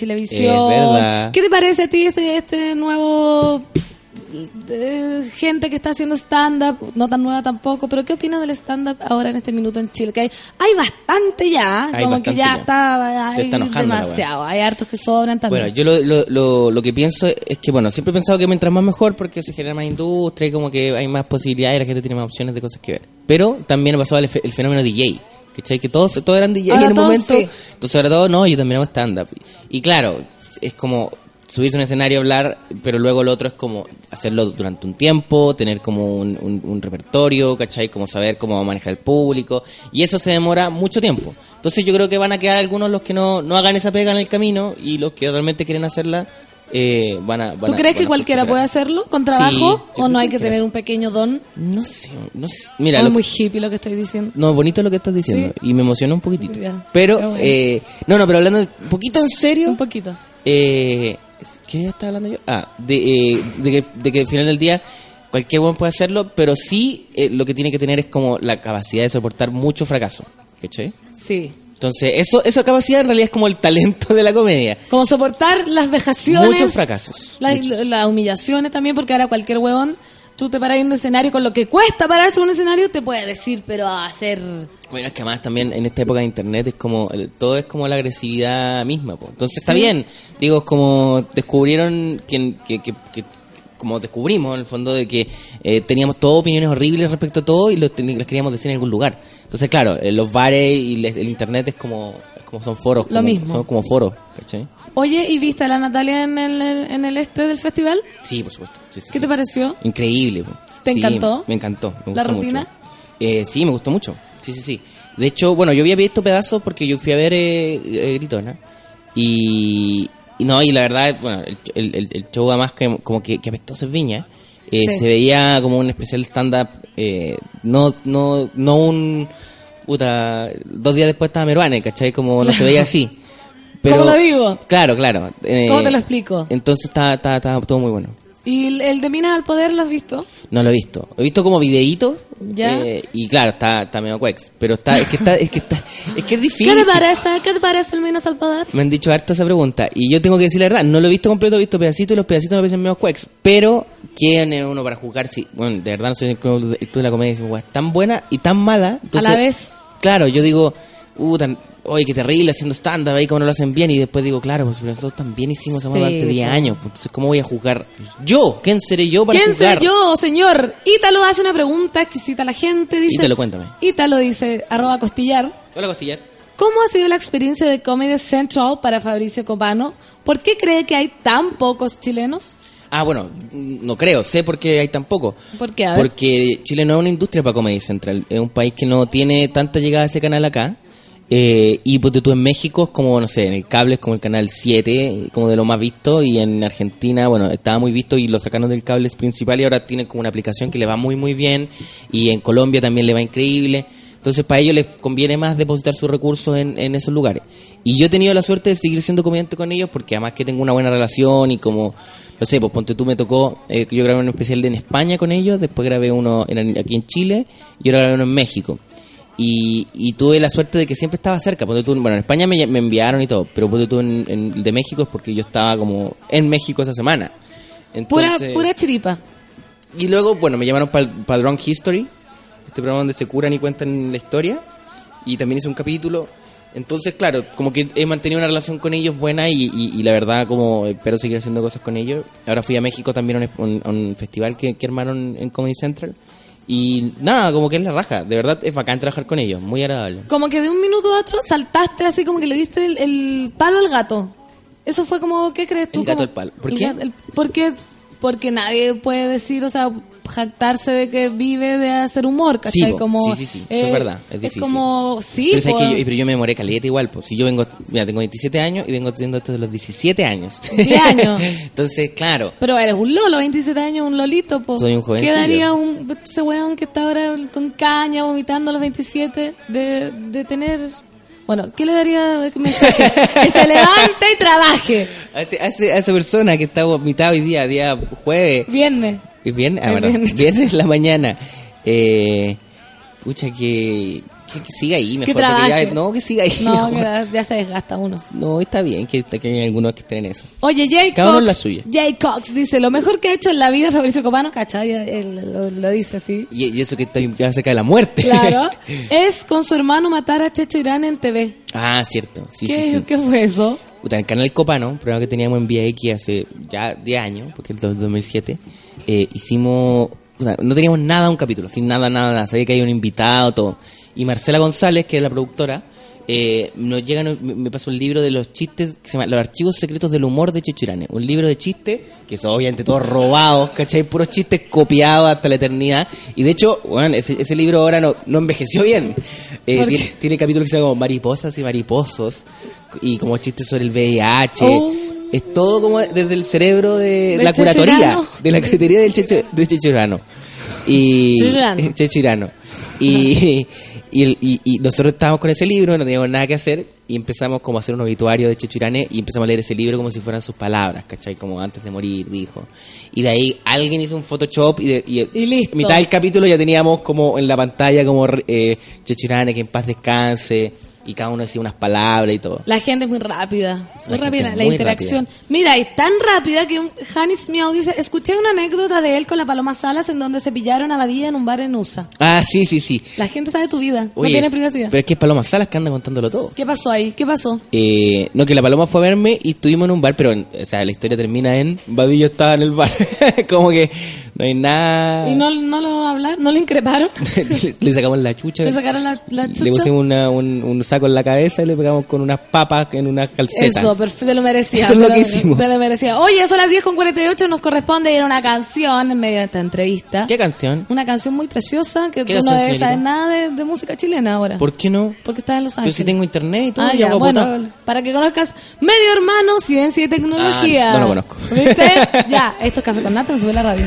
verdad. ¿Qué te parece a ti este, este nuevo gente que está haciendo stand-up, no tan nueva tampoco, pero ¿qué opinas del stand-up ahora en este minuto en Chile? Que hay, hay bastante ya, Hay como que ya, ya. está, hay está demasiado, hay hartos que sobran también. Bueno, yo lo, lo, lo, lo que pienso es que, bueno, siempre he pensado que mientras más mejor porque se genera más industria y como que hay más posibilidades la gente tiene más opciones de cosas que ver. Pero también pasó el, fe- el fenómeno DJ, ¿cachai? Que todos, todos eran DJ Ahora en el todos momento. sí. Entonces ahora todo, no, yo también hago stand-up. Y claro, es como subirse a un escenario a hablar, pero luego lo otro es como hacerlo durante un tiempo, tener como un, un- un repertorio, ¿cachai? Como saber cómo manejar el público. Y eso se demora mucho tiempo. Entonces yo creo que van a quedar algunos los que no, no hagan esa pega en el camino y los que realmente quieren hacerla eh, van a... van ¿Tú a- crees que a cualquiera postular. puede hacerlo con trabajo o no hay que tener un pequeño don? No sé, no sé. Mira, o lo- es muy hippie lo que estoy diciendo. no, bonito lo que estás diciendo y me emociona un poquitito. Ya, Pero, bueno. eh, no, no, pero hablando un poquito en serio, Un poquito. eh, ¿qué estaba hablando yo? Ah, de, eh, de, que, de que al final del día cualquier buen puede hacerlo, pero sí eh, lo que tiene que tener es como la capacidad de soportar mucho fracaso. ¿Cachai? Sí. Entonces, eso, esa capacidad en realidad es como el talento de la comedia. Como soportar las vejaciones. Muchos fracasos. Las muchos. las humillaciones también, porque ahora cualquier huevón, tú te paras en un escenario con lo que cuesta pararse en un escenario, te puede decir, pero a hacer. Bueno, es que además también en esta época de internet es como, el- todo es como la agresividad misma, po. Entonces está Sí. bien, digo, es como descubrieron que, que, que- que- como descubrimos en el fondo de que eh, teníamos todas opiniones horribles respecto a todo y los, queríamos decir en algún lugar. Entonces claro, eh, los bares y les- el internet es como, es como son foros, Lo como- mismo. son como foros, ¿cachai? Oye, ¿y viste a la Natalia en el, en el este del festival? Sí, por supuesto. Sí, sí, ¿Qué sí. te pareció? Increíble. ¿Te encantó? Me encantó. me ¿La rutina? mucho. Eh, sí, me gustó mucho. Sí, sí, sí. De hecho, bueno, yo había visto pedazos porque yo fui a ver eh, eh, Gritona. Y, y no, y la verdad, bueno, el, el, el- show además que, como que, que apestoso es Viña. eh. Se veía como un especial stand-up, eh, no, no, no un... Puta, dos días después estaba Meruane, ¿cachai? Como no se veía así. Pero, ¿Cómo lo digo? Claro, claro. eh, ¿Cómo te lo explico? Entonces está, está, está todo muy bueno. ¿Y el, de Minas al Poder lo has visto? No lo he visto. He visto como videíto. Ya. eh, y claro, está, está medio cuex. Pero está, es que está, es que está, es que es ¿Qué difícil. te parece? ¿Qué te parece el Minas al Poder? Me han dicho harto esa pregunta. Y yo tengo que decir la verdad, no lo he visto completo, he visto pedacitos y los pedacitos me parecen medio cuex. Pero, ¿quién es uno para jugar? Si, bueno, de verdad no soy el club de, la comedia. y decimos, "Guau, Es tan buena y tan mala. Entonces, a la vez. Claro, yo digo, uh, tan, oye, qué terrible haciendo stand-up ahí, como no lo hacen bien. Y después digo, claro, pues nosotros también hicimos esa Sí, durante 10 pues. años. pues, Entonces, ¿cómo voy a jugar yo? ¿Quién seré yo para ¿Quién jugar? soy yo, señor? Ítalo hace una pregunta exquisita a la gente. Dice, Ítalo, cuéntame. Ítalo dice, arroba costillar. Hola, Costillar. ¿Cómo ha sido la experiencia de Comedy Central para Fabricio Copano? ¿Por qué cree que hay tan pocos chilenos? Ah, bueno, no creo, sé por qué hay tan poco. ¿Por qué? A ver. Porque Chile no es una industria para Comedy Central, es un país que no tiene tanta llegada a ese canal acá. Eh, y pues tú en México es como, no sé, en el cable es como el canal 7, como de lo más visto, y en Argentina, bueno, estaba muy visto y lo sacaron del cable principal y ahora tienen como una aplicación que le va muy muy bien, y en Colombia también le va increíble. Entonces para ellos les conviene más depositar sus recursos en, esos lugares. Y yo he tenido la suerte de seguir siendo comediante con ellos porque además que tengo una buena relación y como, no sé, pues ponte tú me tocó, eh, yo grabé un especial en España con ellos, después grabé uno en- aquí en Chile y ahora grabé uno en México. Y, y tuve la suerte de que siempre estaba cerca. Ponte tú, bueno, en España me, me enviaron y todo, pero ponte tú en, en el de México es porque yo estaba como en México esa semana. Pura, Entonces- pura chiripa. y luego, bueno, me llamaron para Drunk History, este programa donde se curan y cuentan la historia. Y también hice un capítulo. Entonces, claro, como que he mantenido una relación con ellos buena y, y- y la verdad, como espero seguir haciendo cosas con ellos. Ahora fui a México también a un, a un festival que, que armaron en Comedy Central. Y nada, como que es la raja. De verdad es bacán trabajar con ellos, muy agradable. Como que de un minuto a otro saltaste así como que le diste el, el palo al gato. Eso fue como, ¿qué crees tú? El gato Como- al palo. ¿Por qué? el- porque, porque nadie puede decir, o sea, jactarse de que vive de hacer humor, ¿cachai? Sí, como, Sí, sí, sí, eso es verdad, es difícil. como, sí, pero, que yo, pero yo me demoré caleta igual, pues si yo vengo, mira, tengo 27 años y vengo haciendo esto de los 17 años. 10 años. Entonces, claro, Pero eres un lolo, 27 años, un lolito, po. Soy un jovencillo. ¿Qué daría un, ese weón que está ahora con caña, vomitando a los 27, de, de tener... Bueno, ¿qué le daría de mensaje? que se levante y trabaje. a, ese- a ese- a esa persona que está vomitado hoy día, día jueves, Viernes. ¿Es viernes? Ah, verdad, viernes en la mañana, eh, pucha, que, Que, que siga ahí mejor. Que ya, no, que siga ahí No, mejor. que ya- se desgasta uno. No, está bien que, que hay algunos que estén en eso. Oye, Jay Cada uno Cox, en la suya. Jay Cox dice, lo mejor que ha hecho en la vida Fabricio Copano, ¿cachai? Él lo, lo dice así. Y, y eso que está ya cerca de la muerte. Claro. es con su hermano matar a Checho Irán en TV. ah, cierto. Sí, ¿Qué, sí, sí. ¿Qué fue eso? En el canal Copano, un programa que teníamos en VX hace ya 10 años, porque el 2007, eh, hicimos. no teníamos nada un capítulo, sin nada, nada, nada. Sabía que había un invitado, todo. Y Marcela González, que es la productora, eh, nos llega, me pasó el libro de los chistes, que se llama Los Archivos Secretos del Humor de Checho Irane. Un libro de chistes, que son obviamente todos robados, ¿cachai? Puros chistes copiados hasta la eternidad. Y de hecho, bueno, ese, ese libro ahora no, no envejeció bien. Eh, ¿Por tiene, tiene capítulos que se llaman como Mariposas y Mariposos, y como chistes sobre el VIH. Oh. Es todo como desde el cerebro de la curatoría, de la curatoría del Checho, de Checho Irano. Y. Checho Irano. Y, y, el- y- y nosotros estábamos con ese libro, no teníamos nada que hacer, y empezamos como a hacer un obituario de Checho Irane, y empezamos a leer ese libro como si fueran sus palabras, ¿cachai? Como antes de morir, dijo. Y de ahí alguien hizo un Photoshop, y, de, y, Y listo. mitad del capítulo ya teníamos como en la pantalla como eh, Checho Irane, que en paz descanse, y cada uno decía unas palabras y todo. La gente es muy rápida. Muy La rápida. La muy interacción. Mira, es tan rápida que un, Janis Miau dice, escuché una anécdota de él con la Paloma Salas en donde se pillaron a Badía en un bar en USA. Ah, sí, sí, sí. La gente sabe tu vida. Oye, no tiene privacidad. Pero es que es Paloma Salas que anda contándolo todo. ¿Qué pasó ahí? ¿Qué pasó? Eh, no, que la paloma fue a verme y estuvimos en un bar, pero o sea, la historia termina en Vadillo estaba en el bar. Como que no hay nada. ¿Y no, no lo hablaron? ¿No lo increparon? le, le sacamos la chucha. ¿Le sacaron la, la le chucha? pusimos una- un, un saco en la cabeza y le pegamos con unas papas en una calceta. Eso, perfecto, se lo merecía. Eso es lo lo- que hicimos. Se lo merecía. Oye, son las 10 con 48, nos corresponde ir a una canción en medio de esta entrevista. ¿Qué canción? Una canción muy preciosa que ¿Qué tú no debes saber nada de, de música chilena ahora. ¿Por qué no? Porque estás en Los Yo Ángeles. sí tengo internet y todo, Ah, y ya, agua bueno, potable. para que conozcas Medio Hermano, Ciencia y Tecnología. Ah, no lo conozco. ¿Viste? ya, esto es Café con Nata, sube la radio.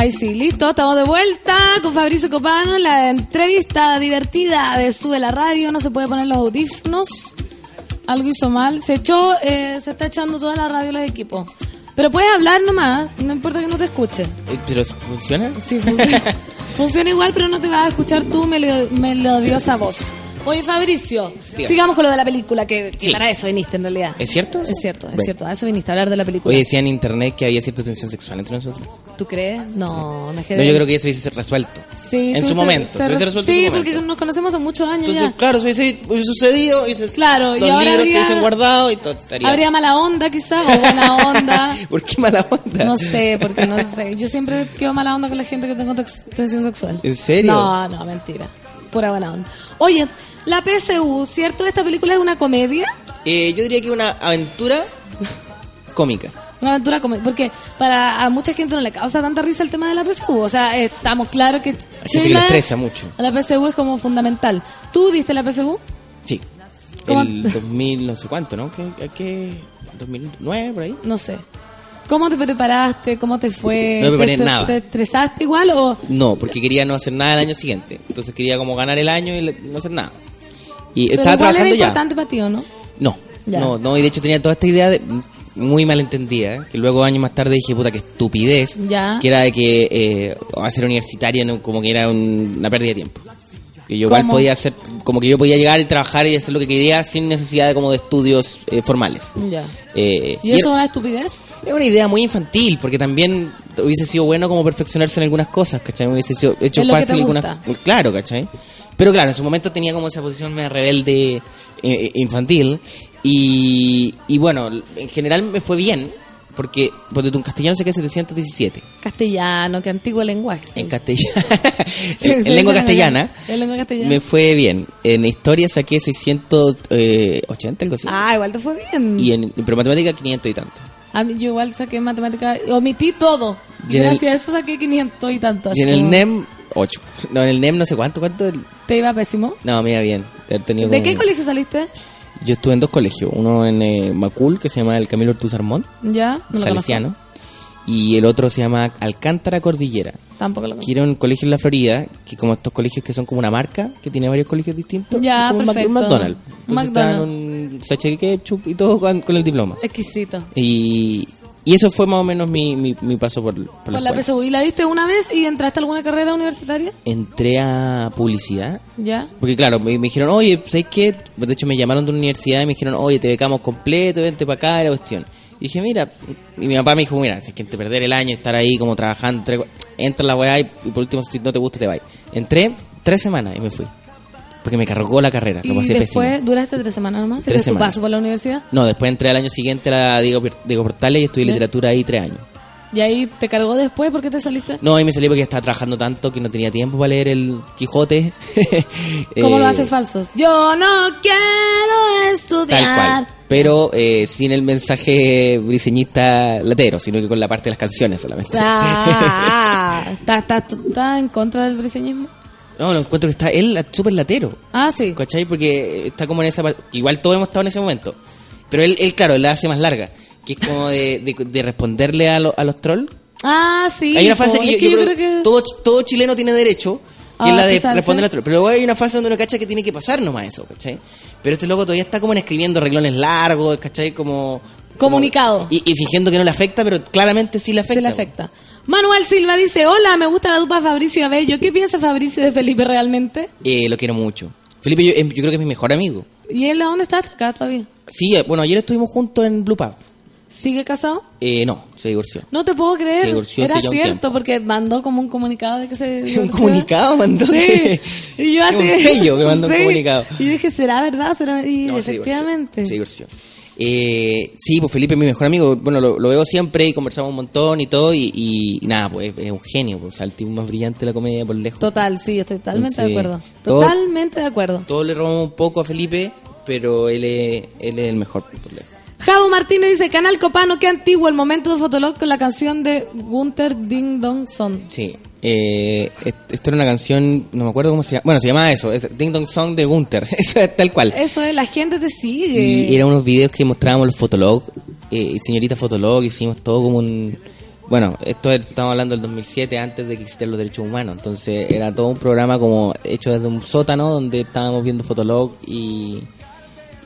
Ahí sí, listo. Estamos de vuelta con Fabricio Copano. La entrevista divertida de Sube la Radio. No se puede poner los audífonos. Algo hizo mal. Se echó, eh, se está echando toda la radio los equipos. Pero puedes hablar nomás. No importa que no te escuche. Eh, ¿Pero funciona? Sí, funciona, funciona igual, pero no te vas a escuchar tu melo- melodiosa voz. Oye, Fabricio, Dígame. sigamos con lo de la película, que, que Sí. para eso viniste en realidad. ¿Es cierto? Es cierto, es cierto. A eso viniste, a hablar de la película. Oye, decía en internet que había cierta tensión sexual entre nosotros. ¿Tú crees? No, no es que... No, yo creo que eso hubiese resuelto. Sí, en se- su momento. se- se hubiese resuelto en sí, momento. porque nos conocemos hace muchos años Entonces, ya. claro, eso hubiese, hubiese sucedido. Y se- Claro, y los ahora libros se habría- hubiesen guardado y todo estaría. Habría mala onda quizás, o buena onda. ¿Por qué mala onda? No sé, porque no sé. Yo siempre quedo mala onda con la gente que tengo tensión sexual. ¿En serio? No, no, mentira. Pura buena onda. Oye, la PSU, ¿cierto? ¿Esta película es una comedia? Eh, yo diría que una aventura cómica. Una aventura comedia. Porque para a mucha gente no le causa tanta risa el tema de la PSU. O sea, eh, estamos claros que. Hay gente que le estresa mucho. La PSU es como fundamental. ¿Tú viste la PSU? Sí. ¿Cómo? El 2000, no sé cuánto, ¿no? ¿Qué, qué, 2009, por ahí? No sé. ¿Cómo te preparaste? ¿Cómo te fue? No me preparé ¿Te- te- nada. ¿Te estresaste igual o.? No, porque quería no hacer nada el año siguiente. Entonces quería como ganar el año y no hacer nada. Y Pero estaba igual trabajando era ya. importante para ti, ¿o no? No, Ya. no, no, y de hecho tenía toda esta idea de, muy malentendida, ¿eh? que luego años más tarde dije, puta, qué estupidez, Ya. que era de que eh, hacer universitario no, como que era un- una pérdida de tiempo. Que yo igual ¿Cómo? podía hacer, como que yo podía llegar y trabajar y hacer lo que quería sin necesidad de como de estudios eh, formales. Ya. Eh, ¿Y eso es una estupidez? es una idea muy infantil, porque también hubiese sido bueno como perfeccionarse en algunas cosas, ¿cachai? Hubiese sido hecho En lo que fácil te algunas. Claro, ¿cachai? Pero claro, en su momento tenía como esa posición media rebelde eh, eh, infantil. Y, y bueno, en general me fue bien, porque, porque en castellano saqué 717. Castellano, qué antiguo lenguaje. En castellano. Sí, en sí, lengua sí, castellana. En lengua castellana. Me fue bien. En historia saqué 680, algo así. Ah, igual te fue bien. Y en, pero matemática 500 y tanto. A mí, yo igual saqué matemática, omití todo. Y en el- Gracias a eso saqué 500 y tanto. Y en así el como- NEM, 8. No, en el NEM no sé cuánto, cuánto. ¿Te iba pésimo? No, me iba bien. de haber tenido ¿De como- qué colegio saliste? Yo estuve en dos colegios. Uno en eh, Macul, que se llama el Camilo Ortuz Armón, Ya, no lo salesiano. Y el otro se llama Alcántara Cordillera. Tampoco lo Que conozco. era un colegio en la Florida, que como estos colegios que son como una marca, que tiene varios colegios distintos. Ya, como perfecto. un McDonald's. Entonces McDonald's. un ketchup y todo con, con el diploma. Exquisito. Y, y eso fue más o menos mi, mi, mi paso por, por la. PSU. ¿Y la viste una vez y entraste a alguna carrera universitaria? Entré a publicidad Ya. Porque claro, me, me dijeron, oye, ¿sabes qué? De hecho me llamaron de una universidad y me dijeron, oye, te becamos completo, vente para acá, y la cuestión. Y dije, mira, y mi papá me dijo, mira, si es que te perder el año, estar ahí como trabajando, entra a la weá y, y por último, si no te gusta, te vas. Entré tres semanas y me fui. Porque me cargó la carrera, lo Y pasé después pésimo. duraste tres semanas nomás. Tres ¿Ese es tu semanas. paso por la universidad? No, después entré al año siguiente a la Diego, Diego Portales y estudié literatura ahí tres años. ¿Y ahí te cargó después? ¿Por qué te saliste? No, ahí me salí porque estaba trabajando tanto que no tenía tiempo para leer el Quijote. ¿Cómo Eh, lo hace falsos? Yo no quiero estudiar. Tal cual. Pero eh, sin el mensaje briseñista latero, sino que con la parte de las canciones solamente. Ah, ¿estás está, está en contra del briseñismo? No, lo encuentro que está él súper latero. Ah, sí. ¿Cachai? Porque está como en esa parte. Igual todos hemos estado en ese momento. Pero él, él claro, la hace más larga. Que es como de, de, de responderle a, lo- a los trolls. Ah, sí. hay una fase po. que, yo, yo creo que todo, todo chileno tiene derecho, que Ah, es la de responder a los trolls. Pero luego hay una fase donde uno cacha que tiene que pasar nomás eso, ¿cachai? Pero este loco todavía está como en escribiendo reglones largos, ¿cachai? Como. Comunicado. Y, y fingiendo que no le afecta, pero claramente sí le afecta. Se le afecta. Manuel Silva dice, hola, me gusta la dupla Fabricio Abello. ¿Qué piensa Fabricio de Felipe realmente? Eh, lo quiero mucho. Felipe, yo, yo creo que es mi mejor amigo. ¿Y él a dónde está? Acá todavía. Sí, eh, bueno, ayer estuvimos juntos en Blue Pub. ¿Sigue casado? Eh, no, se divorció. No te puedo creer. Se divorció Era un cierto, porque mandó como un comunicado de que se Un divorció. comunicado mandó Sí. que- Y yo Un así... sello que mandó un comunicado. Y dije, ¿será verdad? ¿Será? Y No, se divorció. efectivamente. Se divorció. Eh, sí, pues Felipe es mi mejor amigo. Bueno, lo, lo veo siempre y conversamos un montón y todo. Y, y- y nada, pues es un genio. Pues, o sea, el tipo más brillante de la comedia por lejos. Total, sí, estoy totalmente de acuerdo. todo- Totalmente de acuerdo. Todos le robamos un poco a Felipe, pero él es, él es el mejor por lejos. Javo Martínez dice, Canal Copano, qué antiguo el momento de Fotolog con la canción de Gunther Ding Dong Son. Sí. Eh, est- esto era una canción, no me acuerdo cómo se llama. Bueno, se llamaba eso, es Ding Dong Song de Gunther. Eso es tal cual. Eso es, la gente te sigue. Y eran unos videos que mostrábamos los Fotolog, eh, señorita Fotolog, hicimos todo como un... bueno, esto es- estamos hablando del 2007, antes de que existieran los derechos humanos. Entonces era todo un programa como hecho desde un sótano donde estábamos viendo Fotolog y,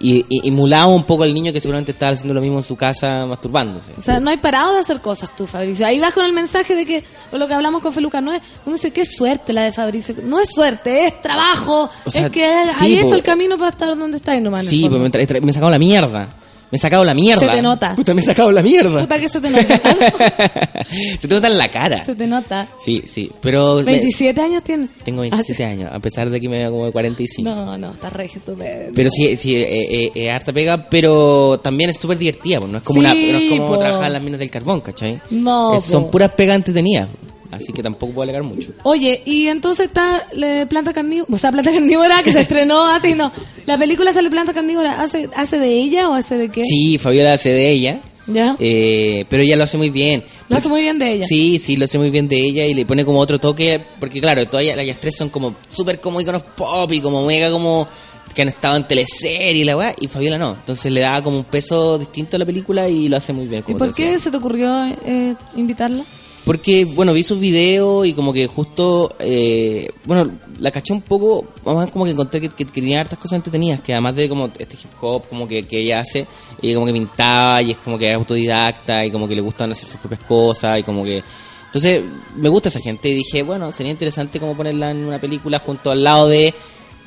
y, y emulábamos un poco al niño que seguramente estaba haciendo lo mismo en su casa masturbándose. O sea, no hay parado de hacer cosas tú, Fabricio. Ahí vas con el mensaje de que, o lo que hablamos con Feluca, no es, uno dice, qué suerte la de Fabricio. No es suerte, es trabajo. O sea, es que sí, hay po. hecho el camino para estar donde está y no man, Sí, pues me, me he sacado la mierda. Me he sacado la mierda. Se te nota. Puta, me he sacado la mierda. Puta que se te nota. Se te nota en la cara. se te nota. Sí, sí, pero... me- 27 años tienes. tengo 27 años, a pesar de que me veo como de 45. No, no, está re estupendo. Pero sí, sí, eh, eh, eh, harta pega, pero también es súper divertida, pues, no es como, Sí, una, no es como po. trabajar en las minas del carbón, ¿cachai? No, Eh, son puras pegas entretenidas, así que tampoco puedo alegar mucho. Oye, y entonces está le- Planta Carnívora, o sea, Planta Carnívora que se estrenó hace, no, la película sale Planta Carnívora, ¿hace, hace de ella o hace de qué? Sí, Fabiola hace de ella, ¿Ya? eh, pero ella lo hace muy bien. Lo hace muy bien de ella. Sí, sí, lo hace muy bien de ella y le pone como otro toque, porque claro, todas las tres son como súper como iconos pop y como mega como que han estado en teleserie y la weá, y Fabiola no. Entonces le da como un peso distinto a la película y lo hace muy bien. ¿Y como por te decía. qué se te ocurrió eh, invitarla? Porque, bueno, vi sus videos y como que justo, eh, bueno, la caché un poco, ver, como que encontré que, que- que tenía hartas cosas entretenidas, que además de como este hip hop, como que, que ella hace, y como que pintaba y es como que es autodidacta y como que le gustan hacer sus propias cosas y como que... Entonces, me gusta esa gente y dije, bueno, sería interesante como ponerla en una película junto al lado de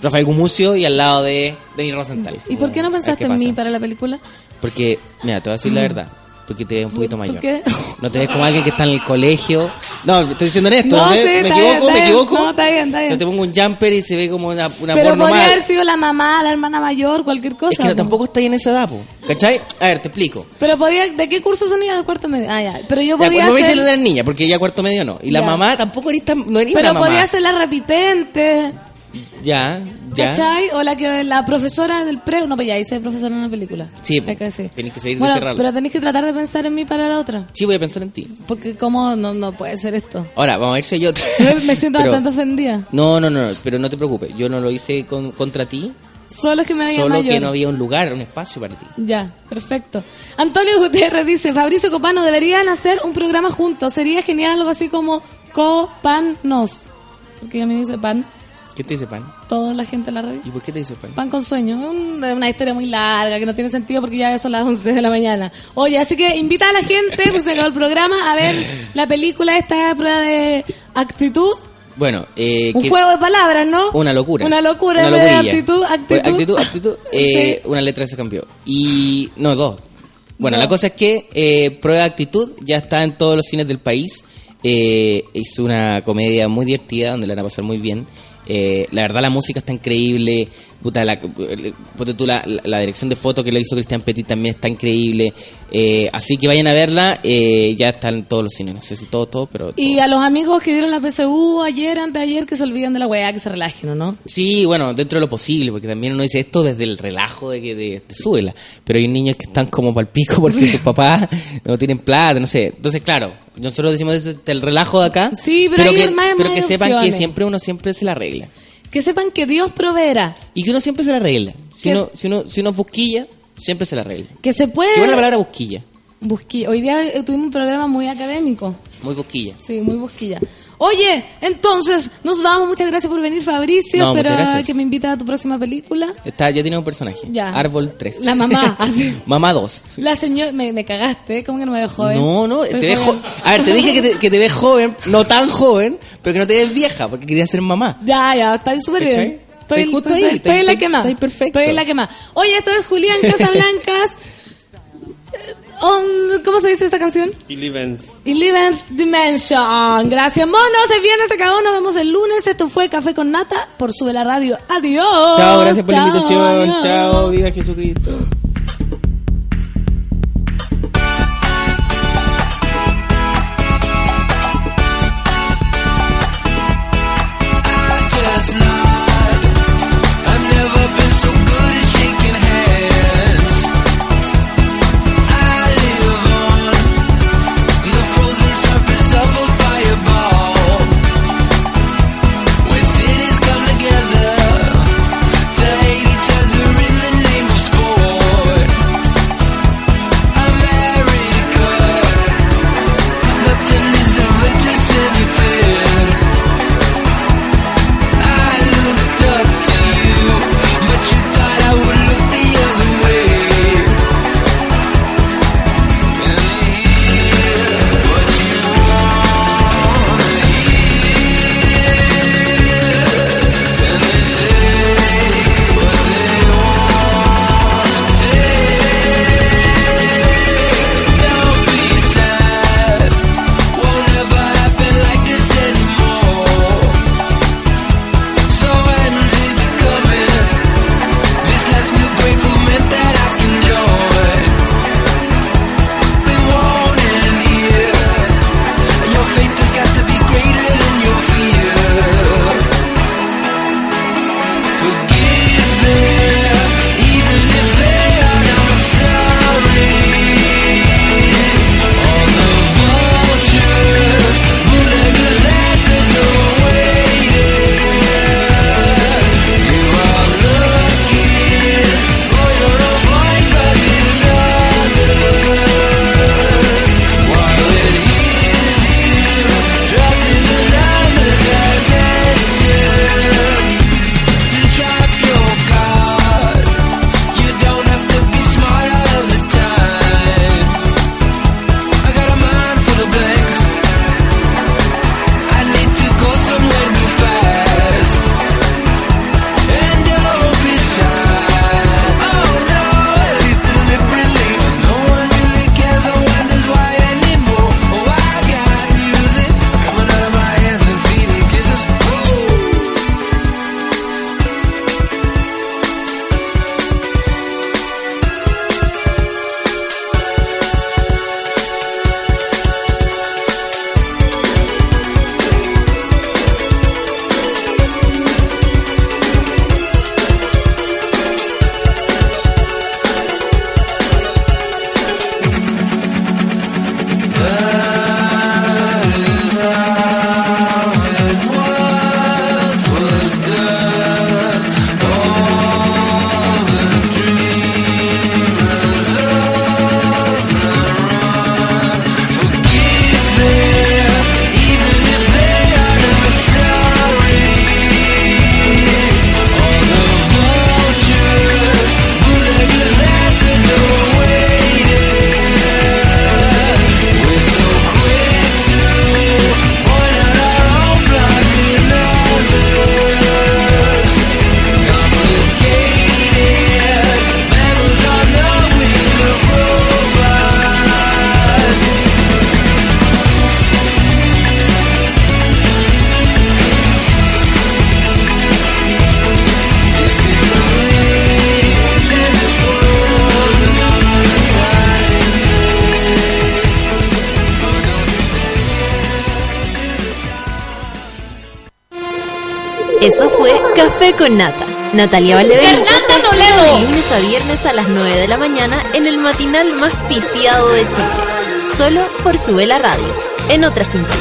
Rafael Gumucio y al lado de Denis Rosenthal. ¿Y por qué no pensaste en mí para la película? Porque, mira, te voy a decir la verdad. Porque te ves un poquito ¿Por mayor. qué? No te ves como alguien que está en el colegio. No, estoy diciendo esto. No, ¿me, sí, me equivoco? bien, ¿Me bien. equivoco? No, está bien, está bien. Yo te pongo un jumper y se ve como una, una Pero podría haber sido la mamá, la hermana mayor, cualquier cosa. Es que no, tampoco está ahí en esa edad, po. ¿cachai? A ver, te explico. Pero podía, ¿de qué curso son? De cuarto medio. Ah, ya. Pero yo Ya, podía pues, no me ser, dices de la niña, porque ya cuarto medio no. Y la Ya. mamá tampoco eres tan, no eres pero mamá. podía ser la repitente, Ya, ya. ¿cachai? O la que la profesora del pre, no, pues ya hice profesora en una película. Sí, Hay que tenés que seguir Bueno, de cerrarlo. pero tenés que tratar de pensar en mí para la otra. Sí, voy a pensar en ti. Porque cómo no, no puede ser esto. Ahora, vamos a si yo... Me siento Pero- bastante ofendida. No, no, no, pero no te preocupes. Yo no lo hice con- contra ti. Solo que me veía Solo mayor. que no había un lugar, un espacio para ti. Ya, perfecto. Antonio Gutiérrez dice, Fabricio Copano, deberían hacer un programa juntos. Sería genial algo así como Copanos. Porque a mí me dice pan, ¿Qué te dice pan? toda la gente en la radio. ¿Y por qué te dice pan? Pan con sueño. Un- una historia muy larga que no tiene sentido porque ya son las 11 de la mañana. Oye, así que invita a la gente, pues se acabó el programa, a ver la película esta prueba de actitud. Bueno, eh, Un que- juego de palabras, ¿no? Una locura. Una locura, Una de locurilla. actitud, actitud. Pues, actitud, actitud, eh, Una letra se cambió. Y. No, dos. Bueno, la cosa es que eh, Prueba de Actitud ya está en todos los cines del país. Eh, es una comedia muy divertida donde la van a pasar muy bien. Eh, la verdad, la música está increíble. Puta, la, tú, la, la- dirección de foto que le hizo Cristian Petit también está increíble. Eh, así que vayan a verla. eh, ya está en todos los cines. No sé si todo, todo, pero. Y a los amigos que dieron la PSU ayer, antes de ayer, que se olviden de la weá, que se relajen, ¿o no? Sí, bueno, dentro de lo posible, porque también uno dice esto desde el relajo de que de, de súbela. Pero hay niños que están como pal pico porque sus papás no tienen plata, no sé. Entonces, claro, nosotros decimos eso desde el relajo de acá. Sí, pero hay que, más- pero más que sepan que siempre uno siempre se la arregla. Que sepan que Dios proveerá. Y que uno siempre se la arregla. Si Que- uno, si uno, si uno busquilla, siempre se la arregla. Que se puede... Buena la palabra busquilla. Busqui- Hoy día eh, tuvimos un programa muy académico. Muy busquilla. Sí, muy busquilla. Oye, entonces, nos vamos. Muchas gracias por venir, Fabricio. No, pero muchas gracias. que me invita a tu próxima película. Está, ya tiene un personaje. Ya. Árbol 3. La mamá, así. Mamá 2. La señora... Me, me cagaste, ¿eh? ¿cómo que no me veo joven? No, no, te ves joven. jo- A ver, te dije que te, que te ves joven, no tan joven, pero que no te ves vieja, porque querías ser mamá. Ya, ya, está súper bien. Estoy, Estoy justo estoy- ahí, estoy en la que más. estoy perfecto. Estoy en la que más. Oye, esto es Julián Casablancas. Eh, ¿Cómo se dice esta canción? Eleven. Eleventh Dimension. Gracias, monos. Se viene, se acabó. Nos vemos el lunes. Esto fue Café con Nata por Sube la Radio. Adiós. Chao, gracias por la Chao, invitación. adiós. Chao, viva Jesucristo. Natalia Valdebenito. De lunes a viernes a las 9 de la mañana en el matinal más pitiado de Chile. Solo por su vela radio. En otra sintonía.